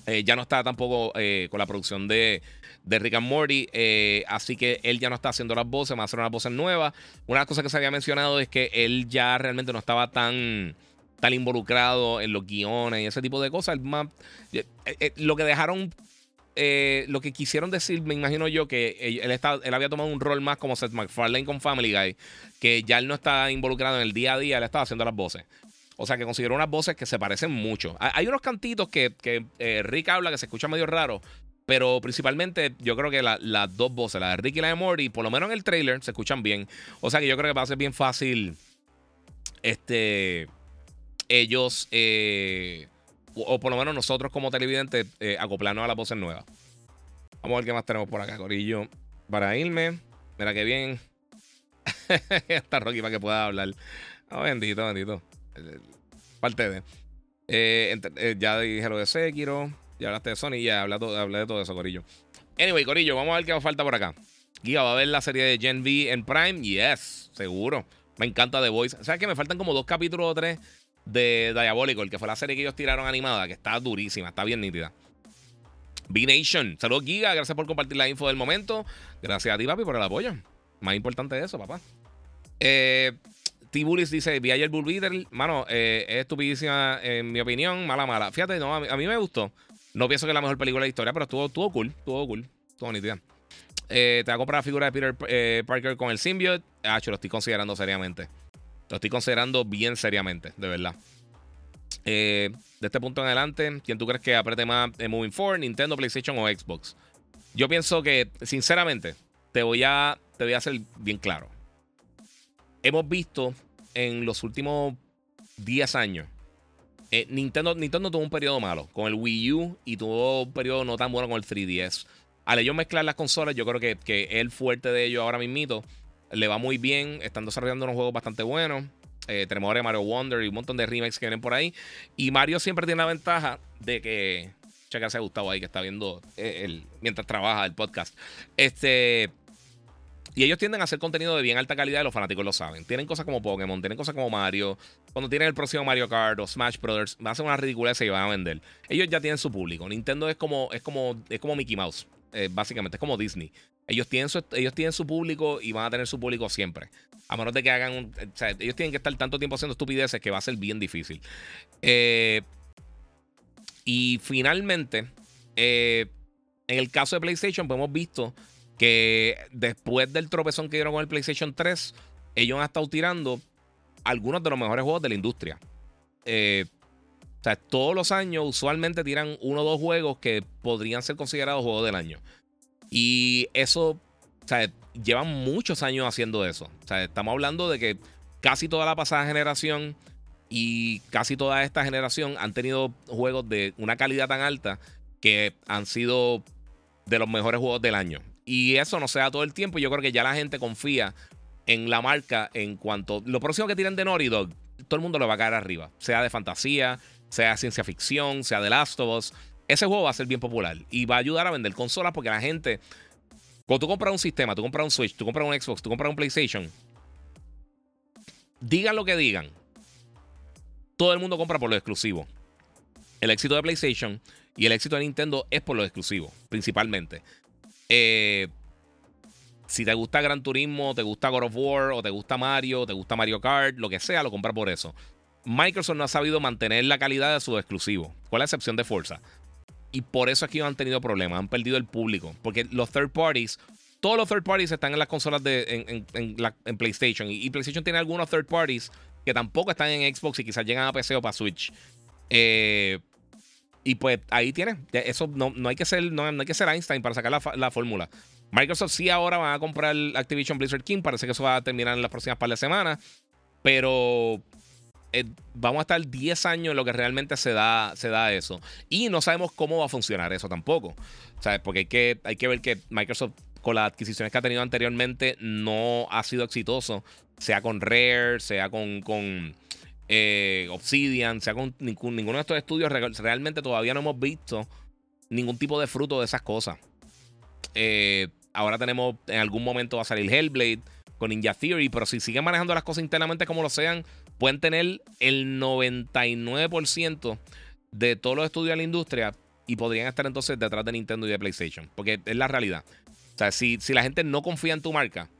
eh, ya no está tampoco eh, con la producción de de Rick and Morty. Eh, así que él ya no está haciendo las voces, va a hacer unas voces nuevas. Una cosa que se había mencionado es que él ya realmente no estaba tan, tan involucrado en los guiones y ese tipo de cosas. Más, eh, eh, lo que dejaron lo que quisieron decir, me imagino yo, que él, está, él había tomado un rol más como Seth MacFarlane con Family Guy, que ya él no está involucrado en el día a día, él estaba haciendo las voces. O sea que consideró unas voces que se parecen mucho. Hay, unos cantitos que, que Rick habla que se escuchan medio raro, pero principalmente yo creo que las dos voces, la de Ricky y la de Morty, por lo menos en el trailer, se escuchan bien. O sea que yo creo que va a ser bien fácil. Este. Ellos. Eh, o, por lo menos nosotros como televidentes. Eh, acoplarnos a las voces nuevas. Vamos a ver qué más tenemos por acá, Corillo. Para irme. Mira qué bien. Está Rocky para que pueda hablar. Oh, bendito, bendito. Parte de. Eh, ya dije lo de Sekiro. Ya hablaste de Sony, ya hablé, hablé de todo eso, Corillo. Anyway, Corillo, vamos a ver qué nos falta por acá. Giga, ¿va a ver la serie de Gen V en Prime? Yes, seguro. Me encanta The Voice. ¿Sabes que me faltan como dos capítulos o tres de Diabolical, que fue la serie que ellos tiraron animada, que está durísima, está bien nítida. B-Nation, saludos Giga, gracias por compartir la info del momento. Gracias a ti, papi, por el apoyo. Más importante de eso, papá. Eh, T-Bullis dice, vi ayer Bull. Mano, eh, es estupidísima en mi opinión, mala, mala. Fíjate, no, a mí me gustó. No pienso que es la mejor película de la historia, pero estuvo, estuvo cool. Estuvo cool. Estuvo nítida. Eh, te va a comprar la figura de Peter eh, Parker con el symbiote. Ah, lo estoy considerando seriamente. Lo estoy considerando bien seriamente, de verdad. Eh, de este punto en adelante, ¿quién tú crees que apriete más Moving Forward? ¿Nintendo, PlayStation o Xbox? Yo pienso que, sinceramente, te voy a, te voy a hacer bien claro. Hemos visto en los últimos 10 años eh, Nintendo, Nintendo tuvo un periodo malo con el Wii U y tuvo un periodo no tan bueno con el 3DS. Al ellos mezclar las consolas, yo creo que, que el fuerte de ellos ahora mismito le va muy bien. Están desarrollando unos juegos bastante buenos. Eh, tenemos ahora Mario Wonder y un montón de remakes que vienen por ahí. Y Mario siempre tiene la ventaja de que. Checa se ha gustado ahí que está viendo eh, el, mientras trabaja el podcast. Este. Y ellos tienden a hacer contenido de bien alta calidad y los fanáticos lo saben. Tienen cosas como Pokémon, tienen cosas como Mario. Cuando tienen el próximo Mario Kart o Smash Brothers, van a ser una ridiculez y van a vender. Ellos ya tienen su público. Nintendo es como, es como, es como Mickey Mouse, eh, básicamente, es como Disney. Ellos tienen, su, ellos tienen su público y van a tener su público siempre. A menos de que hagan un, ellos tienen que estar tanto tiempo haciendo estupideces que va a ser bien difícil. Eh, y finalmente, eh, en el caso de PlayStation, pues hemos visto que después del tropezón que dieron con el PlayStation 3, ellos han estado tirando algunos de los mejores juegos de la industria. Eh, o sea, todos los años usualmente tiran uno o dos juegos que podrían ser considerados juegos del año. Y eso, o sea, llevan muchos años haciendo eso. O sea, estamos hablando de que casi toda la pasada generación y casi toda esta generación han tenido juegos de una calidad tan alta que han sido de los mejores juegos del año. Y eso no se da todo el tiempo. Yo creo que ya la gente confía en la marca en cuanto. Lo próximo que tiren de Naughty Dog, todo el mundo lo va a caer arriba. Sea de fantasía, sea ciencia ficción, sea de Last of Us. Ese juego va a ser bien popular y va a ayudar a vender consolas porque la gente. Cuando tú compras un sistema, tú compras un Switch, tú compras un Xbox, tú compras un PlayStation. Digan lo que digan. Todo el mundo compra por lo exclusivo. el éxito de PlayStation y el éxito de Nintendo es por los exclusivos, principalmente. Eh, si te gusta Gran Turismo, te gusta God of War, o te gusta Mario, o te gusta Mario Kart, lo que sea, lo compras por eso. Microsoft no ha sabido mantener la calidad de sus exclusivos, con la excepción de Forza. Y por eso es que han tenido problemas, han perdido el público. Porque los third parties, todos los third parties están en las consolas de en, PlayStation. Y, PlayStation tiene algunos third parties que tampoco están en Xbox y quizás llegan a PC o para Switch. Eh, y pues ahí tiene. Eso no, no hay que ser, no, hay que ser Einstein para sacar la, fórmula. Microsoft sí ahora va a comprar Activision Blizzard King. Parece que eso va a terminar en las próximas par de semanas. Pero eh, vamos a estar 10 años en lo que realmente se da, se da eso. Y no sabemos cómo va a funcionar eso tampoco. ¿Sabes? Porque hay que, hay que ver que Microsoft, con las adquisiciones que ha tenido anteriormente, no ha sido exitoso. Sea con Rare, sea con eh, Obsidian, sea con ninguno de estos estudios. Realmente todavía no hemos visto ningún tipo de fruto de esas cosas. Eh, ahora tenemos, en algún momento va a salir Hellblade con Ninja Theory, pero si siguen manejando las cosas internamente como lo sean, pueden tener el 99% de todos los estudios de la industria y podrían estar entonces detrás de Nintendo y de PlayStation. Porque es la realidad. O sea, si, si la gente no confía en tu marca,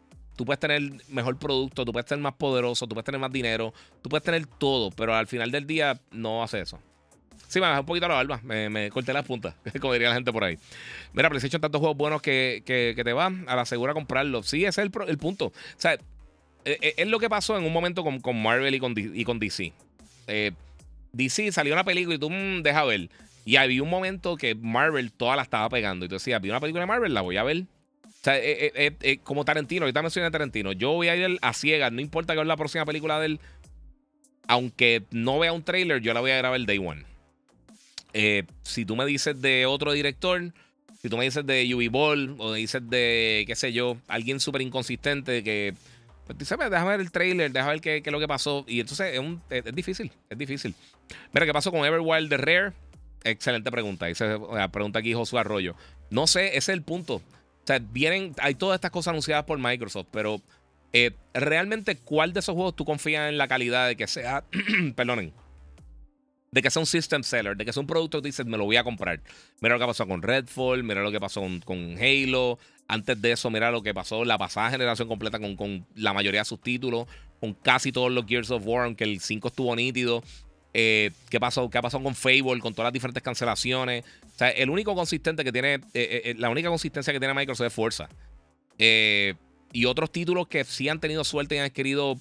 tú puedes tener mejor producto, tú puedes ser más poderoso, tú puedes tener más dinero, tú puedes tener todo, pero al final del día no hace eso. Sí, me bajé un poquito la barba, me, corté las puntas, como diría la gente por ahí. Mira, PlayStation, tantos juegos buenos que, te van a la segura comprarlos. Sí, ese es el, el punto. O sea, eh, eh, es lo que pasó en un momento con, con Marvel y con, y con DC. Eh, DC salió una película y tú mm, deja ver. Y había un momento que Marvel toda la estaba pegando. Y tú decías, vi una película de Marvel, la voy a ver. O sea, como Tarantino, ahorita mencioné a Tarantino. Yo voy a ir a ciegas, no importa que vea la próxima película de él. Aunque no vea un trailer, yo la voy a grabar el day one. si tú me dices de otro director, si tú me dices de UV Ball o me dices de, qué sé yo, alguien súper inconsistente que pues déjame ver el trailer, déjame ver qué, es lo que pasó. Y entonces es, es, difícil, es difícil. Mira, ¿qué pasó con Everwild de Rare? Excelente pregunta. Dice, pregunta aquí Josué Arroyo. No sé, ese es el punto. O sea, vienen, hay todas estas cosas anunciadas por Microsoft, pero eh, realmente, ¿cuál de esos juegos tú confías en la calidad de que sea, perdonen, de que sea un system seller, de que sea un producto que dices, me lo voy a comprar? Mira lo que pasó con Redfall, mira lo que pasó con, con Halo, antes de eso, mira lo que pasó la pasada generación completa con, la mayoría de sus títulos, con casi todos los Gears of War, aunque el 5 estuvo nítido. Eh, ¿qué, pasó, ¿Qué pasó con Fable, con todas las diferentes cancelaciones? O sea, el único consistente que tiene, eh, eh, la única consistencia que tiene Microsoft es Forza. y otros títulos que sí han tenido suerte y han adquirido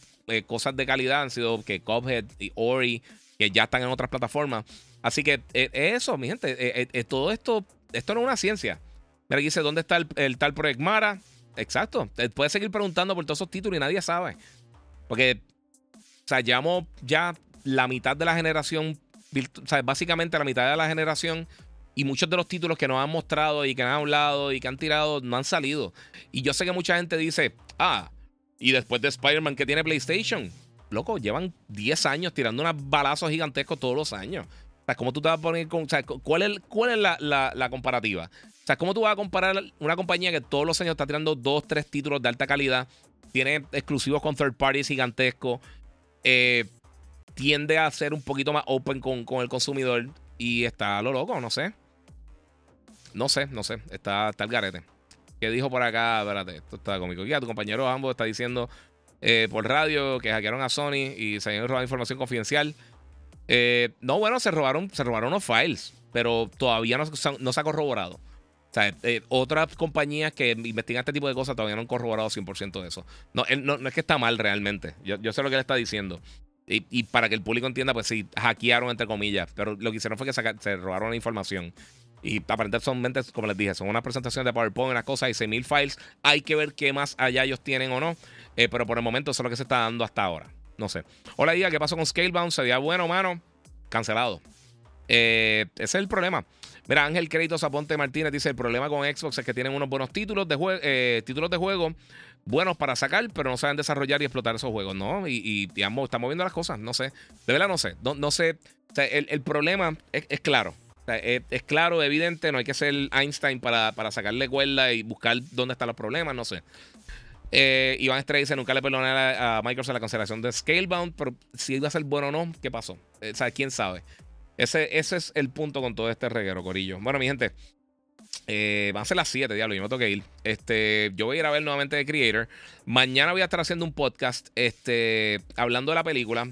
cosas de calidad han sido que Cuphead y Ori, que ya están en otras plataformas. Así que eso, mi gente, todo esto, esto no es una ciencia. Mira, aquí dice, ¿dónde está el, tal Project Mara? Exacto. Puedes seguir preguntando por todos esos títulos y nadie sabe. Porque, o sea, llevamos ya la mitad de la generación, básicamente la mitad de la generación y muchos de los títulos que nos han mostrado y que han hablado y que han tirado no han salido. Y yo sé que mucha gente dice, ah, y después de Spider-Man que tiene PlayStation, loco, llevan 10 años tirando unos balazos gigantescos todos los años. O sea, ¿cómo tú te vas a poner con. ¿cuál es, cuál es la, la comparativa? O sea, ¿cómo tú vas a comparar una compañía que todos los años está tirando dos, tres títulos de alta calidad? Tiene exclusivos con third parties gigantescos. Eh, tiende a ser un poquito más open con, el consumidor. Y está a lo loco, no sé. No sé, no sé. Está, está el garete. ¿Qué dijo por acá? Espérate, esto está cómico. Ya, tu compañero ambos está diciendo eh, por radio que hackearon a Sony y se habían robado información confidencial. Eh, no, bueno, se robaron, se robaron unos files, pero todavía no, no se ha corroborado. O sea, eh, otras compañías que investigan este tipo de cosas todavía no han corroborado 100% de eso. No, no, es que está mal realmente. Yo, sé lo que él está diciendo. Y, para que el público entienda, pues sí, hackearon entre comillas. Pero lo que hicieron fue que se robaron la información. Y aparentemente, como les dije, son una presentación de PowerPoint, unas cosas, y 6000 files. Hay que ver qué más allá ellos tienen o no. Eh, pero por el momento eso es lo que se está dando hasta ahora. No sé. Hola, Diga, ¿qué pasó con Scalebound? ¿Se veía bueno, mano? Cancelado. Eh, ese es el problema. Mira, Ángel Créditos Aponte Martínez dice: el problema con Xbox es que tienen unos buenos títulos de, eh, títulos de juego buenos para sacar, pero no saben desarrollar y explotar esos juegos, ¿no? Y, y, estamos viendo las cosas, no sé. De verdad no sé. No, sé. el, problema es, claro. es, claro, evidente, no hay que ser Einstein para, sacarle cuerda y buscar dónde están los problemas, no sé. Eh, Iván Estrella dice: Nunca le perdoné a, Microsoft la cancelación de Scalebound, pero si iba a ser bueno o no, ¿qué pasó? Eh, o sea, quién sabe. Ese, ese es el punto con todo este reguero, Corillo. Bueno, mi gente. Eh, van a ser las 7, diablo, yo me tengo que ir. Este, yo voy a ir a ver nuevamente The Creator. Mañana voy a estar haciendo un podcast este, hablando de la película.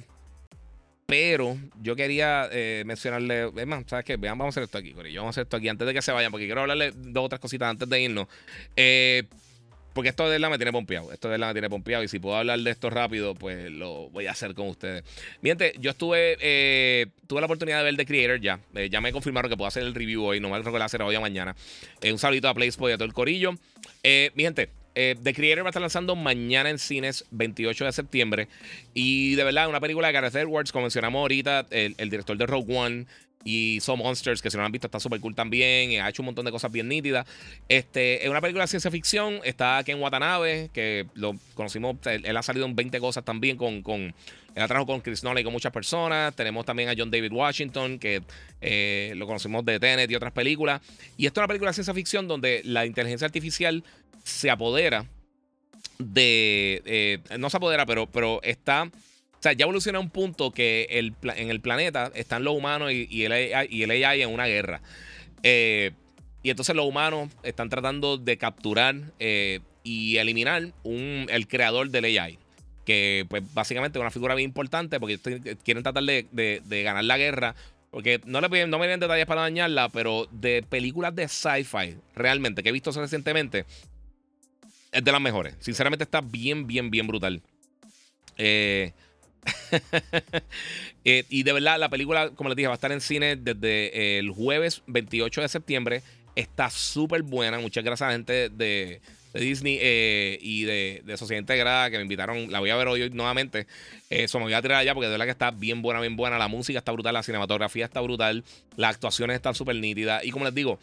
Pero yo quería eh, mencionarle. Es más, ¿sabes qué? Vean, vamos a hacer esto aquí, Corillo. Vamos a hacer esto aquí antes de que se vayan, porque quiero hablarle dos o tres cositas antes de irnos. Eh, porque esto de la me tiene pompeado. Esto de la me tiene pompeado. Y si puedo hablar de esto rápido, pues lo voy a hacer con ustedes. Miente, yo estuve. Eh, tuve la oportunidad de ver The Creator ya. ya me confirmaron que puedo hacer el review hoy. No me a hacer hoy o mañana. un saludito a PlaySpot y a todo el corillo. mi gente, eh, The Creator va a estar lanzando mañana en cines, 28 de septiembre. Y de verdad, una película de Gareth Edwards, como mencionamos ahorita, el, director de Rogue One y So Monsters, que si no lo han visto está súper cool también. Ha hecho un montón de cosas bien nítidas. Este, es una película de ciencia ficción. Está Ken Watanabe, que lo conocimos. Él, ha salido en 20 cosas también con. con él ha trabajado con Chris Nolan y con muchas personas. Tenemos también a John David Washington, que eh, lo conocimos de Tenet y otras películas. Y esto es una película de ciencia ficción donde la inteligencia artificial se apodera de. Eh, no se apodera, pero, pero está. O sea, ya evoluciona a un punto que el, en el planeta están los humanos y, el, AI, y el AI en una guerra. Eh, y entonces los humanos están tratando de capturar eh, y eliminar el creador del AI. Que, pues, básicamente es una figura bien importante porque quieren tratar de, ganar la guerra. Porque no, le, no me den detalles para dañarla, pero de películas de sci-fi, realmente, que he visto recientemente, es de las mejores. Sinceramente está bien, bien, bien brutal. Eh, eh, y de verdad, la película, como les dije, va a estar en cine desde el jueves 28 de septiembre. Está súper buena. Muchas gracias a la gente de, Disney eh, y de, de, Sociedad Integrada que me invitaron. La voy a ver hoy, nuevamente. Eso me voy a tirar allá porque de verdad que está bien buena, bien buena. La música está brutal, la cinematografía está brutal, las actuaciones están súper nítidas. Y como les digo,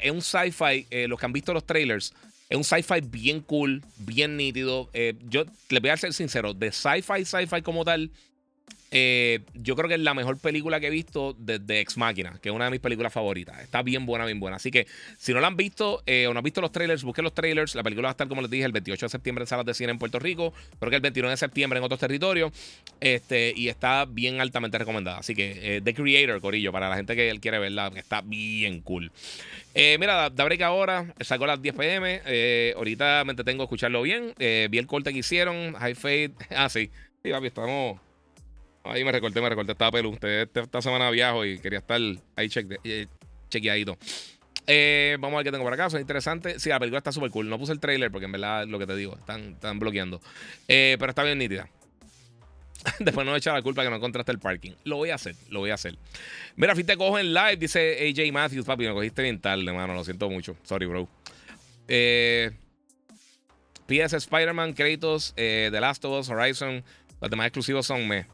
es un sci-fi. los que han visto los trailers es un sci-fi bien cool, bien nítido. Eh, yo les voy a ser sincero, de sci-fi, sci-fi como tal, eh, yo creo que es la mejor película que he visto desde Ex Máquina, que es una de mis películas favoritas. Está bien buena, bien buena. Así que si no la han visto eh, o no han visto los trailers, busquen los trailers. La película va a estar, como les dije, el 28 de septiembre en salas de cine en Puerto Rico. Creo que el 29 de septiembre en otros territorios. Este, y está bien altamente recomendada. Así que The Creator, Corillo, para la gente que quiere verla, que está bien cool. Eh, mira, da break ahora. Salgo a las 10 pm. Eh, ahorita me entretengo a escucharlo bien. Eh, vi el corte que hicieron. High Fade. Ah, sí. Sí, papi, estamos. Ahí me recorté, me recorté. Estaba pelu. Esta, esta semana viajo y quería estar ahí chequeadito. vamos a ver qué tengo por acá. Es interesante. Sí, la película está súper cool. No puse el trailer porque en verdad lo que te digo. Están, están bloqueando. pero está bien nítida. Después no echa la culpa que no encontraste el parking. Lo voy a hacer, lo voy a hacer. Mira, fin te cojo en live, dice AJ Matthews, papi. Me cogiste bien tarde, mano. Lo siento mucho. Sorry, bro. Eh, PS Spider-Man, créditos, eh, The Last of Us, Horizon. Los demás exclusivos son me.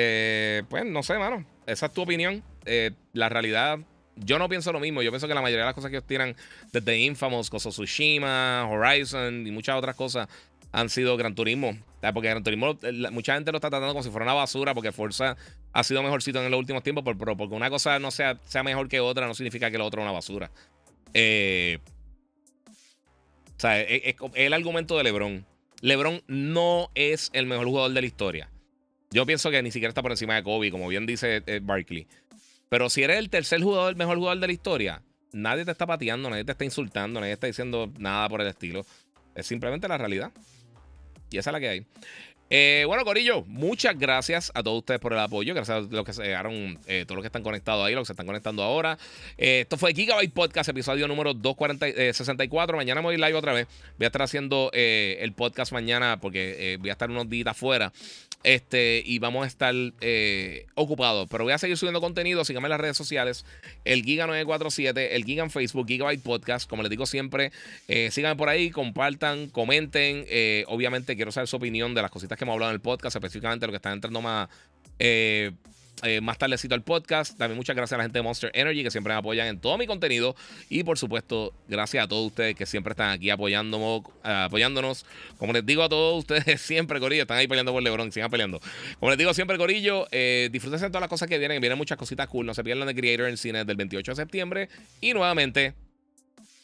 Eh, pues no sé, mano. Esa es tu opinión. Eh, la realidad, yo no pienso lo mismo. Yo pienso que la mayoría de las cosas que tiran desde Infamous, Koso Tsushima, Horizon y muchas otras cosas han sido Gran Turismo. Porque Gran Turismo, mucha gente lo está tratando como si fuera una basura, porque Forza ha sido mejorcito en los últimos tiempos, pero porque una cosa no sea, sea mejor que otra, no significa que la otra es una basura. Eh, o sea, es, el argumento de LeBron. LeBron no es el mejor jugador de la historia. Yo pienso que ni siquiera está por encima de Kobe, como bien dice eh, Barkley. Pero si eres el tercer jugador, el mejor jugador de la historia, nadie te está pateando, nadie te está insultando, nadie está diciendo nada por el estilo. Es simplemente la realidad. Y esa es la que hay. Eh, bueno, Corillo, muchas gracias a todos ustedes por el apoyo. Gracias a los que se llegaron, eh, todos los que están conectados ahí, los que se están conectando ahora. Eh, esto fue Gigabyte Podcast, episodio número 264. Mañana voy live otra vez. Voy a estar haciendo el podcast mañana porque voy a estar unos días afuera. Este, y vamos a estar eh, ocupados. Pero voy a seguir subiendo contenido. Síganme en las redes sociales. El Giga947, el Giga en Facebook, Gigabyte Podcast. Como les digo siempre, eh, síganme por ahí, compartan, comenten. Eh, obviamente quiero saber su opinión de las cositas que hemos hablado en el podcast, específicamente lo que están entrando más. Eh, más tardecito el podcast. También muchas gracias a la gente de Monster Energy que siempre me apoyan en todo mi contenido. Y por supuesto, gracias a todos ustedes que siempre están aquí apoyándonos. Eh, apoyándonos. Como les digo a todos ustedes siempre, Corillo, están ahí peleando por LeBron, sigan peleando. Como les digo siempre, Corillo, eh, disfrútense de todas las cosas que vienen. Vienen muchas cositas cool. No se pierdan de Creator en cine del 28 de septiembre. Y nuevamente,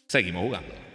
seguimos jugando.